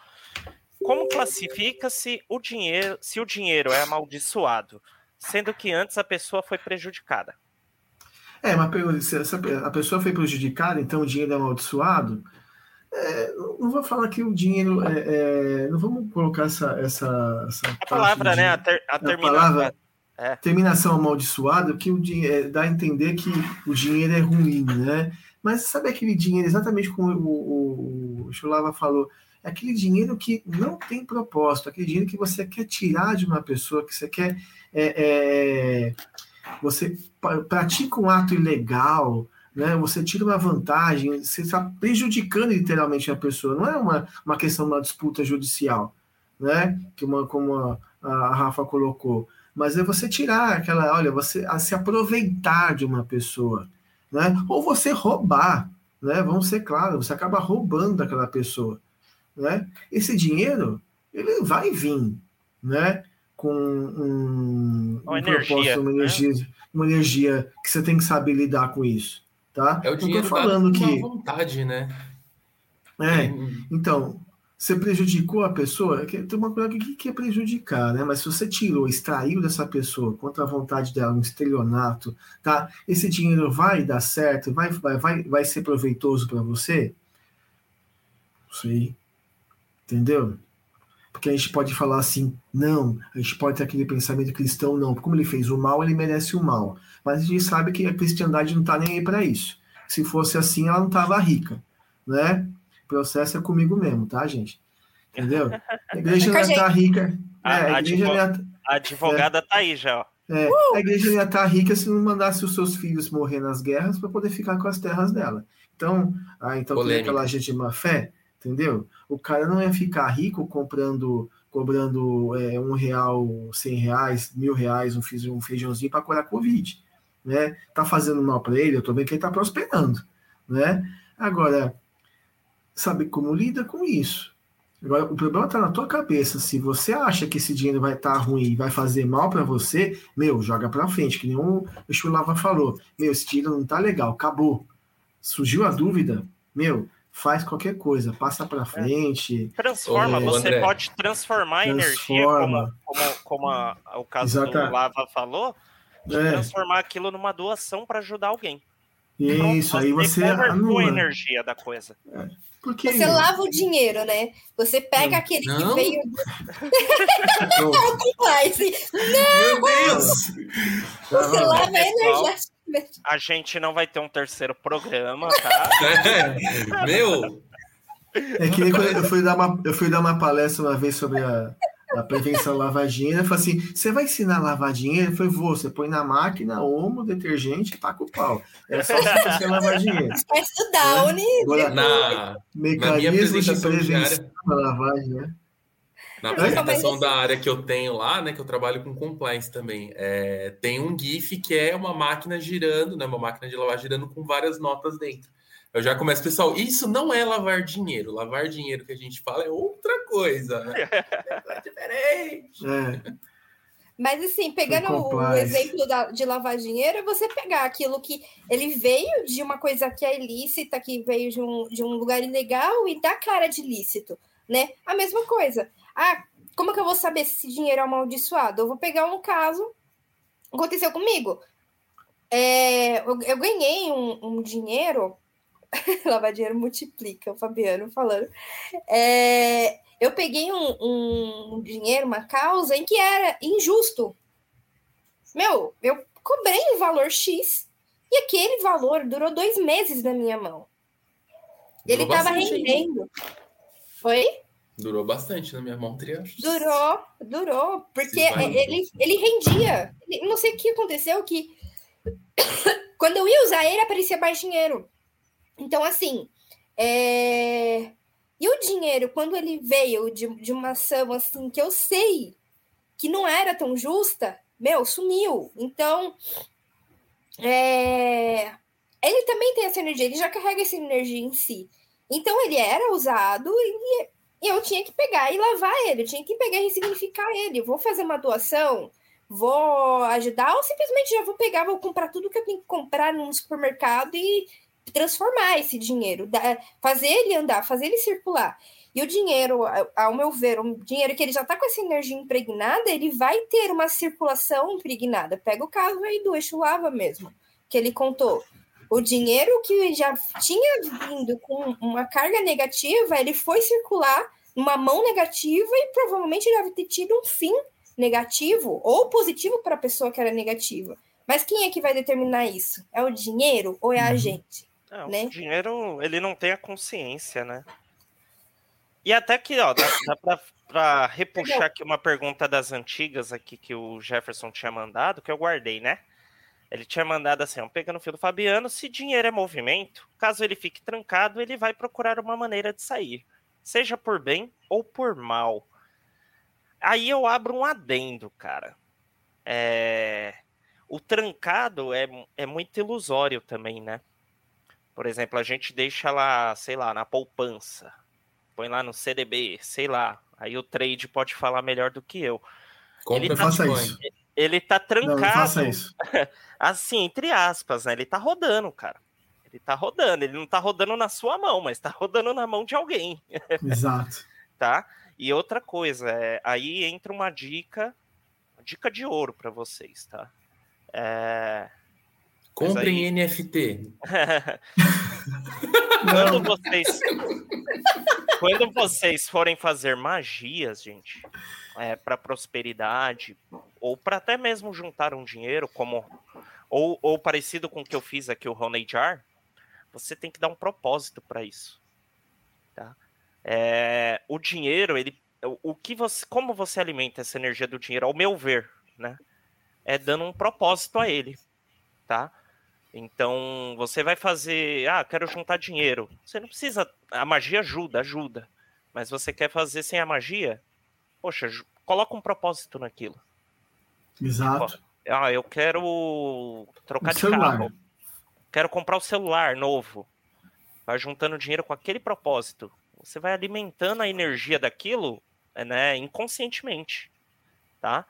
Como classifica-se o dinheiro, se o dinheiro é amaldiçoado, sendo que antes a pessoa foi prejudicada? É, mas se a pessoa foi prejudicada, então o dinheiro é amaldiçoado. É, não vou falar que o dinheiro é, é, não vamos colocar essa essa, essa a palavra, né? A, ter, a, a palavra é. Terminação amaldiçoada, que o é, dá a entender que o dinheiro é ruim, né? Mas sabe aquele dinheiro, exatamente como o, o, o Chulava falou, é aquele dinheiro que não tem propósito, aquele dinheiro que você quer tirar de uma pessoa, que você quer. É, é, você pratica um ato ilegal, né? Você tira uma vantagem, você está prejudicando literalmente a pessoa. Não é uma, uma questão de uma disputa judicial, né? Que uma, como a, a Rafa colocou mas é você tirar aquela, olha, você se aproveitar de uma pessoa, né? Ou você roubar, né? Vamos ser claros, você acaba roubando aquela pessoa, né? Esse dinheiro, ele vai vir, né? Com um, uma, um energia, uma energia, né? uma energia que você tem que saber lidar com isso, tá? É o dinheiro Não tô falando que vontade, né? É, então, você prejudicou a pessoa, tem uma coisa que, é prejudicar, né? Mas se você tirou, extraiu dessa pessoa contra a vontade dela um estelionato, tá? Esse dinheiro vai dar certo, vai, vai, vai, vai ser proveitoso para você? Não sei. Entendeu? Porque a gente pode falar assim, não, a gente pode ter aquele pensamento cristão, não. Como ele fez o mal, ele merece o mal. Mas a gente sabe que a cristiandade não está nem aí para isso. Se fosse assim, ela não estava rica, né? Processo é comigo mesmo, tá, gente? Entendeu? *laughs* A igreja não ia estar tá rica. É, a, a, igreja ia, a advogada é, tá aí já, ó. É, uh! A igreja ia estar tá rica se não mandasse os seus filhos morrer nas guerras para poder ficar com as terras dela. Então, ah, então tem aquela gente de má fé, entendeu? O cara não ia ficar rico comprando, cobrando é, um real, cem reais, mil reais, um, um feijãozinho para curar Covid. Né? Tá fazendo mal para ele, eu tô vendo que ele tá prosperando. Né? Agora, sabe como lida com isso. Agora, o problema está na tua cabeça. Se você acha que esse dinheiro vai estar tá ruim, vai fazer mal para você, meu, joga para frente, que nenhum o Chulava falou. Meu, esse dinheiro não tá legal, acabou. Surgiu a dúvida, meu, faz qualquer coisa, passa para frente. Transforma, é, você André, pode transformar a energia, como, como, como a, o caso Exata. do Lava falou, de é. transformar aquilo numa doação para ajudar alguém. Isso, então, aí você anula. a energia da coisa. É. Porque... Você lava o dinheiro, né? Você pega não. aquele *laughs* não. que veio. não, Meu Deus! Você lava a energia. A gente não vai ter um terceiro programa, tá? *laughs* É, meu! É que nem quando eu fui dar uma, eu fui dar uma palestra uma vez sobre a, a dinheiro. Eu falei assim: você vai ensinar a lavar dinheiro? Eu falei, vou, você põe na máquina, omo, detergente e taca o pau. É só você lavar dinheiro. Estudar, né? Agora, na, mecanismos de prevenção da lavagem, né? Na apresentação da área que eu tenho lá, né, que eu trabalho com compliance também, é, tem um GIF que é uma máquina girando, né, uma máquina de lavar girando com várias notas dentro. Eu já começo, pessoal, isso não é lavar dinheiro. Lavar dinheiro que a gente fala é outra coisa. Né? *laughs* é diferente. É. Mas assim, pegando o exemplo da, de lavar dinheiro, é você pegar aquilo que ele veio de uma coisa que é ilícita, que veio de um, de um lugar ilegal e dá cara de ilícito, né? A mesma coisa. Ah, como que eu vou saber se esse dinheiro é amaldiçoado? Eu vou pegar um caso, aconteceu comigo. é, eu, eu, ganhei um, um dinheiro. *laughs* Lavar dinheiro multiplica, o Fabiano falando. É, eu peguei um, um dinheiro, uma causa em que era injusto. Meu, eu cobrei um valor X e aquele valor durou dois meses na minha mão. Ele estava rendendo. Foi? Durou bastante na minha mão, triângulo. Durou, durou, porque ele, ele rendia. Não sei o que aconteceu, que *coughs* quando eu ia usar ele, aparecia mais dinheiro. Então, assim, é... e o dinheiro, quando ele veio de, de uma ação assim, que eu sei que não era tão justa, meu, sumiu. Então, é... ele também tem essa energia, ele já carrega essa energia em si. Então, ele era usado e eu tinha que pegar e lavar ele, eu tinha que pegar e ressignificar ele. Vou fazer uma doação, vou ajudar, ou simplesmente já vou pegar, vou comprar tudo que eu tenho que comprar no supermercado e transformar esse dinheiro, fazer ele andar, fazer ele circular. E o dinheiro, ao meu ver, o dinheiro que ele já está com essa energia impregnada, ele vai ter uma circulação impregnada. Pega o caso aí do eixo lava mesmo, que ele contou. O dinheiro que já tinha vindo com uma carga negativa, ele foi circular numa mão negativa e provavelmente deve ter tido um fim negativo ou positivo para a pessoa que era negativa. Mas quem é que vai determinar isso? É o dinheiro ou é a uhum. gente? É, né? O dinheiro, ele não tem a consciência, né? E até que, ó, dá, dá para repuxar aqui uma pergunta das antigas aqui que o Jefferson tinha mandado, que eu guardei, né? Ele tinha mandado assim, ó, pegando o fio do Fabiano, se dinheiro é movimento, caso ele fique trancado, ele vai procurar uma maneira de sair, seja por bem ou por mal. Aí eu abro um adendo, cara. É... O trancado é, é muito ilusório também, né? Por exemplo, a gente deixa lá, sei lá, na poupança, põe lá no CDB, sei lá. Aí o trade pode falar melhor do que eu. Compre ele tá, faça isso. Ele tá trancado. Não, faça isso. *laughs* assim, entre aspas, né? Ele tá rodando, cara. Ele tá rodando. Ele não tá rodando na sua mão, mas tá *laughs* rodando na mão de alguém. Exato. *laughs* tá? E outra coisa, é, aí entra uma dica, uma dica de ouro para vocês, tá? É... Comprem aí... NFT. *laughs* quando vocês quando vocês forem fazer magias, gente, é, para prosperidade ou para até mesmo juntar um dinheiro, como ou, ou parecido com o que eu fiz aqui o Honey Jar, você tem que dar um propósito para isso, tá? É, o dinheiro, ele, o que você, como você alimenta essa energia do dinheiro, ao meu ver, né? É dando um propósito a ele, tá? Então, você vai fazer, ah, quero juntar dinheiro. Você não precisa, a magia ajuda, ajuda. Mas você quer fazer sem a magia? Poxa, coloca um propósito naquilo. Exato. Ah, eu quero trocar o de celular. carro. Quero comprar o celular novo. Vai juntando dinheiro com aquele propósito você vai alimentando a energia daquilo, né, inconscientemente, tá?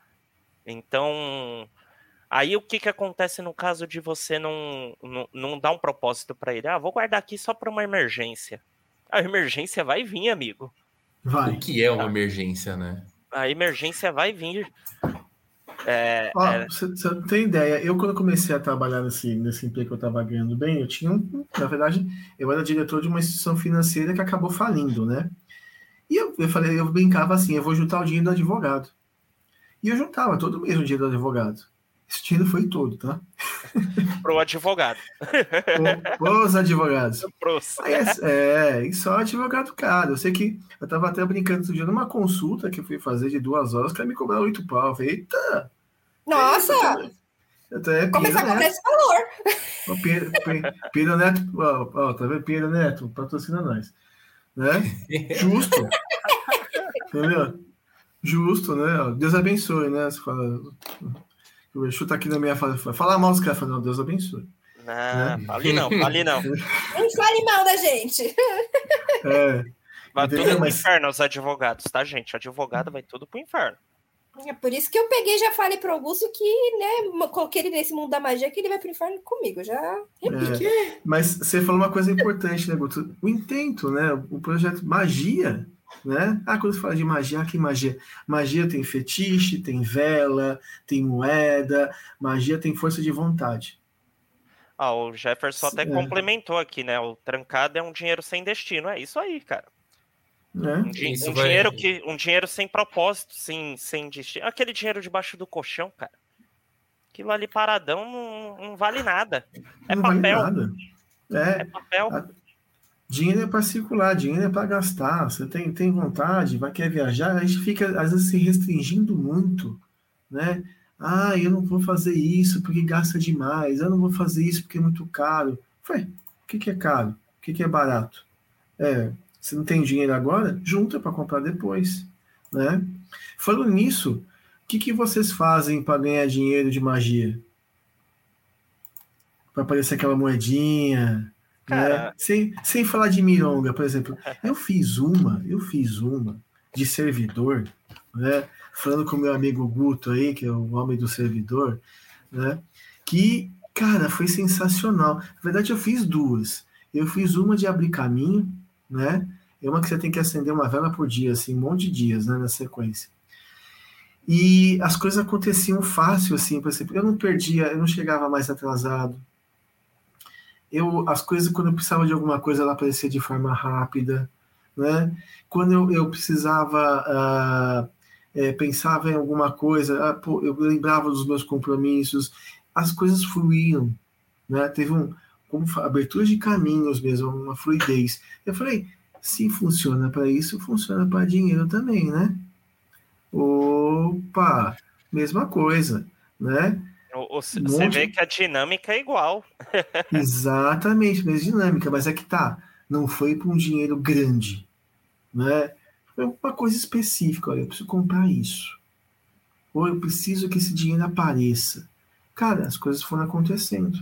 Então, aí o que que acontece no caso de você não, não, não dar um propósito para ele? Ah, vou guardar aqui só para uma emergência. A emergência vai vir, amigo. Vai. O que é uma tá? emergência, né? A emergência vai vir. É, Ó, é... Você, você não tem ideia. Eu, quando comecei a trabalhar nesse, nesse emprego que eu estava ganhando bem, eu tinha um. Na verdade, eu era diretor de uma instituição financeira que acabou falindo, né? E eu, eu falei, eu brincava assim: eu vou juntar o dinheiro do advogado. E eu juntava todo mês o dinheiro do advogado. Esse dinheiro foi todo, tá? Pro advogado. Pro, os advogados. *laughs* Pros. Aí, é, e só advogado caro. Eu sei que eu tava até brincando outro dia numa consulta que eu fui fazer de duas horas, que me cobrar oito pau. Eu falei, eita! Nossa! Até Começar a cobrar esse valor. Pedro, Pedro Neto, ó, ó, tá vendo? Pedro Neto, patrocina nós. Né? Justo. *laughs* Entendeu? Justo, né? Deus abençoe, né? Você fala. O Exu tá aqui na minha fala. Fala mal dos caras, não, Deus abençoe. Não, né? fale não, fale não. Não fale mal da gente. É. Vai Entendeu? tudo pro Mas... inferno os advogados, tá, gente? O advogado vai tudo pro inferno. É por isso que eu peguei já falei pro Augusto que, né, coloquei ele nesse mundo da magia que ele vai pro inferno comigo. Já repito. É, mas você falou uma coisa importante, né, Guto? O intento, né? O projeto Magia, né? Ah, quando você fala de magia, ah, que magia? Magia tem fetiche, tem vela, tem moeda, magia tem força de vontade. Ah, o Jefferson até É. complementou aqui, né? O trancado é um dinheiro sem destino. É isso aí, cara. Né? Um, di- Isso um vai- dinheiro que, um dinheiro sem propósito, sem, sem destino. Aquele dinheiro debaixo do colchão, cara. Aquilo ali paradão não, não vale nada. É Não papel. vale nada. É É, papel. Dinheiro é para circular, dinheiro é para gastar. Você tem, tem vontade, vai querer viajar, a gente fica às vezes se restringindo muito, né? Ah, eu não vou fazer isso porque gasta demais. Eu não vou fazer isso porque é muito caro. Foi. O que, que é caro? O que, que é barato? É, você não tem dinheiro agora? Junta para comprar depois, né? Falando nisso, o que, que vocês fazem para ganhar dinheiro de magia? Para aparecer aquela moedinha, Cara. né? Sem, sem falar de mironga, por exemplo. Eu fiz uma, eu fiz uma de servidor, né? Falando com o meu amigo Guto aí, que é o homem do servidor, né? Que, cara, foi sensacional. Na verdade, eu fiz duas. Eu fiz uma de abrir caminho, né? É uma que você tem que acender uma vela por dia, assim, um monte de dias, né? Na sequência. E as coisas aconteciam fácil, assim, por exemplo, eu não perdia, eu não chegava mais atrasado, eu as coisas quando eu precisava de alguma coisa ela aparecia de forma rápida né? Quando eu, eu precisava ah, é, pensava em alguma coisa ah, pô, eu lembrava dos meus compromissos as coisas fluíam né? Teve um como abertura de caminhos mesmo uma fluidez. Eu falei se funciona para isso funciona para dinheiro também né? Opa mesma coisa né O- o- Você monte- vê que a dinâmica é igual. *laughs* Exatamente, mesma dinâmica, mas é que tá, não foi para um dinheiro grande, né? Foi uma coisa específica, olha, eu preciso comprar isso. Ou eu preciso que esse dinheiro apareça. Cara, as coisas foram acontecendo.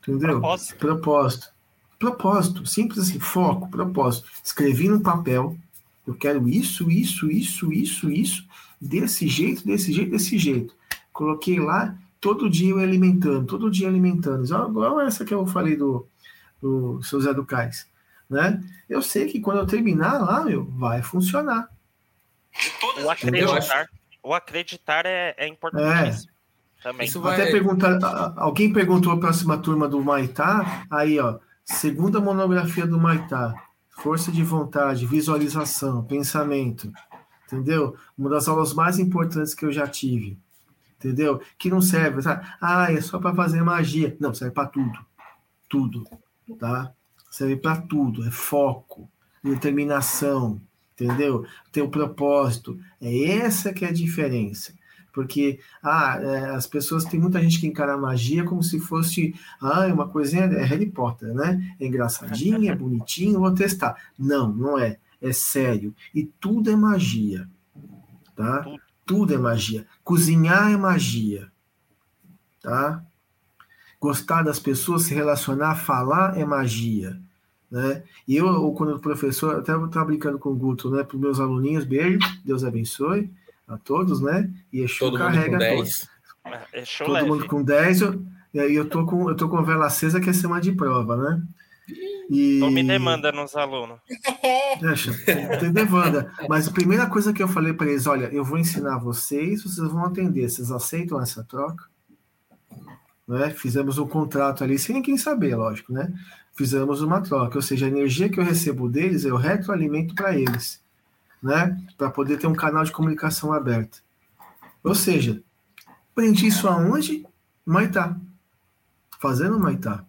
Entendeu? Propósito. Propósito. Propósito, simples assim, foco, propósito. Escrevi no papel, eu quero isso, isso, isso, isso, isso, desse jeito, desse jeito, desse jeito. Coloquei lá, todo dia eu ia alimentando, todo dia alimentando. Igual essa que eu falei do, do seu Zé do Cais. Né? Eu sei que quando eu terminar lá, meu, vai funcionar. O acreditar, o acreditar é, é importantíssimo. Também. Isso vai- Até perguntar, a- alguém perguntou a próxima turma do Maitá, aí ó, segunda monografia do Maitá, força de vontade, visualização, pensamento, entendeu? Uma das aulas mais importantes que eu já tive, entendeu? Que não serve, sabe? Ah, é só para fazer magia. Não, serve para tudo, tudo, tá? Serve para tudo, é foco, determinação, entendeu? Ter o propósito, é essa que é a diferença. Porque ah, é, as pessoas, tem muita gente que encara a magia como se fosse ah, uma coisinha, é Harry Potter, né? É engraçadinho, é bonitinho, vou testar. Não, não é. É sério. E tudo é magia. Tá? Tudo. Tudo é magia. Cozinhar é magia. Tá? Gostar das pessoas, se relacionar, falar é magia. Né? E eu, quando o professor, até eu estava brincando com o Guto, né? Para os meus aluninhos, beijo, Deus abençoe a todos, né? E Exu Todo mundo carrega com todos 10. É show todo leve. mundo com 10, eu, e aí eu tô com eu tô com a vela acesa que é semana de prova, né? E Então me demanda nos alunos. Deixa, tem demanda. Mas a primeira coisa que eu falei para eles, olha, eu vou ensinar vocês, vocês vão atender, vocês aceitam essa troca? Né? Fizemos um contrato ali sem ninguém saber, lógico, né? Fizemos uma troca, ou seja, a energia que eu recebo deles eu retroalimento para eles, né? Para poder ter um canal de comunicação aberto. Ou seja, aprendi isso aonde? Maitá. Fazendo Maitá.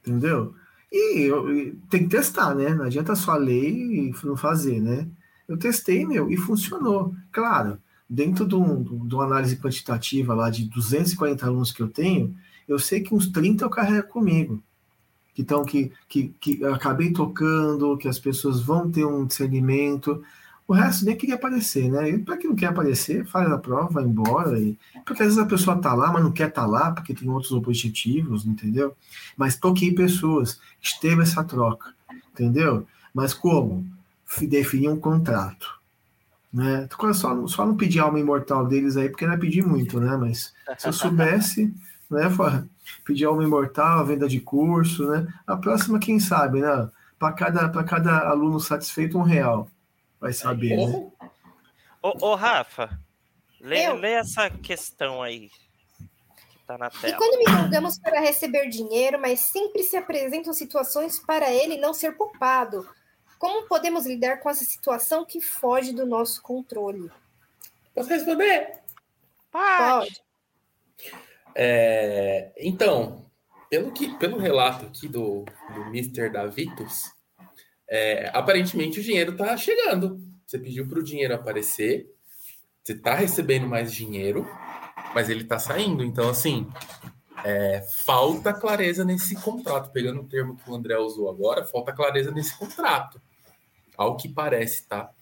Entendeu? E tem que testar, né? Não adianta só ler e não fazer, né? Eu testei, meu, e funcionou. Claro, dentro de, um, de uma análise quantitativa lá de 240 alunos que eu tenho, eu sei que uns 30 eu carrego comigo. Que, tão, que, que, que eu acabei tocando, que as pessoas vão ter um discernimento. O resto nem queria aparecer, né? E para quem não quer aparecer, faz a prova, vai embora. E... Porque às vezes a pessoa tá lá, mas não quer estar tá lá, porque tem outros objetivos, entendeu? Mas toquei pessoas, esteve essa troca, entendeu? Mas como? Definir um contrato. Né? Só, só não pedir alma imortal deles aí, porque não é pedir muito, né? Mas se eu soubesse, *laughs* né? Pedir alma imortal, venda de curso, né? A próxima, quem sabe, né? Para cada, cada aluno satisfeito, um real. Vai saber, né? Ô, ô Rafa, lê, lê essa questão aí. Tá na E tela. quando me julgamos para receber dinheiro, mas sempre se apresentam situações para ele não ser poupado. Como podemos lidar com essa situação que foge do nosso controle? Posso responder? Pode. É, então, pelo, que, pelo relato aqui do, do Mr. Davitus, é, aparentemente o dinheiro está chegando. Você pediu para o dinheiro aparecer, você está recebendo mais dinheiro, mas ele está saindo. Então, assim, é, falta clareza nesse contrato. Pegando o termo que o André usou agora, falta clareza nesse contrato. Ao que parece, tá?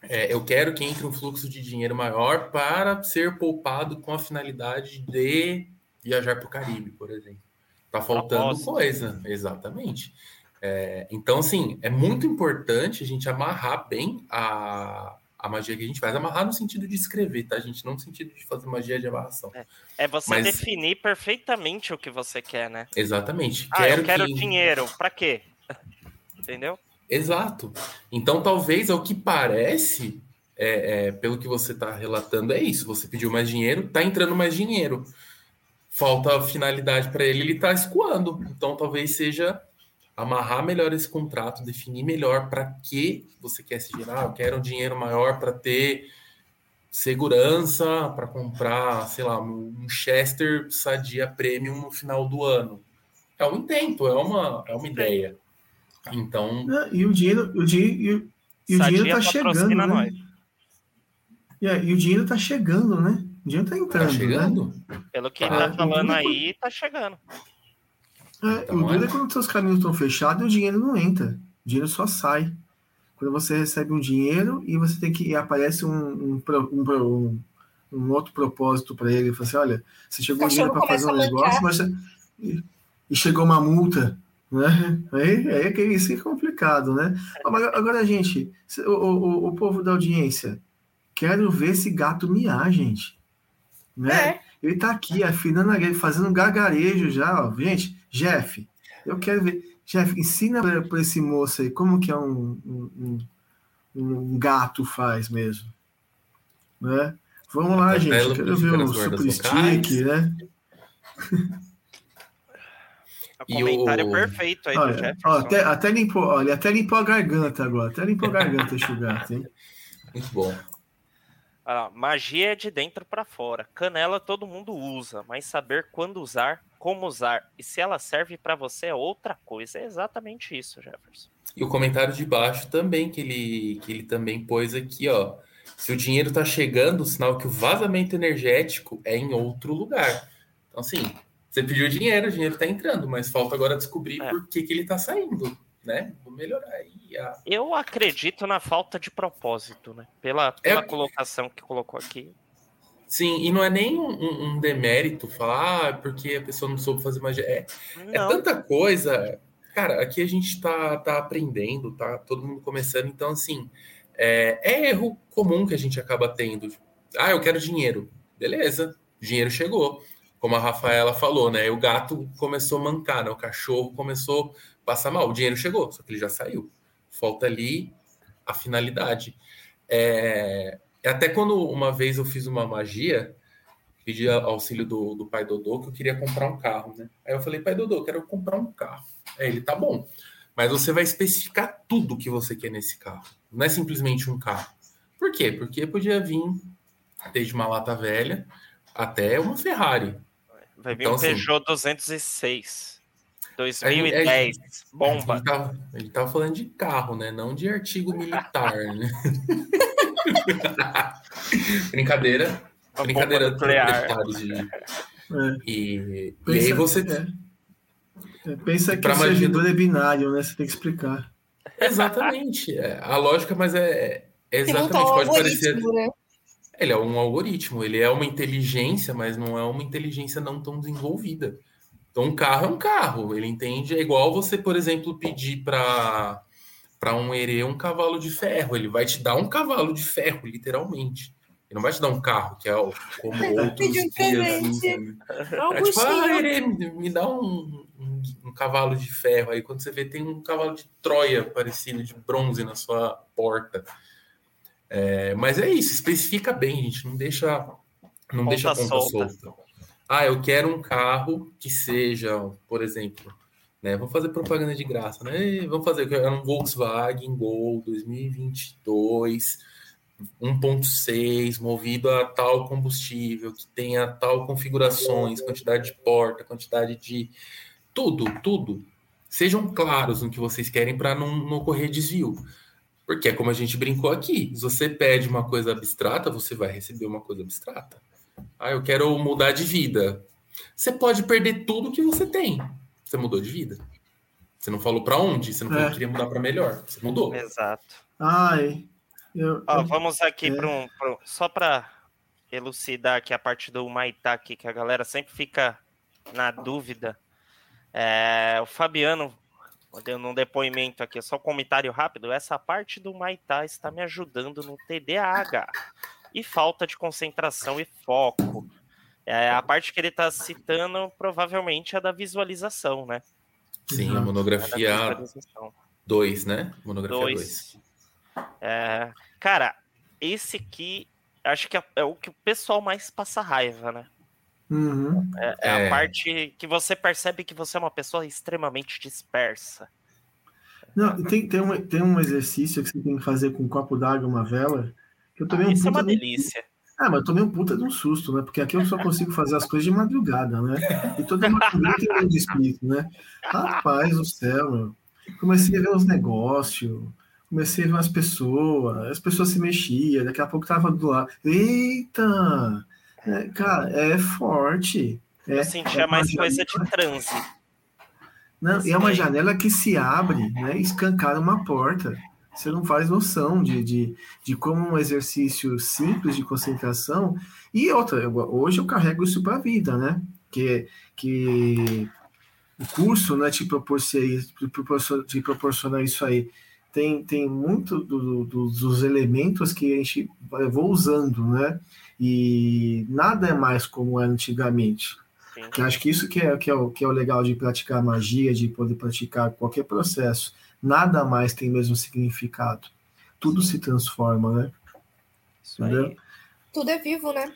É, eu quero que entre um fluxo de dinheiro maior para ser poupado com a finalidade de viajar para o Caribe, por exemplo. Tá faltando coisa, exatamente. É, então, assim, é muito importante a gente amarrar bem a, a magia que a gente faz. Amarrar no sentido de escrever, tá, gente? Não no sentido de fazer magia de amarração. É você Mas- definir perfeitamente o que você quer, né? Exatamente. Ah, eu quero dinheiro. Pra quê? *laughs* Entendeu? Exato. Então, talvez, ao que parece, é, é, pelo que você está relatando, é isso. Você pediu mais dinheiro, tá entrando mais dinheiro. Falta finalidade para ele, ele está escoando. Então, talvez seja amarrar melhor esse contrato, definir melhor para que você quer dinheiro. Ah, eu quero um dinheiro maior para ter segurança, para comprar, sei lá, um Chester Sadia Premium no final do ano. É um intento, é uma, é uma ideia. Então, Ah, E o dinheiro, o dinheiro, e o, dinheiro tá chegando, né? nós. E, e o dinheiro tá chegando, né? O dinheiro tá entrando, tá chegando? Pelo que Ah, tá falando tudo- aí, tá chegando. É, Então, o duro é. é quando os seus caminhos estão fechados e o dinheiro não entra. O dinheiro só sai. Quando você recebe um dinheiro e você tem que. E aparece um, um, um, um, um outro propósito para ele. Fala assim: olha, você chegou um dinheiro para fazer um negócio, mas e, e chegou uma multa. Né? Aí, aí é que isso é complicado, né? Agora, agora, gente, o, o, o povo da audiência, quero ver esse gato miar, gente. Né? É. Ele tá aqui afinando a fazendo um gargarejo já, ó. Gente, Jeff, eu quero ver. Jeff, ensina para esse moço aí como que é um, um, um- um gato faz mesmo. Né? Vamos lá, Até gente. ela Quero ver o super stick, né? O E comentário o- perfeito aí do Olha, Jefferson. ó, até, até limpou, olha, até limpou a garganta agora. Até limpou a garganta esse gato, hein? Muito bom. Magia é de dentro pra fora. Canela todo mundo usa, mas saber quando usar, como usar e se ela serve pra você é outra coisa. É exatamente isso, Jefferson. E o comentário de baixo também, que ele, que ele também pôs aqui, ó. Se o dinheiro tá chegando, sinal que o vazamento energético é em outro lugar. Então, assim, você pediu dinheiro, o dinheiro tá entrando, mas falta agora descobrir É. por que, que ele tá saindo, né? Vou melhorar aí a... Eu acredito na falta de propósito, né? Pela, pela É- colocação que colocou aqui. Sim, e não é nem um, um- demérito falar, ah, porque a pessoa não soube fazer magia. É, É tanta coisa. Cara, aqui a gente tá, tá aprendendo, tá todo mundo começando. Então, assim, é, é erro comum que a gente acaba tendo. Ah, eu quero dinheiro. Beleza, dinheiro chegou. Como a Rafaela falou, né? O gato começou a mancar, né? O cachorro começou a passar mal. O dinheiro chegou, só que ele já saiu. Falta ali a finalidade. É, até quando uma vez eu fiz uma magia, pedi auxílio do, do pai Dodô que eu queria comprar um carro, né? Aí eu falei, pai Dodô, eu quero comprar um carro. Aí ele, tá bom. Mas você vai especificar tudo que você quer nesse carro. Não é simplesmente um carro. Por quê? Porque podia vir desde uma lata velha até uma Ferrari. vai vir então, um assim, Peugeot 206. A 2010. A Bomba. gente, tava, a gente tava falando de carro, né? Não de artigo militar, né? *laughs* Brincadeira. Uma Brincadeira nuclear. de- É. E, e aí você. é. É, Pensa que o magia servidor do- é binário, né? Você tem que explicar. Exatamente. é, a lógica, mas é, é exatamente. ao Pode parecer. né? Ele é um algoritmo, ele é uma inteligência, mas não é uma inteligência não tão desenvolvida. Então, um carro é um carro, ele entende. É igual você, por exemplo, pedir para para um herê um cavalo de ferro. Ele vai te dar um cavalo de ferro, literalmente. Ele não vai te dar um carro, que é o- como outros um usam, né? É um É tipo, ah, herê, me me dá um, um, um cavalo de ferro. Aí quando você vê, tem um cavalo de Troia parecido, de bronze na sua porta. É, mas é isso, especifica bem, gente. Não deixa, não Ponta deixa a ponta solta. solta. Ah, eu quero um carro que seja, por exemplo, né? Vamos fazer propaganda de graça, né? Vamos fazer, quero um Volkswagen Gol 2022, 1.6, movido a tal combustível, que tenha tal configurações, quantidade de porta, quantidade de tudo, tudo. Sejam claros no que vocês querem para não, não ocorrer desvio. Porque é como a gente brincou aqui. Se você pede uma coisa abstrata, você vai receber uma coisa abstrata. Ah, eu quero mudar de vida. Você pode perder tudo que você tem. Você mudou de vida. Você não falou para onde, você não falou É. que queria mudar para melhor. Você mudou. Exato. Ai, eu, Ó, eu- vamos aqui é. para um, pra um- Só para elucidar aqui a parte do Maitá aqui, que a galera sempre fica na dúvida. É, o Fabiano deu num depoimento aqui, só um comentário rápido. Essa parte do Maitá está me ajudando no TDAH e falta de concentração e foco. É, a parte que ele está citando provavelmente é da visualização, né? Sim, a É monografia visualização. 2, né? Monografia 2. Dois. É, cara, esse aqui acho que é, é o que o pessoal mais passa raiva, né? Uhum. É, é É. a parte que você percebe que você é uma pessoa extremamente dispersa. Não, tem, tem, um, tem um exercício que você tem que fazer com um copo d'água e uma vela. Eu tomei um Isso é uma de delícia. Ah, mas eu tomei um puta de um susto, né? Porque aqui eu só consigo fazer as coisas de madrugada, né? E toda madrugada tem de espírito, né? Rapaz do céu, meu. Comecei a ver os negócios, comecei a ver as pessoas, as pessoas se mexiam, daqui a pouco tava do lado. Eita! É, cara, é forte. É, Eu sentia é mais coisa janela- de transe. Não, e é uma janela que se abre, né? e Escancara uma porta. Você não faz noção de, de, de como um exercício simples de concentração. E outra, eu- hoje eu carrego isso para a vida, né? Que, que o curso né, te, proporciona, te proporciona, te proporciona isso aí. Tem, tem muito do- do- dos elementos que a gente vou usando, né? E nada é mais como era antigamente. Sim. Que acho que isso que é, que, é o, que é o legal de praticar magia, de poder praticar qualquer processo. Nada mais tem o mesmo significado. Tudo se transforma, né? Isso aí. Entendeu? Tudo é vivo, né?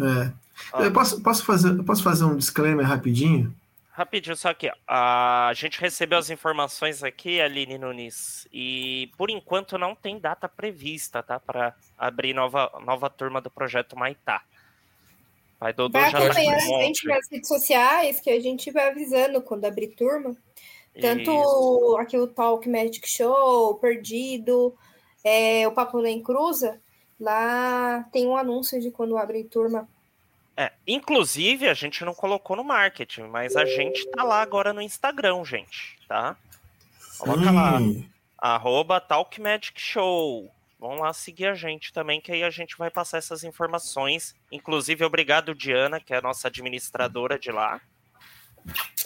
É. Ó, Eu posso, posso, fazer, posso fazer um disclaimer rapidinho? Rapidinho, só ó. A gente recebeu as informações aqui, Aline Nunes, e por enquanto não tem data prevista, tá? Para abrir nova, nova turma do projeto Maitá. Pai Dodô Vai tá a gente nas redes sociais, que a gente vai avisando quando abrir turma. Tanto Isso. aqui o Talk Magic Show, Perdido, é, o Papo Nem Cruza, lá tem um anúncio de quando abre turma. É, inclusive, a gente não colocou no marketing, mas a gente tá lá agora no Instagram, gente, tá? Coloca lá, Sim. arroba Talk Magic Show. Vão lá seguir a gente também, que aí a gente vai passar essas informações. Inclusive, obrigado, Diana, que é a nossa administradora de lá.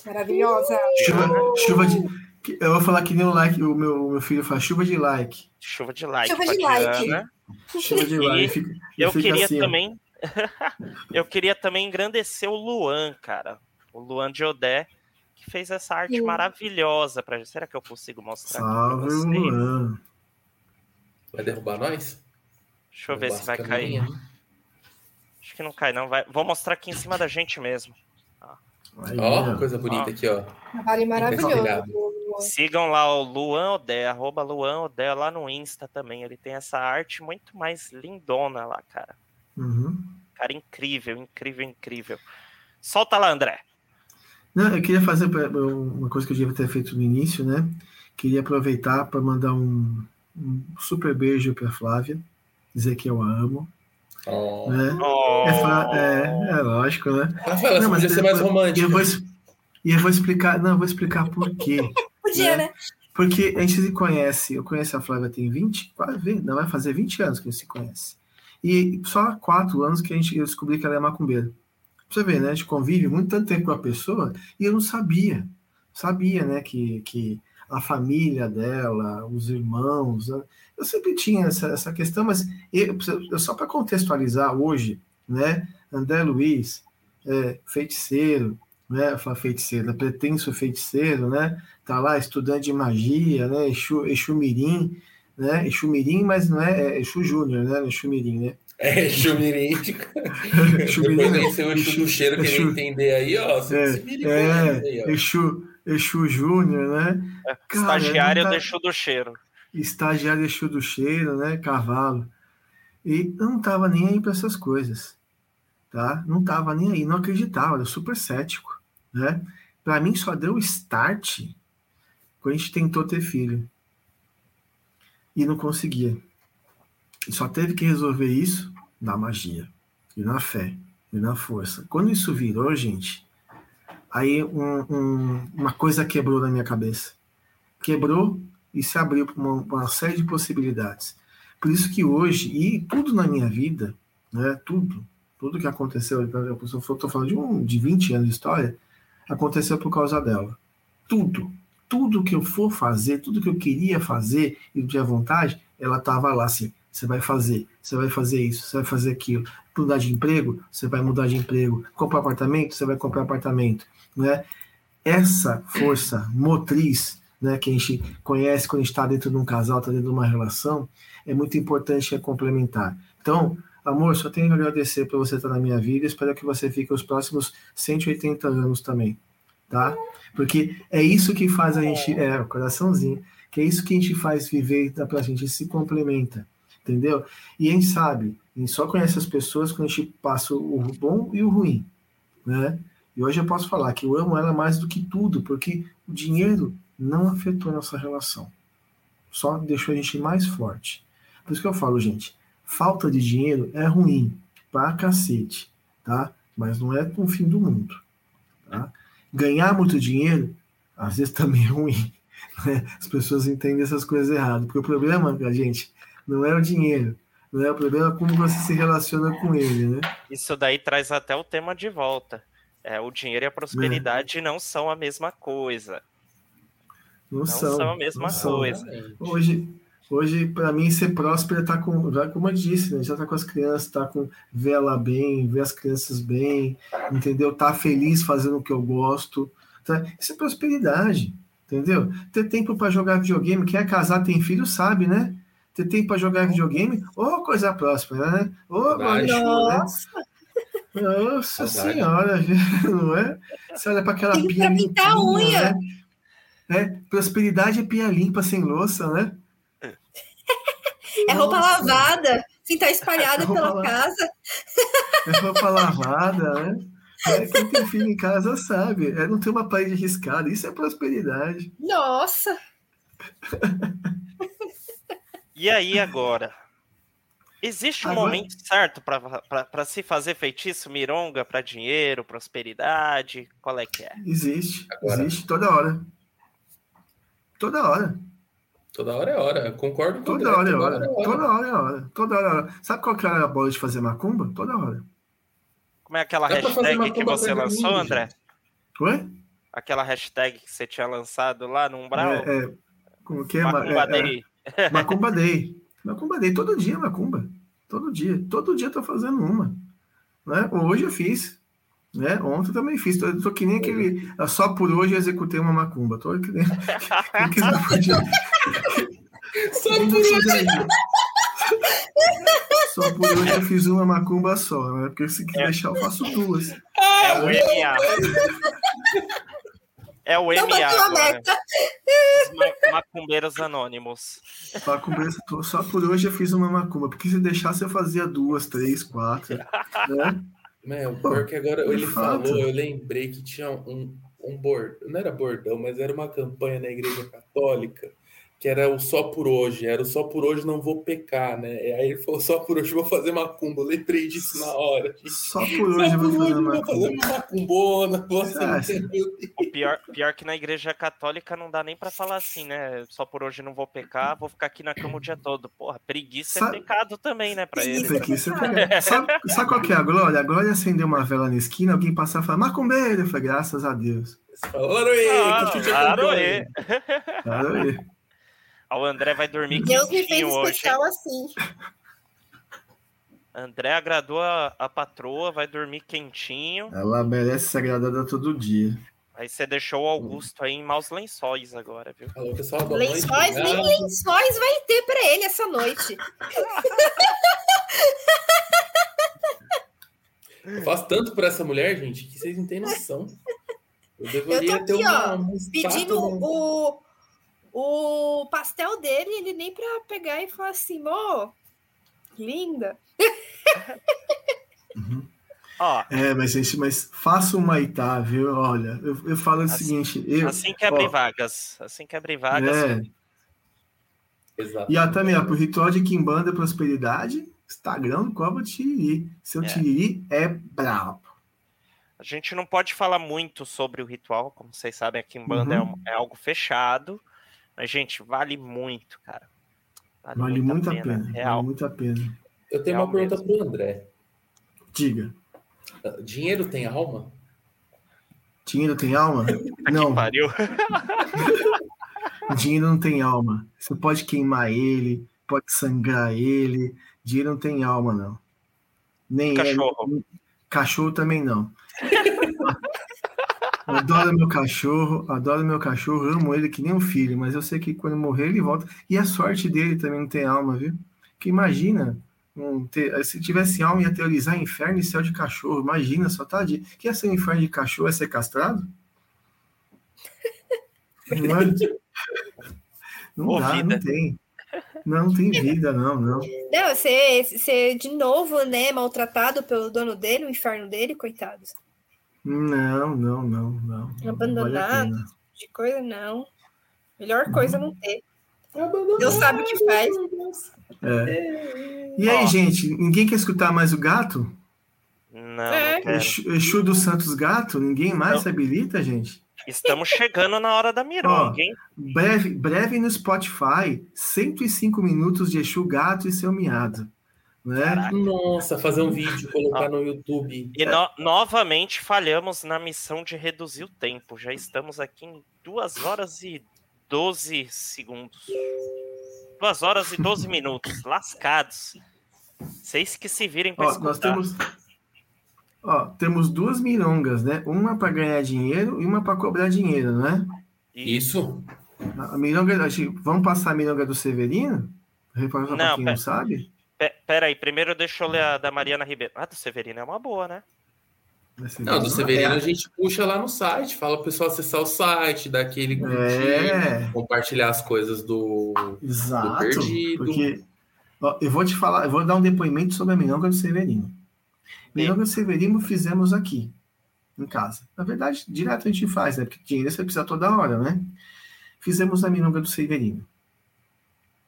Maravilhosa. Chuva, chuva de. Eu vou falar que nem o like, o meu, meu filho fala, chuva de like. Chuva de like. Chuva de like. Diana. Chuva de E like. Fica- Eu fica queria assim, também. *laughs* eu queria também engrandecer o Luan, cara. O Luan de Odé, que fez essa arte Sim. maravilhosa pra gente. Será que eu consigo mostrar Salve, aqui pra vocês? Luan. Vai derrubar nós? Deixa eu ver se vai cair. Acho que não cai, não. Vai... Vou mostrar aqui em cima da gente mesmo. Aí, Ó, ó. coisa bonita Ó. aqui, ó. Trabalho maravilhoso. Obrigado. Sigam lá o Luan Odé, arroba Luan Odé lá no Insta também. Ele tem essa arte muito mais lindona lá, cara. Uhum. Cara, incrível, incrível, incrível. Solta lá, André. Não, eu queria fazer uma coisa que eu devia ter feito no início, né? Queria aproveitar para mandar um, um super beijo para Flávia, dizer que eu a amo. Ó. Né? Oh, É, é, é lógico, né? Rafaela, você podia ser mais E eu romântico. vou, e eu vou explicar, não, eu vou explicar por quê. *laughs* Podia, Né? né? Porque a gente se conhece, eu conheço a Flávia tem 20, quase, não vai fazer 20 anos que a gente se conhece. E só há 4 anos que a gente, eu descobri que ela é macumbeira. Pra você ver, né? A gente convive muito tanto tempo com a pessoa e eu não sabia. Sabia, né, que, que a família dela, os irmãos, né? Eu sempre tinha essa, essa questão, mas eu, eu- só para contextualizar hoje, né? André Luiz, é, feiticeiro, né? Eu falo feiticeiro, né, pretenso feiticeiro, né? Tá lá estudante de magia, né? Exu, Exu Mirim, né? Exu Mirim, mas não é, é Exu Júnior, né? Exu Mirim, né? É, Chumirim. Exu *laughs* Depois tem seu Exu do cheiro que Exu- ele entender aí, ó. Você É, se vira aí, é, ó. Exu, Exu Júnior, né? Cara, Estagiário nunca- deixou do cheiro. Estagiário Exu do cheiro, né? Cavalo. E eu não tava nem aí para essas coisas, tá? Não tava nem aí, não acreditava, era super cético, né? Para mim só deu start quando a gente tentou ter filho e não conseguia. E só teve que resolver isso na magia e na fé e na força. Quando isso virou, gente, aí um- um- uma coisa quebrou na minha cabeça. Quebrou e se abriu para uma, uma série de possibilidades. Por isso que hoje, e tudo na minha vida, né, tudo, tudo que aconteceu, eu estou falando de, um, de 20 anos de história, aconteceu por causa dela. Tudo, tudo que eu for fazer, tudo que eu queria fazer e tinha vontade, ela estava lá assim, você vai fazer, você vai fazer isso, você vai fazer aquilo. Mudar de emprego, você vai mudar de emprego. Comprar apartamento, você vai comprar apartamento. Né? Essa força motriz né, que a gente conhece quando está dentro de um casal, está dentro de uma relação, é muito importante é complementar. Então, amor, só tenho que agradecer por você estar na minha vida. Espero que você fique os próximos 180 anos também, tá? Porque é isso que faz a gente, é, o coraçãozinho, que é isso que a gente faz viver, dá pra gente se complementa, entendeu? E a gente sabe, a gente só conhece as pessoas quando a gente passa o bom e o ruim, né? E hoje eu posso falar que eu amo ela mais do que tudo, porque o dinheiro não afetou nossa relação. Só deixou a gente mais forte. Por isso que eu falo, gente, falta de dinheiro é ruim pra cacete, tá? Mas não é o fim do mundo, tá? Ganhar muito dinheiro, às vezes *laughs* também é ruim. Né? As pessoas entendem essas coisas erradas. Porque o problema, gente, não é o dinheiro. Não é o problema é como você se relaciona com ele, né? Isso daí traz até o tema de volta. É, o dinheiro e a prosperidade não são a mesma coisa. Não, Não são. são a mesma não são. coisa. Hoje, hoje para mim, ser próspero é estar com, já como eu disse, né? já tá com as crianças, tá com ver ela bem, ver as crianças bem, entendeu? Tá feliz fazendo o que eu gosto. Tá? Isso é prosperidade, entendeu? Ter tempo para jogar videogame, quem é casado, tem filho, sabe, né? Ter tempo para jogar videogame, ô coisa próspera, né? Ô, Verdade. Guarda-chuva, né? Nossa, Nossa senhora, *laughs* não é? Você olha para aquela pia pra pintar a limpinha, unha. Né? É, prosperidade é pia limpa, sem louça, né? é roupa Nossa, lavada, assim, tá espalhada *laughs* Roupa pela lavada. casa. É roupa lavada, né? É, quem tem filho em casa sabe. É não ter uma parede riscada. Isso é prosperidade. Nossa, E aí agora? Existe um Agora- momento certo para se fazer feitiço mironga para dinheiro, prosperidade? Qual é que é? Existe. Agora. Existe toda hora. Toda hora. Toda hora é hora. Eu Concordo com o Toda André, hora é hora. Toda hora é hora. Toda hora é hora. Sabe qual que era a bola de fazer macumba? Toda hora. Como é aquela Dá hashtag que você lançou, mim, André? Oi? Aquela hashtag que você tinha lançado lá no Umbral? É, é, como que é? Macumba É, é, Day. *laughs* Macumba Day. Macumba Day, todo dia Macumba. Todo dia. Todo dia eu tô fazendo uma. Né? Hoje eu fiz. Né? Ontem também fiz. Tô, tô que nem aquele. ah, Só por hoje eu executei uma macumba. Tô que nem. *laughs* Pode- Só por hoje. Só por hoje eu fiz uma macumba só, né? Porque se quiser É. deixar, eu faço duas. É o MA. É o MA. agora. Os Macumbeiros Anônimos. Macumba, só por hoje eu fiz uma macumba. Porque se deixasse, eu fazia duas, três, quatro. Né? Meu, pior que agora ele falou, eu lembrei que tinha um, um bordão, não era bordão, mas era uma campanha na igreja católica, que era o só por hoje, era o só por hoje não vou pecar, né? E aí ele falou, só por hoje vou fazer macumba, eu lembrei disso na hora. Só por hoje Só eu vou por fazer hoje uma eu vou fazer uma macumbona, você Ah, entendeu? O pior, pior que na igreja católica não dá nem pra falar assim, né? Só por hoje não vou pecar, vou ficar aqui na cama o dia todo. Porra, preguiça Sabe- é pecado também, né? Pra Preguiça. eles. Isso aqui, você pega- sabe, sabe qual que é a glória? A glória é acender uma vela na esquina, alguém passar e falar, macumbeiro. Eu falei, graças a Deus. Você fala, Laroê, Ah, que chute Laroê. acompanha. Claro aí. O André vai dormir Deus me fez quentinho hoje. especial assim. André agradou a, a patroa, vai dormir quentinho. Ela merece ser agradada todo dia. Aí você deixou o Augusto aí em maus lençóis agora, viu? Falou que só boa noite, Lençóis, nem lençóis vai ter pra ele essa noite. Eu faço tanto por essa mulher, gente, que vocês não têm noção. Eu Eu deveria tô ter aqui, uma, ó, Pedindo no- o, o pastel dele, ele nem pra pegar e falar assim, ô, linda. *laughs* Ó, É, mas, gente, mas faça uma Itá, viu? Olha, eu, eu falo o Assim- seguinte. Eu, assim que abrir vagas. Assim que abrir vagas. é, Exato. e ó, também, ó, pro ritual de Kimbanda Prosperidade, Instagram Cova Tiriri. Seu É. Tiriri é brabo. A gente não pode falar muito sobre o ritual, como vocês sabem, aqui em banda é, Uhum. um- é algo fechado. Mas, gente, vale muito, cara. Vale muito a pena. Real. Vale muito a pena. Eu tenho uma Real pergunta mesmo. pro André. Diga. Dinheiro tem alma? Dinheiro tem alma? *laughs* Não, Pariu. *laughs* dinheiro não tem alma. Você pode queimar ele, pode sangrar ele. Dinheiro não tem alma, não. Nem Cachorro. ele- cachorro também não. *laughs* Adoro meu cachorro, adoro meu cachorro, amo ele que nem um filho, mas eu sei que quando morrer ele volta. E a sorte dele também não tem alma, viu? Porque imagina, não ter- se tivesse alma ia teorizar inferno e céu de cachorro. Imagina só, tá? De, quer ser um inferno de cachorro? É ser castrado? Não, é? *laughs* não Ô, dá, vida. não tem. Não tem vida, não, não. Não, você, você de novo, né, maltratado pelo dono dele, o inferno dele, coitados. Não, não, não, não. Não Abandonado. vale. De coisa, não. Uhum. Melhor coisa não ter. Deus sabe o que faz. É. E aí, Ó. gente, ninguém quer escutar mais o gato? Não, É. não quero. Exu, Exu dos Santos Gato? Ninguém mais Não. se habilita, gente? Estamos chegando na hora da Ó. mironga, hein? Breve, breve no Spotify, 105 minutos de Exu Gato e seu miado. Né? Nossa, fazer um vídeo, colocar no YouTube. E no- novamente falhamos na missão de reduzir o tempo. Já estamos aqui em 2 horas e 12 segundos. 2 horas e 12 minutos. Lascados. Vocês que se virem para escutar. nós temos, ó, temos duas mirongas, né? Uma para ganhar dinheiro e uma para cobrar dinheiro, né? Isso? A que- vamos passar a milonga do Severino? Repassar para Não, quem não sabe? Pe- Pera aí, primeiro deixa eu ler a da Mariana Ribeiro. Ah, do Severino é uma boa, né? Não, do Severino a gente puxa lá no site, fala o pessoal acessar o site, dar aquele curtir, É. compartilhar as coisas do. Exato. perdido. Porque ó, eu vou te falar, eu vou dar um depoimento sobre a milonga do Severino. Milonga do Severino fizemos aqui, em casa. Na verdade, direto a gente faz, né? Porque dinheiro você precisa toda hora, né? Fizemos a milonga do Severino.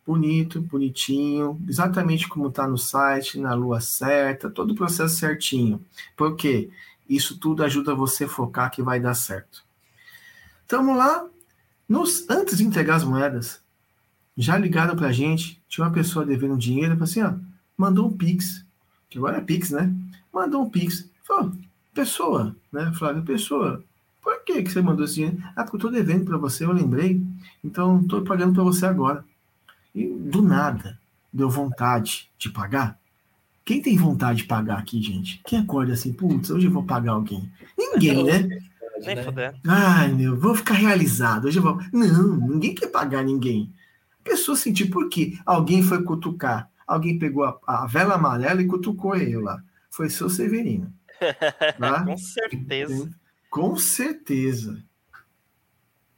Bonito, bonitinho, exatamente como está no site, na lua certa, todo o processo certinho. Por quê? Isso tudo ajuda você a focar que vai dar certo. Estamos lá, nos, antes de entregar as moedas, já ligaram pra gente, tinha uma pessoa devendo dinheiro, falou assim, ó, mandou um Pix, que agora é Pix, né? Mandou um Pix. Falou, pessoa, né? Flávio, pessoa, por que, que você mandou esse dinheiro? Ah, porque eu tô devendo pra você, eu lembrei, então tô pagando pra você agora. E do nada, deu vontade de pagar. Quem tem vontade de pagar aqui, gente? Quem acorda assim, putz, hoje eu vou pagar alguém? Ninguém, né? Nem né? fudendo. Ai, meu, vou ficar realizado. Hoje eu vou. Não, ninguém quer pagar ninguém. A pessoa sentir por quê? Alguém foi cutucar. Alguém pegou a, a vela amarela e cutucou ele lá. Foi seu Severino. *laughs* Tá? Com certeza. Com certeza.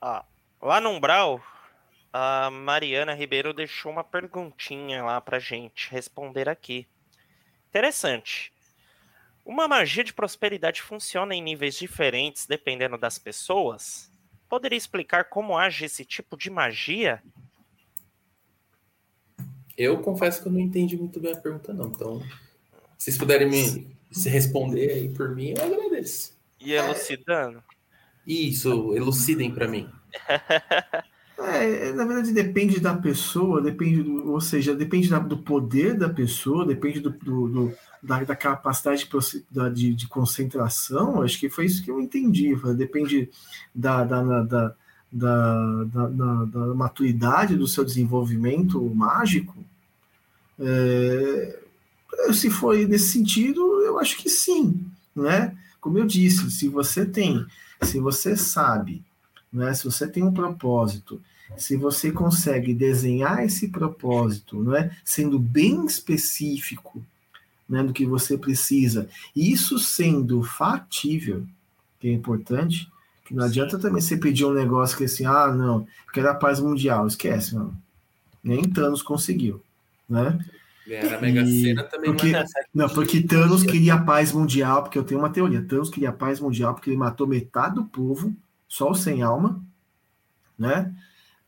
Ó, lá no Umbral, a Mariana Ribeiro deixou uma perguntinha lá pra gente responder aqui. Interessante. Uma magia de prosperidade funciona em níveis diferentes dependendo das pessoas? Poderia explicar como age esse tipo de magia? Eu confesso que eu não entendi muito bem a pergunta, não. Então, se vocês puderem me se responder aí por mim, eu agradeço. E elucidando? Isso, elucidem para mim. *laughs* É, na verdade, depende da pessoa, depende, do, ou seja, depende da- do poder da pessoa, depende do, do- do- da, da capacidade de, de, de concentração. Acho que foi isso que eu entendi. Depende da- da- da- da maturidade do seu desenvolvimento mágico. É, se for nesse sentido, eu acho que sim, né? Como eu disse, se você tem Se você sabe, né, se você tem um propósito, se você consegue desenhar esse propósito, não é, sendo bem específico, né, do que você precisa, e isso sendo factível, que é importante, que não adianta também você pedir um negócio que assim, ah, não, quero a paz mundial, esquece, mano. Nem Thanos conseguiu, né? Ganhar a Mega Sena também porque, é *laughs* Não, porque Thanos queria a paz mundial, porque eu tenho uma teoria. Thanos queria a paz mundial porque ele matou metade do povo, só o sem alma, né?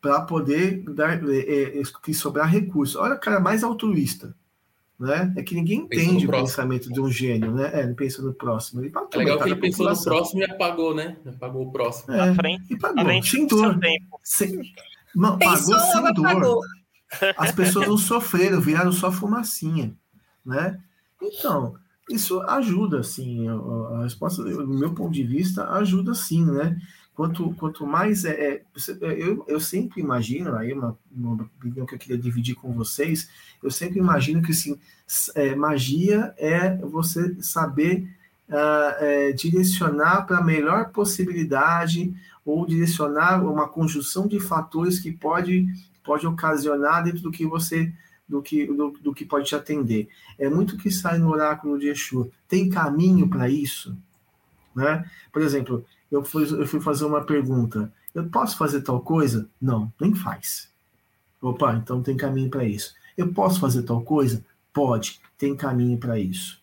Para poder dar, é, é, que sobrar recursos. Olha o cara mais altruísta, né? É que ninguém Pensa entende o próximo. pensamento de um gênio, né? É, ele pensa no próximo. Ele É legal que ele pensou no próximo e apagou, né? Apagou o próximo. É, frente, e pagou, de sem dor. tempo. Sem, não, Pensou, pagou sem dor. apagou. As pessoas não sofreram, viraram só fumacinha, né? Então, isso ajuda, assim, a, a resposta, do meu ponto de vista, ajuda sim, né? Quanto, quanto mais é, é, você- eu, eu sempre imagino, aí uma, uma opinião que eu queria dividir com vocês, eu sempre imagino que assim, é, magia é você saber ah, é, direcionar para a melhor possibilidade ou direcionar uma conjunção de fatores que pode, pode ocasionar dentro do que você do que, do, do que pode te atender. É muito que sai no oráculo de Exu. Tem caminho para isso? Né? Por exemplo, eu fui, eu fui fazer uma pergunta. Eu posso fazer tal coisa? Não, nem faz. Opa, então tem caminho para isso. Eu posso fazer tal coisa? Pode, tem caminho para isso.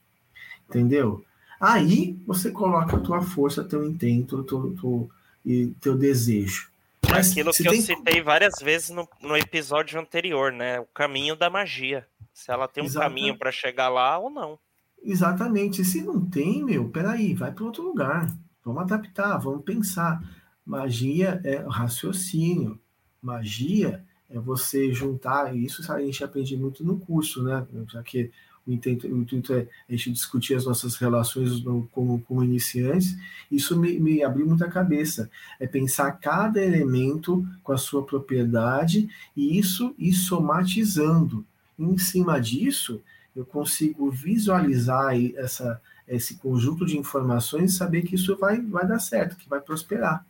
Entendeu? Aí você coloca a tua força, teu intento, teu, teu, e teu desejo. Mas Aquilo que eu tem- citei várias vezes no, no episódio anterior, né? O caminho da magia. Se ela tem um Exato. caminho para chegar lá ou não. Exatamente. Se não tem, meu, peraí, vai para outro lugar. Vamos adaptar, vamos pensar. Magia é raciocínio. Magia é você juntar, e isso a gente aprende muito no curso, né? Já que o intuito, o intuito é a gente discutir as nossas relações no- como, como iniciantes, isso me, me abriu muita cabeça. É pensar cada elemento com a sua propriedade e isso ir somatizando. Em cima disso, eu consigo visualizar essa, esse conjunto de informações e saber que isso vai, vai dar certo, que vai prosperar.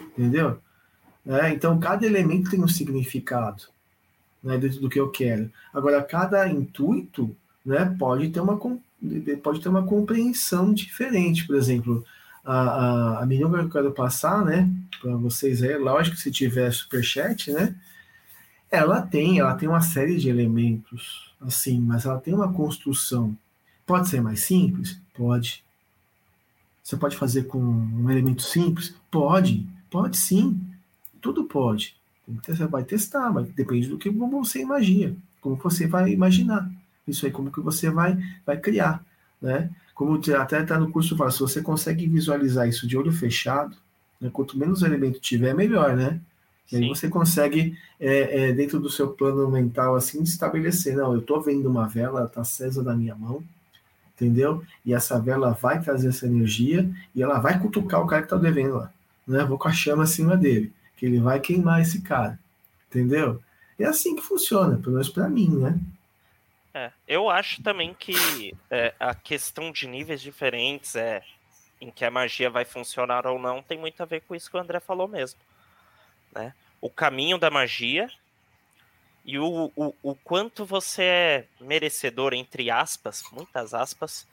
Entendeu? É, então, cada elemento tem um significado né, dentro do que eu quero. Agora, cada intuito né, pode, ter uma, pode ter uma compreensão diferente. Por exemplo, a, a, a menina que eu quero passar né, para vocês aí, lógico se tiver superchat, né? Ela tem, ela tem uma série de elementos, assim, mas ela tem uma construção. Pode ser mais simples? Pode. Você pode fazer com um elemento simples? Pode, pode sim. Tudo pode. Você vai testar, mas depende do que você imagina, como você vai imaginar. Isso aí, como que você vai, vai criar, né? Como até está no curso fala, se você consegue visualizar isso de olho fechado, né, quanto menos elemento tiver, melhor, né? E aí você consegue, é, é, dentro do seu plano mental, assim, estabelecer, não, eu estou vendo uma vela, está acesa na minha mão, entendeu? E essa vela vai trazer essa energia e ela vai cutucar o cara que está devendo lá, né? Vou com a chama acima dele, que ele vai queimar esse cara, entendeu? É assim que funciona, pelo menos para mim, né? É, eu acho também que é, a questão de níveis diferentes é em que a magia vai funcionar ou não tem muito a ver com isso que o André falou mesmo. Né? O caminho da magia e o, o, o quanto você é merecedor, entre aspas, muitas aspas,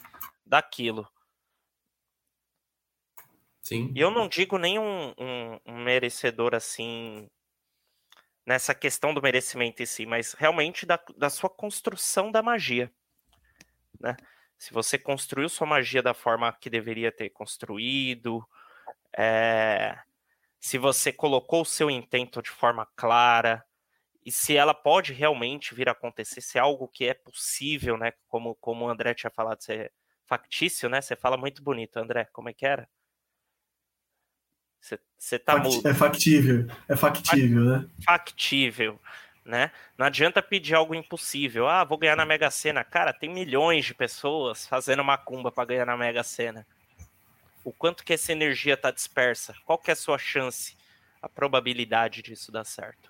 daquilo. Sim. E eu não digo nem um, um- um merecedor assim nessa questão do merecimento em si, mas realmente da, da sua construção da magia. Né? Se você construiu sua magia da forma que deveria ter construído, é, se você colocou o seu intento de forma clara, e se ela pode realmente vir a acontecer, se é algo que é possível, né? Como, como o André tinha falado, ser factício, né? Você fala muito bonito, André, como é que era? Você- tá Facti- mudo É factível, é factível, né? factível, né? Não adianta pedir algo impossível. Ah, vou ganhar na Mega Sena. Cara, tem milhões de pessoas fazendo macumba para ganhar na Mega Sena. O quanto que essa energia tá dispersa? Qual que é a sua chance? A probabilidade disso dar certo,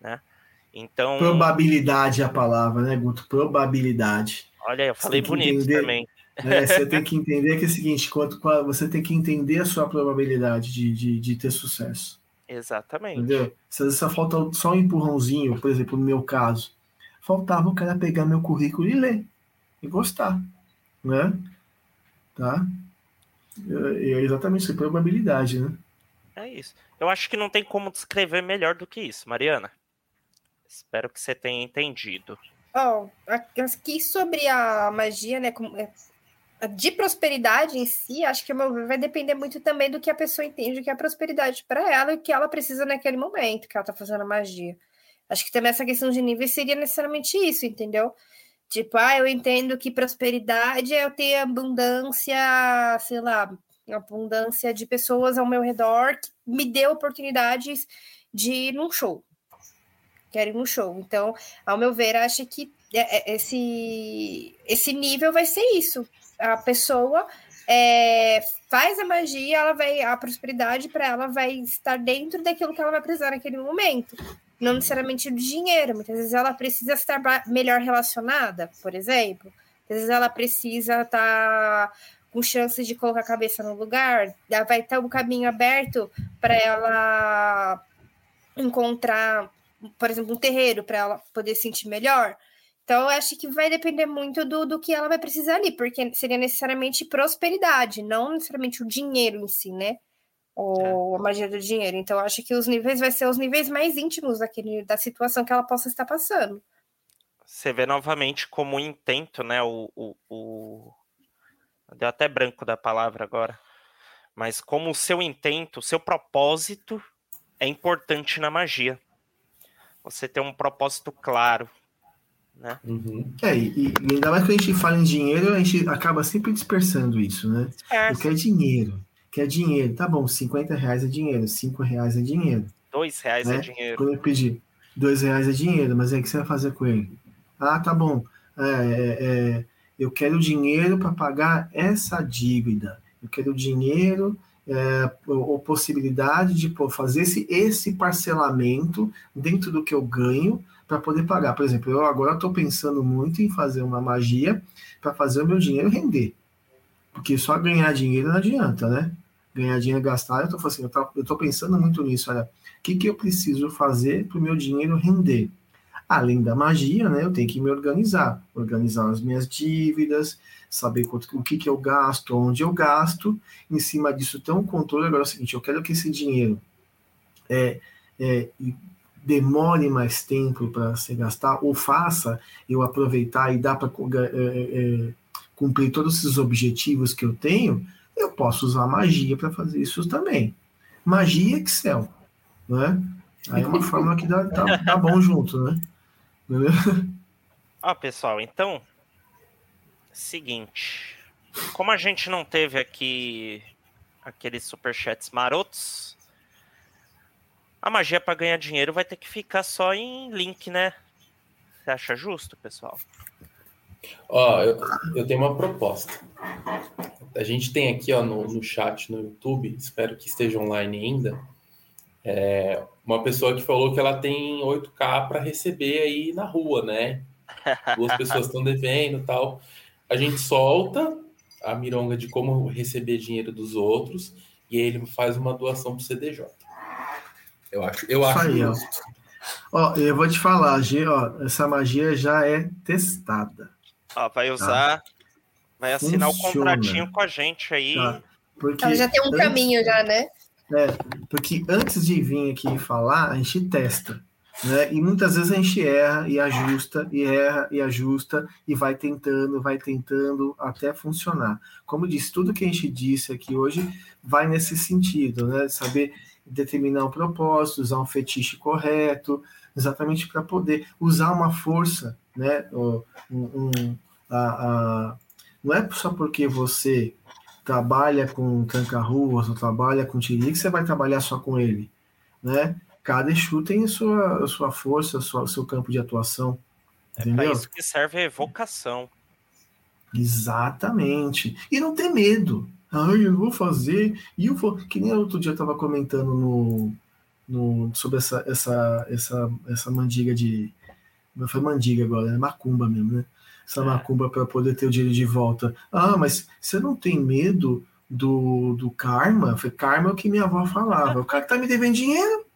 né? Então, Probabilidade é a palavra, né, Guto? Probabilidade. olha, eu falei bonito entender- também. Né? Você *laughs* tem que entender que é o seguinte: quanto, você tem que entender a sua probabilidade de, de, de ter sucesso. Exatamente. Entendeu? Se às vezes só falta só um empurrãozinho, por exemplo, no meu caso, faltava o cara pegar meu currículo e ler e gostar, né? Tá? É, é exatamente isso, é probabilidade, né? É isso. Eu acho que não tem como descrever melhor do que isso, Mariana. Espero que você tenha entendido. Oh, aqui sobre a magia, né? De prosperidade em si, acho que vai depender muito também do que a pessoa entende que é prosperidade para ela e o que ela precisa naquele momento que ela tá fazendo a magia. Acho que também essa questão de nível seria necessariamente isso, entendeu? Tipo, ah, eu entendo que prosperidade é eu ter abundância, sei lá, abundância de pessoas ao meu redor que me dê oportunidades de ir num show. Quero ir num show. Então, ao meu ver, acho que é, é, esse, esse nível vai ser isso. A pessoa é, faz a magia, ela vai, a prosperidade para ela vai estar dentro daquilo que ela vai precisar naquele momento não necessariamente o dinheiro, muitas vezes ela precisa estar melhor relacionada, por exemplo. Às vezes ela precisa estar com chances de colocar a cabeça no lugar, vai ter um caminho aberto para ela encontrar, por exemplo, um terreiro para ela poder sentir melhor. Então, eu acho que vai depender muito do, do que ela vai precisar ali, porque seria necessariamente prosperidade, não necessariamente o dinheiro em si, né? ou a magia do dinheiro. Então, acho que os níveis vai ser os níveis mais íntimos daquele, da situação que ela possa estar passando. Você vê novamente como intento, né? O, o, o... Deu até branco da palavra agora. Mas como o seu intento, o seu propósito é importante na magia. Você ter um propósito claro. Né? Uhum. É, e, e, ainda mais que a gente fala em dinheiro, a gente acaba sempre dispersando isso, né? É. É dinheiro que é dinheiro. Tá bom, 50 reais é dinheiro, 5 reais é dinheiro. 2 reais é né? é dinheiro. Quando eu pedir 2 reais é dinheiro, mas aí o que você vai fazer com ele? Ah, tá bom. É, é eu quero dinheiro para pagar essa dívida. Eu quero dinheiro é, ou possibilidade de pô, fazer esse, esse parcelamento dentro do que eu ganho para poder pagar. Por exemplo, eu agora estou pensando muito em fazer uma magia para fazer o meu dinheiro render. Porque só ganhar dinheiro não adianta, né? Ganhar dinheiro gastar, eu tô, assim, eu, tô, eu tô pensando muito nisso, olha, o que, que eu preciso fazer para o meu dinheiro render? Além da magia, né, eu tenho que me organizar, organizar as minhas dívidas, saber quanto, o que, que eu gasto, onde eu gasto, em cima disso ter um controle. Agora é o seguinte, eu quero que esse dinheiro é, é, demore mais tempo para se gastar, ou faça eu aproveitar e dá para é, é, cumprir todos esses objetivos que eu tenho, eu posso usar magia para fazer isso também. Magia Excel, né? Aí é uma *laughs* fórmula que dá, tá, tá bom junto, né? *laughs* Ó, pessoal, então, seguinte, como a gente não teve aqui aqueles superchats marotos, a magia para ganhar dinheiro vai ter que ficar só em link, né? Você acha justo, pessoal? Ó, eu, eu, tenho uma proposta. A gente tem aqui ó, no, no chat no YouTube, espero que esteja online ainda, é, uma pessoa que falou que ela tem 8K para receber aí na rua, né? Duas pessoas estão devendo tal. A gente solta a mironga de como receber dinheiro dos outros e ele faz uma doação para o CDJ. Eu acho, eu acho aí, justo. Ó. ó, eu vou te falar, G, ó, essa magia já é testada. Ó, vai tá. usar, tá. vai assinar Funciona. o contratinho com a gente aí. Tá. Porque Ela já tem um antes, caminho já, né? É, porque antes de vir aqui falar, a gente testa. Né? E muitas vezes a gente erra e ajusta, e erra e ajusta, e vai tentando, vai tentando até funcionar. Como disse, tudo que a gente disse aqui hoje vai nesse sentido, né? Saber determinar o propósito, usar um fetiche correto, exatamente para poder usar uma força, né? Um, um, a, a, não é só porque você trabalha com tranca-ruas ou trabalha com tiri que você vai trabalhar só com ele, né? Cada Exu tem sua, sua força, o seu campo de atuação. É para isso que serve a evocação. Exatamente. E não ter medo. Ai, eu vou fazer. E eu vou. Que nem outro dia eu estava comentando no, no, sobre essa, essa, essa, essa mandiga de. Não foi mandiga agora, é macumba mesmo, né? Essa macumba para poder ter o dinheiro de volta. Ah, mas você não tem medo do, do karma? Foi karma é o que minha avó falava. O cara que tá me devendo dinheiro,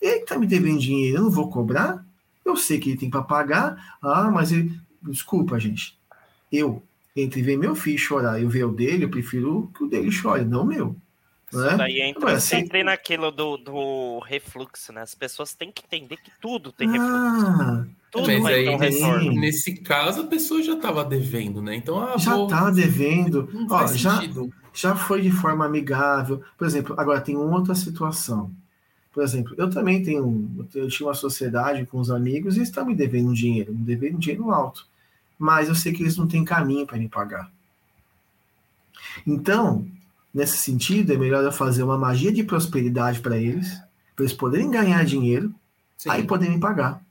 ele que tá me devendo dinheiro, eu não vou cobrar? Eu sei que ele tem para pagar. Ah, mas ele... desculpa, gente. Eu, entre ver meu filho chorar e ver o dele, eu prefiro que o dele chore, não o meu. Isso Né? daí entra Agora, naquilo do, do refluxo, né? As pessoas têm que entender que tudo tem refluxo. Tudo Mas aí, um nesse, nesse caso, a pessoa já estava devendo, né? Então, ah, já vou- tá devendo. Ó, já, sentido. já foi de forma amigável. Por exemplo, agora tem uma outra situação. Por exemplo, eu também tenho. Eu tinha uma sociedade com os amigos e eles estão me devendo um dinheiro, me devendo um dinheiro alto. Mas eu sei que eles não têm caminho para me pagar. Então, nesse sentido, é melhor eu fazer uma magia de prosperidade para eles, para eles poderem ganhar dinheiro, Sim. aí poderem pagar.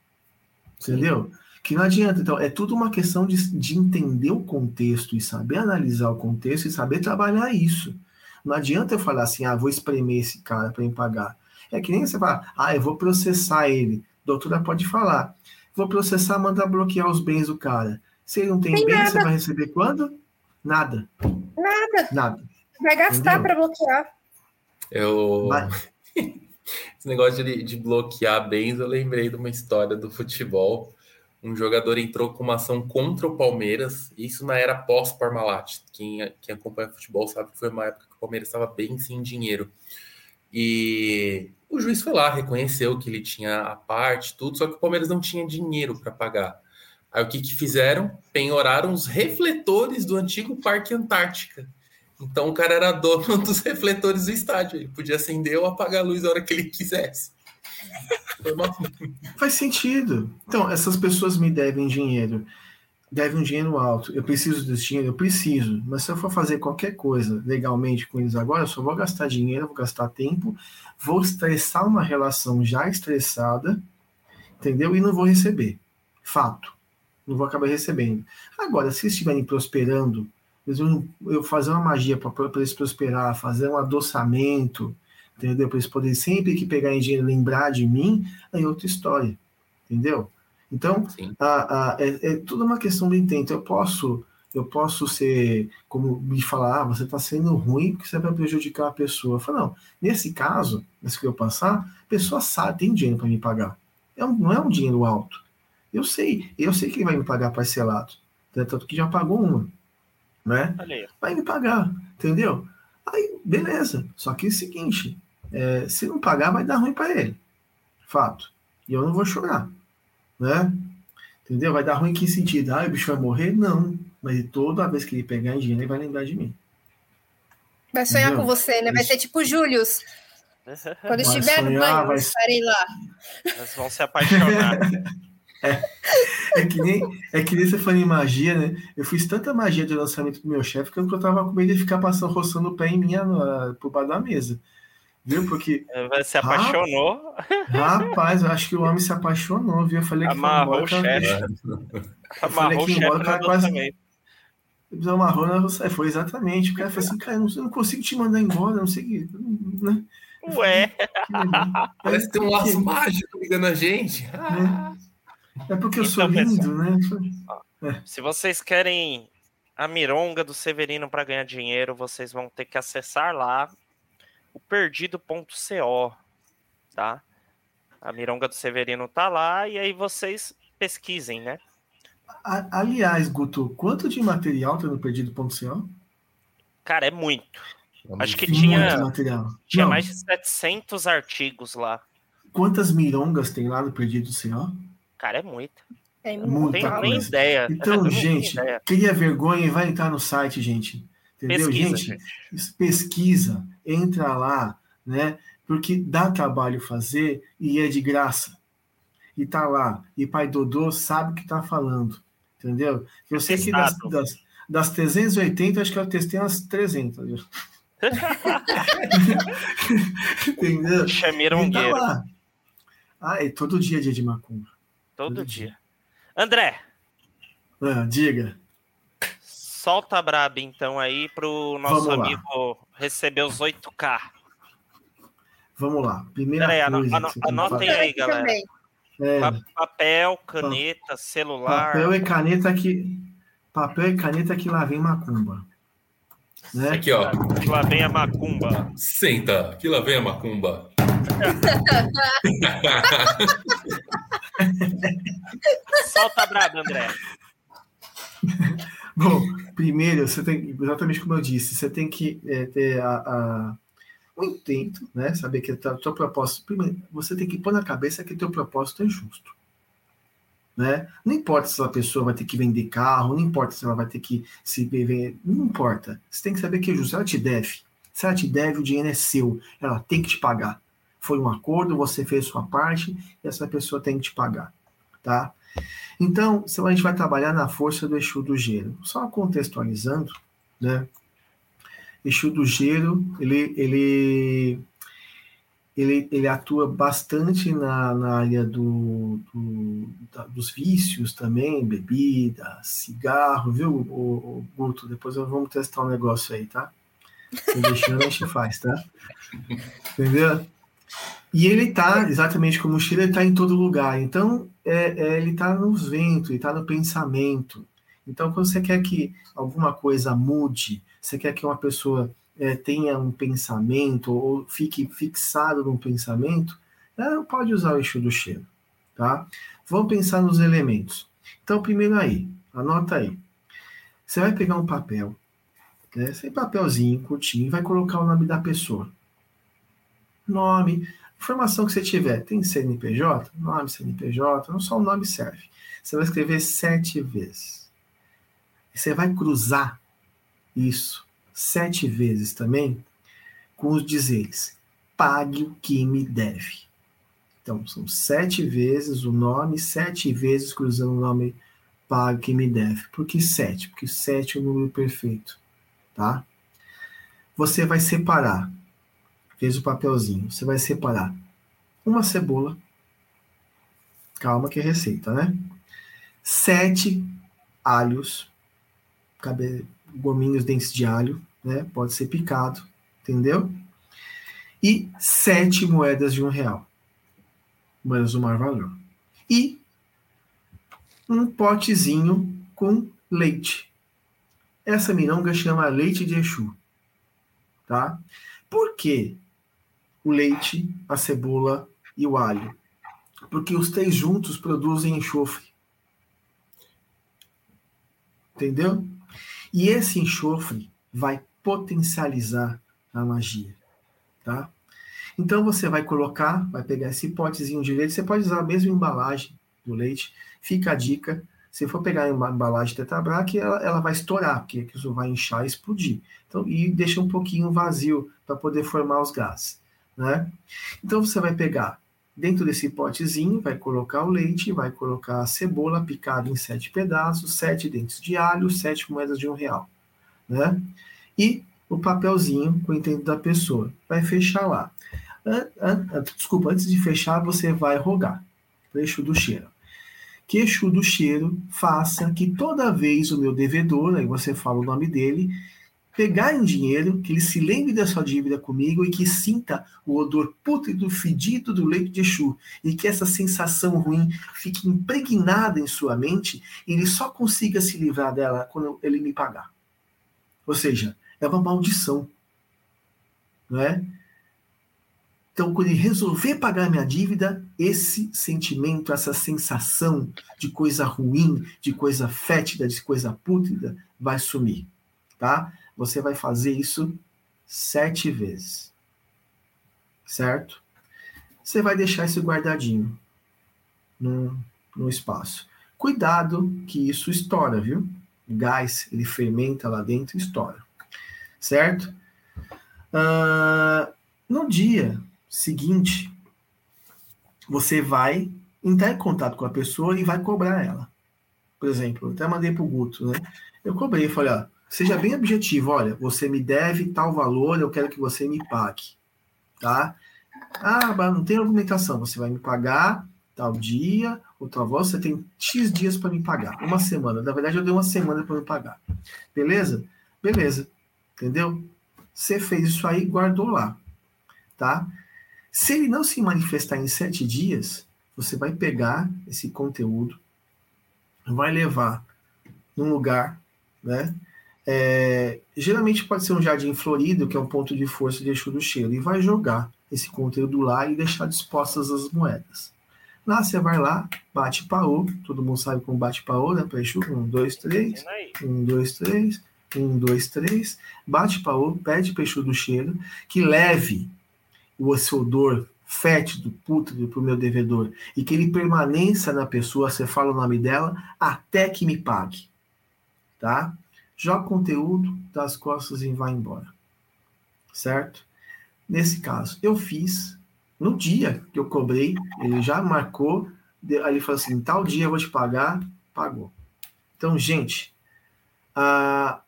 Entendeu? Que não adianta. Então, é tudo uma questão de, de entender o contexto e saber analisar o contexto e saber trabalhar isso. Não adianta eu falar assim, ah, vou espremer esse cara para me pagar. É que nem você falar, ah, eu vou processar ele. Doutora pode falar, vou processar, mandar bloquear os bens do cara. Se ele não tem Tem bens, nada. você vai receber quando? Nada. Nada. Nada. Vai gastar para bloquear. Eu... Vai. *laughs* Esse negócio de, de bloquear bens, eu lembrei de uma história do futebol. Um jogador entrou com uma ação contra o Palmeiras, isso na era pós-Parmalat. Quem, quem acompanha futebol sabe que foi uma época que o Palmeiras estava bem sem dinheiro. E o juiz foi lá, reconheceu que ele tinha a parte, tudo, só que o Palmeiras não tinha dinheiro para pagar. Aí o que, que fizeram? Penhoraram os refletores do antigo Parque Antártica. Então o cara era dono *laughs* dos refletores do estádio. Ele podia acender ou apagar a luz a hora que ele quisesse. *laughs* Faz sentido. Então, essas pessoas me devem dinheiro. Devem um dinheiro alto. Eu preciso desse dinheiro? Eu preciso. Mas se eu for fazer qualquer coisa legalmente com eles agora, eu só vou gastar dinheiro, vou gastar tempo, vou estressar uma relação já estressada, entendeu? E não vou receber. Fato. Não vou acabar recebendo. Agora, se estiverem prosperando, vão- eu fazer uma magia para eles prosperar, fazer um adoçamento, entendeu? Para eles poderem sempre que pegarem dinheiro lembrar de mim, aí é outra história, entendeu? Então, a, a- é, é tudo uma questão do intento. Eu posso, eu posso ser, como me falar, ah, você está sendo ruim porque você vai prejudicar a pessoa. Eu falo, não, nesse caso, nesse que eu passar, a pessoa sabe, tem dinheiro para me pagar. É um- não é um dinheiro alto. Eu sei, eu sei que ele vai me pagar parcelado. Tanto que já pagou uma, né? Vai me pagar, entendeu? Aí, beleza. Só que é o seguinte, é, se não pagar, vai dar ruim para ele. Fato. E eu não vou chorar, né? Entendeu? Vai dar ruim em que sentido? Ah, o bicho vai morrer? Não. Mas toda vez que ele pegar em dinheiro, ele vai lembrar de mim. Vai sonhar Entendeu? com você, né? Vai ser tipo Július. *laughs* Quando Vai estiver no sonhar, banho, vai- estarei lá. Eles vão se apaixonar. *laughs* É que nem, é que nem você falando em magia, né? Eu fiz tanta magia de lançamento do meu chefe que eu tava com medo de ficar passando, roçando o pé em minha, no- por baixo da mesa. Viu? Porque, se apaixonou. rapaz, eu acho que o homem se apaixonou, viu? Eu falei que foi Amarrou embora, o cara, chefe. Eu falei Amarrou o que chefe embora, o cara quase- amarrou, né? Foi exatamente. O cara falou assim, cara, eu não, eu não consigo te mandar embora, não sei o que. Né? Ué, *laughs* Que. Parece ter um laço mágico ligando a gente. Ah, É porque eu sou Então, lindo, né? se vocês querem a mironga do Severino para ganhar dinheiro, vocês vão ter que acessar lá o perdido.co, tá? A mironga do Severino tá lá e aí vocês pesquisem, né? A- Aliás, Guto, quanto de material tem no perdido.co? Cara, é muito. Acho que Muito tinha, material. tinha Não, mais de 700 artigos lá. Quantas mirongas tem lá no perdido.co? Cara, é muito. É Não Muita tenho nem coisa. ideia. Então, gente, ideia. cria vergonha e vai entrar no site, gente. Entendeu, Pesquisa, gente? gente. Pesquisa, entra lá, né? Porque dá trabalho fazer e é de graça. E tá lá. E pai Dodô sabe o que tá falando. Entendeu? Eu sei que das, das, das 380, acho que eu testei umas 300. viu? *laughs* *laughs* Entendeu? E tá Chamirongueiro. lá. Ah, é todo dia é dia de macumba. Todo todo dia. André, Ah, diga. solta a braba então aí pro nosso Vamos lá. amigo receber os 8K. Vamos lá. Primeira Peraí, coisa ano- que que anotem aí, galera. Também. É, Pa- Papel, caneta, celular. papel e caneta que. Papel e caneta que lá vem macumba. Né? Aqui, ó. Lá vem a macumba. Senta, que lá vem a macumba. *laughs* *laughs* Solta a braba, André. Bom, primeiro, você tem, exatamente como eu disse, você tem que é, ter a, a- o intento, né? Saber que o teu propósito. Primeiro, você tem que pôr na cabeça que o teu propósito é justo. Né? Não importa se a pessoa vai ter que vender carro, não importa se ela vai ter que se viver, não importa. Você tem que saber que é justo. Ela te deve. Se ela te deve, o dinheiro é seu. Ela tem que te pagar. Foi um acordo, você fez sua parte e essa pessoa tem que te pagar, tá? Então, se a gente vai trabalhar na força do Exu do Gelo. Só contextualizando, né? Exu do Gelo, ele, ele, ele, ele atua bastante na, na área do, do- da- dos vícios também, bebida, cigarro, viu, o, o, Guto? Depois vamos testar um negócio aí, tá? Se deixando, a gente faz, tá? *laughs* Entendeu? E ele tá, exatamente como o Chile, ele tá em todo lugar. Então, é, é, ele tá nos ventos, ele tá no pensamento. Então, quando você quer que alguma coisa mude, você quer que uma pessoa é, tenha um pensamento ou fique fixado num pensamento, é, pode usar o eixo do cheiro, tá? Vamos pensar nos elementos. Então, primeiro aí, anota aí. Você vai pegar um papel, né, sem papelzinho, curtinho, e vai colocar o nome da pessoa. Nome, informação que você tiver. Tem CNPJ? Nome, CNPJ, não só o nome serve. Você vai escrever sete vezes. Você vai cruzar isso sete vezes também com os dizeres: pague o que me deve. Então, são sete vezes o nome, sete vezes cruzando o nome pague o que me deve. Por que sete? Porque sete é o número perfeito. Tá? Você vai separar, fez o papelzinho, você vai separar uma cebola. Calma que é receita, né? Sete alhos, cabe, gominhos, dentes de alho, né? Pode ser picado, entendeu? E sete moedas de um real. Moedas do maior valor. E um potezinho com leite. Essa mironga chama leite de Exu. Tá? Por que o leite, a cebola e o alho? Porque os três juntos produzem enxofre. Entendeu? E esse enxofre vai potencializar a magia, tá? Então você vai colocar, vai pegar esse potezinho de leite, você pode usar a mesma embalagem do leite. Fica a dica, se for pegar uma embalagem Tetrabrac, ela, ela vai estourar, porque isso vai inchar e explodir. Então, e deixa um pouquinho vazio para poder formar os gases, né? Então você vai pegar dentro desse potezinho, vai colocar o leite, vai colocar a cebola picada em sete pedaços, sete dentes de alho, sete moedas de um real, né? E o papelzinho com o intento da pessoa. Vai fechar lá. Desculpa, antes de fechar, você vai rogar. Eixo do cheiro. Que do cheiro faça que toda vez o meu devedor, aí você fala o nome dele, pegar em dinheiro, que ele se lembre da sua dívida comigo e que sinta o odor pútrido, fedido do leite de Exu. E que essa sensação ruim fique impregnada em sua mente e ele só consiga se livrar dela quando ele me pagar. Ou seja, é uma maldição. Não é? Então, quando ele resolver pagar minha dívida, esse sentimento, essa sensação de coisa ruim, de coisa fétida, de coisa pútrida, vai sumir. Tá? Você vai fazer isso sete vezes. Certo? Você vai deixar isso guardadinho no, no espaço. Cuidado que isso estoura, viu? O gás, ele fermenta lá dentro e estoura. Certo? Ah, no dia seguinte, você vai entrar em contato com a pessoa e vai cobrar ela. Por exemplo, eu até mandei para o Guto, né? Eu cobrei, falei, ó, seja bem objetivo, olha, você me deve tal valor, eu quero que você me pague, tá? Ah, mas não tem argumentação, você vai me pagar tal dia, ou tal você tem X dias para me pagar, uma semana. Na verdade, eu dei uma semana para me pagar. Beleza? Beleza. Entendeu? Você fez isso aí, guardou lá, tá? Se ele não se manifestar em sete dias, Você vai pegar esse conteúdo, vai levar num lugar, né? É, geralmente pode ser um jardim florido, que é um ponto de força de Exu do Cheiro, e vai jogar esse conteúdo lá e deixar dispostas as moedas. Lá você vai lá, bate paô, todo mundo sabe como bate paô, né? Para Exu, um, dois, três, um, dois, três, um, dois, três, bate paô, pede para Exu do Cheiro que leve o seu odor fétido, pútrido para o meu devedor e que ele permaneça na pessoa, você fala o nome dela, até que me pague. Tá? Joga conteúdo, dá as costas e vai embora. Certo? Nesse caso, eu fiz no dia que eu cobrei, ele já marcou, aí ele falou assim: tal dia eu vou te pagar, pagou. Então, gente, a,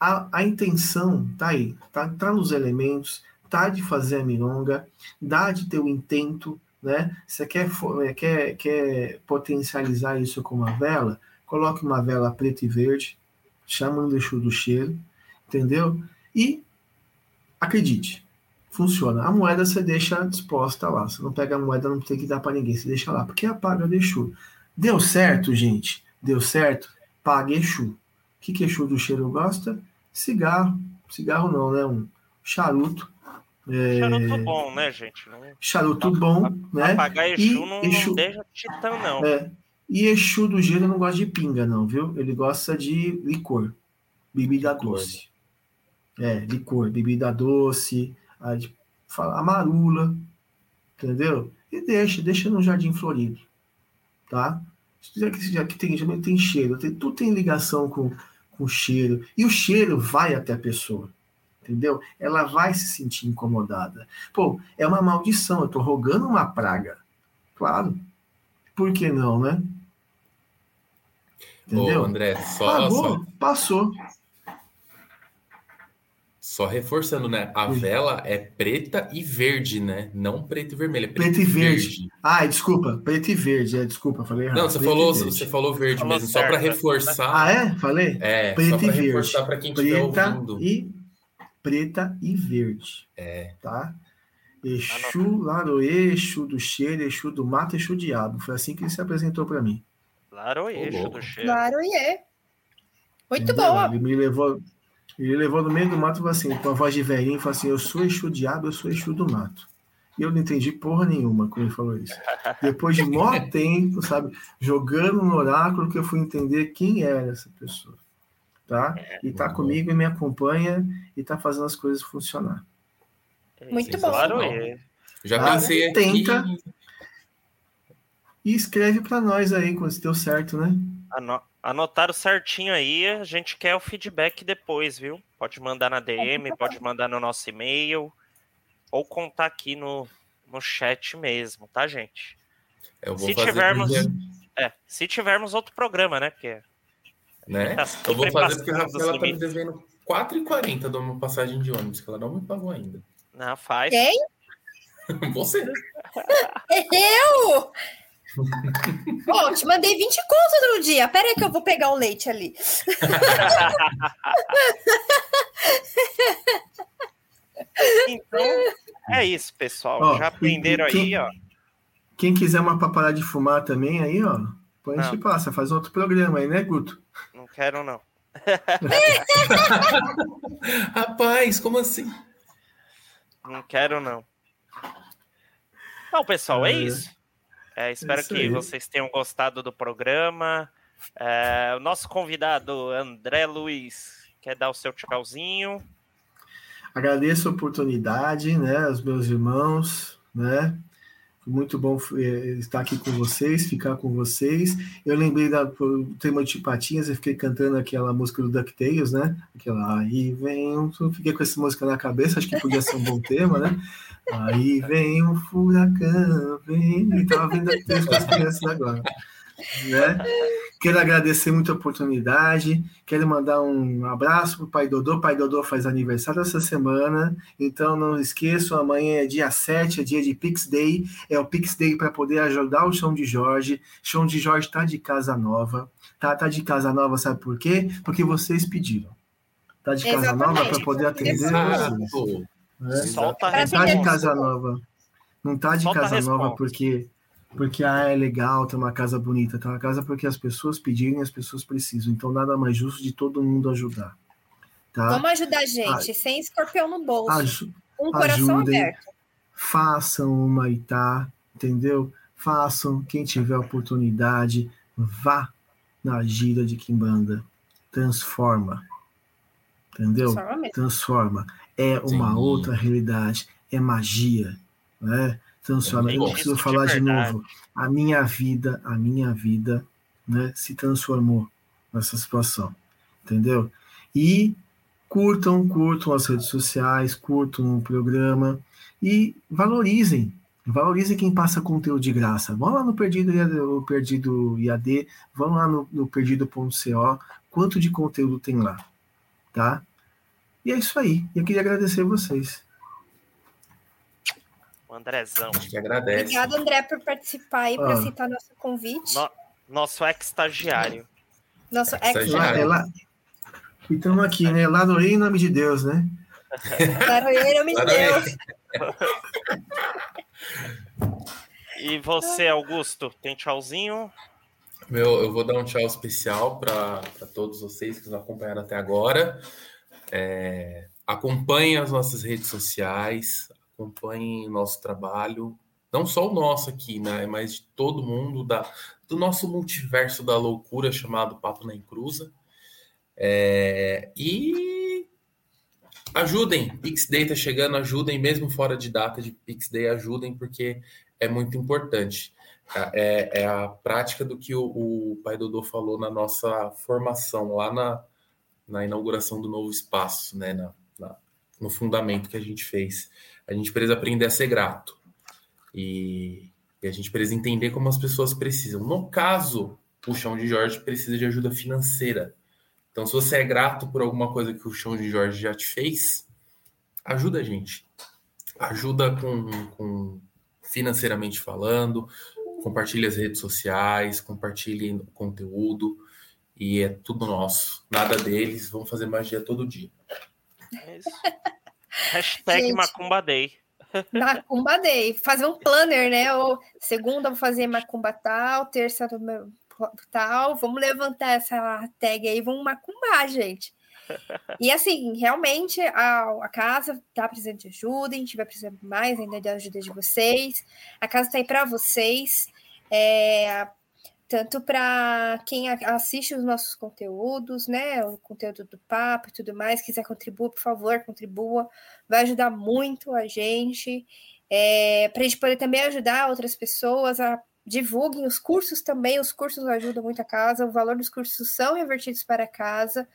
a, a intenção tá aí, tá, tá nos elementos, tá de fazer a milonga, dá de ter o intento, né? Você quer, é, quer, quer potencializar isso com uma vela? Coloque uma vela preta e verde, chamando o do cheiro, entendeu? E acredite, funciona. A moeda você deixa disposta lá. Você não pega a moeda, não tem que dar para ninguém, você deixa lá, porque apaga deixou. Deu certo, gente? Deu certo? Paga Exu. O que, que Exu do cheiro gosta? Cigarro. Cigarro não, né? Um charuto é... Charuto bom, né, gente? Não... Charuto bom, né? Apagar Exu, e não, Exu... não deixa titã, não. É. E Exu do gelo não gosta de pinga, não, viu? Ele gosta de licor, bebida licor. doce. É, licor, bebida doce, a, a marula, entendeu? E deixa, deixa no jardim florido, tá? Já que, já que tem, já tem cheiro, tem, tudo tem ligação com, com cheiro. E o cheiro vai até a pessoa entendeu? Ela vai se sentir incomodada. Pô, é uma maldição, eu tô rogando uma praga. Claro. Por que não, né? Entendeu? Ô, André, só, Pagou, só... passou. Só reforçando, né? A vela é preta e verde, né? Não preta e vermelha. É preta, e verde. verde. Ah, desculpa, preta e verde. É, desculpa, falei errado. Não, você falou, você falou verde falou mesmo, certo. só para reforçar. Ah, é? Falei? É, preta só e verde. reforçar para quem estiver ouvindo. E preta e verde. É. Tá? Exu, Laroê, Exu do cheiro, Exu do mato, Exu diabo. Foi assim que ele se apresentou para mim. Exu do cheiro. Laroê. Muito boa. Ele me levou, ele levou no meio do mato e falou assim, com a voz de velhinho, falou assim, eu sou Exu diabo, eu sou Exu do mato. E eu não entendi porra nenhuma quando ele falou isso. Depois de mó *laughs* tempo, sabe, jogando no oráculo que eu fui entender quem era essa pessoa tá? É, e tá comigo e me acompanha e tá fazendo as coisas funcionar. Muito bom. Claro, é. Já tá? pensei aqui... Tenta e escreve para nós aí quando deu certo, né? Anotaram certinho aí, a gente quer o feedback depois, viu? Pode mandar na DM, pode mandar no nosso e-mail, ou contar aqui no, no chat mesmo, tá, gente? se tivermos, é, se tivermos outro programa, né? Porque né? Tá eu vou fazer porque a Rafaela tá me devendo 4,40 de uma passagem de ônibus, que ela não me pagou ainda. Não, faz. Quem? *laughs* Você. *laughs* Eu? Bom, te mandei 20 contos no dia. Pera aí que eu vou pegar o leite ali. então, é isso, pessoal. Ó, Já aprenderam quem, aí, ó. Quem quiser uma pra parar de fumar também aí, ó. Depois a gente passa, faz outro programa aí, né, Guto? Não quero, não. *laughs* Rapaz, como assim? Não quero, não. Bom, pessoal, é, é isso. É, espero isso que aí. vocês tenham gostado do programa. É, o nosso convidado, André Luiz, quer dar o seu tchauzinho? Agradeço a oportunidade, né, aos meus irmãos, né, muito bom é, estar aqui com vocês, ficar com vocês. Eu lembrei da, tema de Patinhas, eu fiquei cantando aquela música do DuckTales, né? Aquela aí vem, eu fiquei com essa música na cabeça, acho que podia ser um bom tema, né? Aí vem um furacão, vem. E tava vendo DuckTales as crianças agora. Né? Quero agradecer muito a oportunidade. Quero mandar um abraço para o Pai Dodô. Pai Dodô faz aniversário essa semana. Então não esqueçam, amanhã é dia 7, é dia de Pix Day. É o Pix Day para poder ajudar o Chão de Jorge. Chão de Jorge está de casa nova. Tá, tá de casa nova, sabe por quê? Porque vocês pediram. Tá de casa Exatamente. nova para poder atender vocês. É. Solta a Tá de casa nova. Não tá de Solta casa nova porque porque ah, é legal ter uma casa bonita, ter uma casa porque as pessoas pedirem, as pessoas precisam. Então nada mais justo de todo mundo ajudar. Tá? Vamos ajudar a gente, Ah, sem escorpião no bolso. Aju- um coração ajudem. aberto. façam uma Itá, entendeu? Façam, quem tiver oportunidade, vá na gira de Kimbanda. Transforma. Entendeu? Transforma mesmo. Transforma. É uma Sim. outra realidade. É magia. Né? Transforma. É Eu não preciso falar de novo. A minha vida, a minha vida né, se transformou nessa situação. Entendeu? E curtam, curtam as redes sociais, curtam o programa e valorizem. Valorizem quem passa conteúdo de graça. Vão lá no Perdido IAD, o Perdido IAD vão lá no, no perdido.co, quanto de conteúdo tem lá, tá? E é isso aí. Eu queria agradecer vocês. Andrezão. A gente agradece. Obrigada, André, por participar por Ah. aceitar nosso convite. No- Nosso ex-estagiário. Nosso ex Estagiário. Lá, é lá... E estamos aqui, né? Lá no em nome de Deus, né? Claroeiro, meu Parabéns. Deus. E você, Augusto, tem tchauzinho? Meu, eu vou dar um tchau especial para todos vocês que nos acompanharam até agora. É, acompanhem as nossas redes sociais, acompanhem nosso trabalho, não só o nosso aqui, né, mas de todo mundo da, do nosso multiverso da loucura chamado Papo na Encruza. É, e ajudem, Pix Day tá chegando, ajudem, mesmo fora de data de Pix Day, ajudem, porque é muito importante. É, é a prática do que o, o pai Dodô falou na nossa formação, lá na, na inauguração do novo espaço, né? Na, na- no fundamento que a gente fez. A gente precisa aprender a ser grato. E, e a gente precisa entender como as pessoas precisam. No caso, o Chão de Jorge precisa de ajuda financeira. Então, se você é grato por alguma coisa que o Chão de Jorge já te fez, ajuda a gente. Ajuda com, com financeiramente falando, compartilhe as redes sociais, compartilhem o conteúdo e é tudo nosso, nada deles, vamos fazer magia todo dia. É isso. *laughs* Hashtag Gente. Macumba Day. *laughs* Macumba Day. Fazer um planner, né? Ou segunda vou fazer macumba tal, terça tal. Vamos levantar essa tag aí, vamos macumbar, gente. E assim, realmente a, a casa tá precisando de ajuda, a gente vai precisar mais ainda da ajuda de vocês. A casa tá aí para vocês. É, tanto para quem assiste os nossos conteúdos, né? O conteúdo do papo e tudo mais, quiser contribuir, por favor, contribua. Vai ajudar muito a gente. para a gente poder também ajudar outras pessoas a divulguem os cursos também. Os cursos ajudam muito a casa. O valor dos cursos são revertidos para a casa.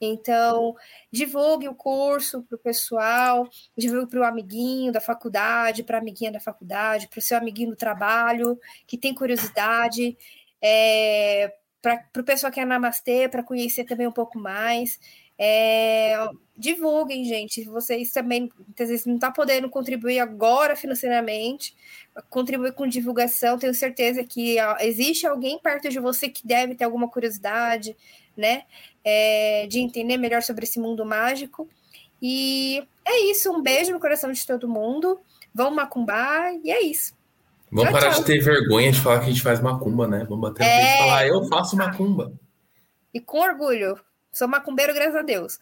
Então, divulgue o curso para o pessoal, divulgue para o amiguinho da faculdade, para a amiguinha da faculdade, para o seu amiguinho do trabalho, que tem curiosidade, é, para o pessoal que é namastê, para conhecer também um pouco mais. É, divulguem, gente. Vocês também, muitas vezes, não estão podendo contribuir agora financeiramente, contribuir com divulgação. Tenho certeza que ó, existe alguém perto de você que deve ter alguma curiosidade, né? É, de entender melhor sobre esse mundo mágico. E é isso. Um beijo no coração de todo mundo. Vamos macumbar e é isso. Vamos Tchau, parar tchau. de ter vergonha de falar que a gente faz macumba, né? Vamos bater É. e falar, eu faço macumba. E com orgulho. Sou macumbeiro, graças a Deus.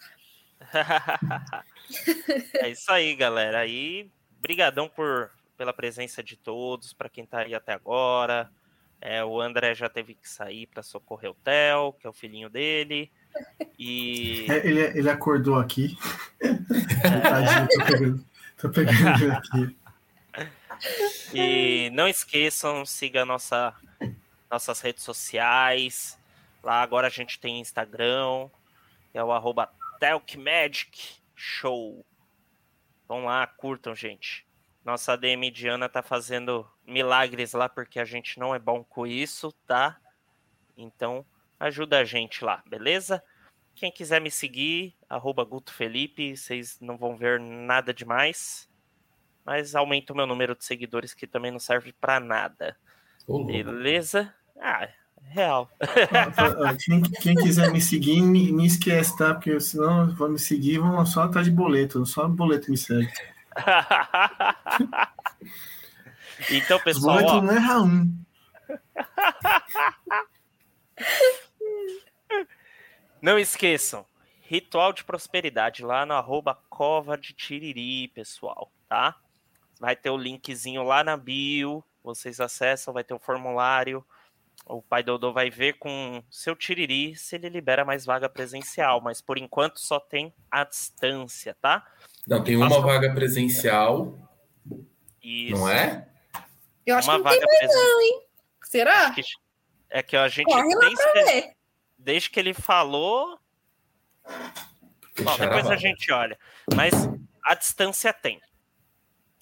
é isso aí, galera. Aí, brigadão por pela presença de todos, para quem tá aí até agora. É, o André já teve que sair para socorrer o Theo, que é o filhinho dele. E É, ele, ele acordou aqui. *laughs* Tadinho, tô pegando, tô pegando aqui. E não esqueçam, siga nossa, nossas redes sociais. Lá agora a gente tem Instagram, é o arroba Telkmagic Show. Vão lá, curtam, gente. Nossa DM Diana tá fazendo milagres lá porque a gente não é bom com isso, tá? Então ajuda a gente lá, beleza? Quem quiser me seguir, arroba Guto Felipe, vocês não vão ver nada demais mas aumenta o meu número de seguidores que também não serve pra nada. Louco. Beleza? Ah, real. *laughs* Quem, quem quiser me seguir, me, me esquece, tá? Porque senão vão me seguir, vão só atrás de boleto. Só boleto me segue. *laughs* Então, pessoal, boletos ó, não erra um. *laughs* não esqueçam, ritual de prosperidade lá no arroba cova de tiriri, pessoal, tá? Vai ter o linkzinho lá na bio, vocês acessam, vai ter o formulário. O pai Dodô vai ver com seu tiriri se ele libera mais vaga presencial, mas por enquanto só tem a distância, tá? Não, tem uma vaga presencial, Isso. não é? Eu acho Uma que não tem vaga mais, presencial. não, hein? Será? que- É que a gente Corre lá desde, pra ver. desde que ele falou. Bom, depois a vaga. gente olha. Mas a distância tem.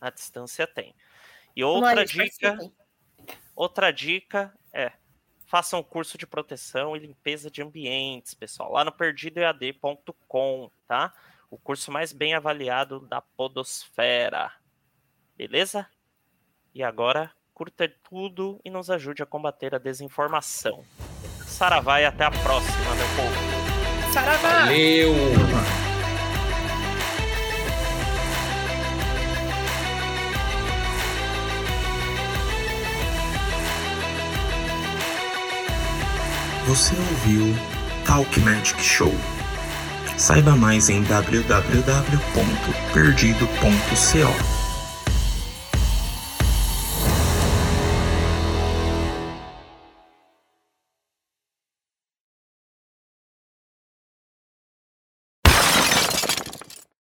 A distância tem. E outra dica, outra dica é façam um curso de proteção e limpeza de ambientes, pessoal, lá no perdidoead.com, tá? O curso mais bem avaliado da podosfera. Beleza? E agora, curta tudo e nos ajude a combater a desinformação. Saravá e até a próxima, meu povo. Saravá! Valeu! Você ouviu Talk Magic Show. Saiba mais em www.perdido.co.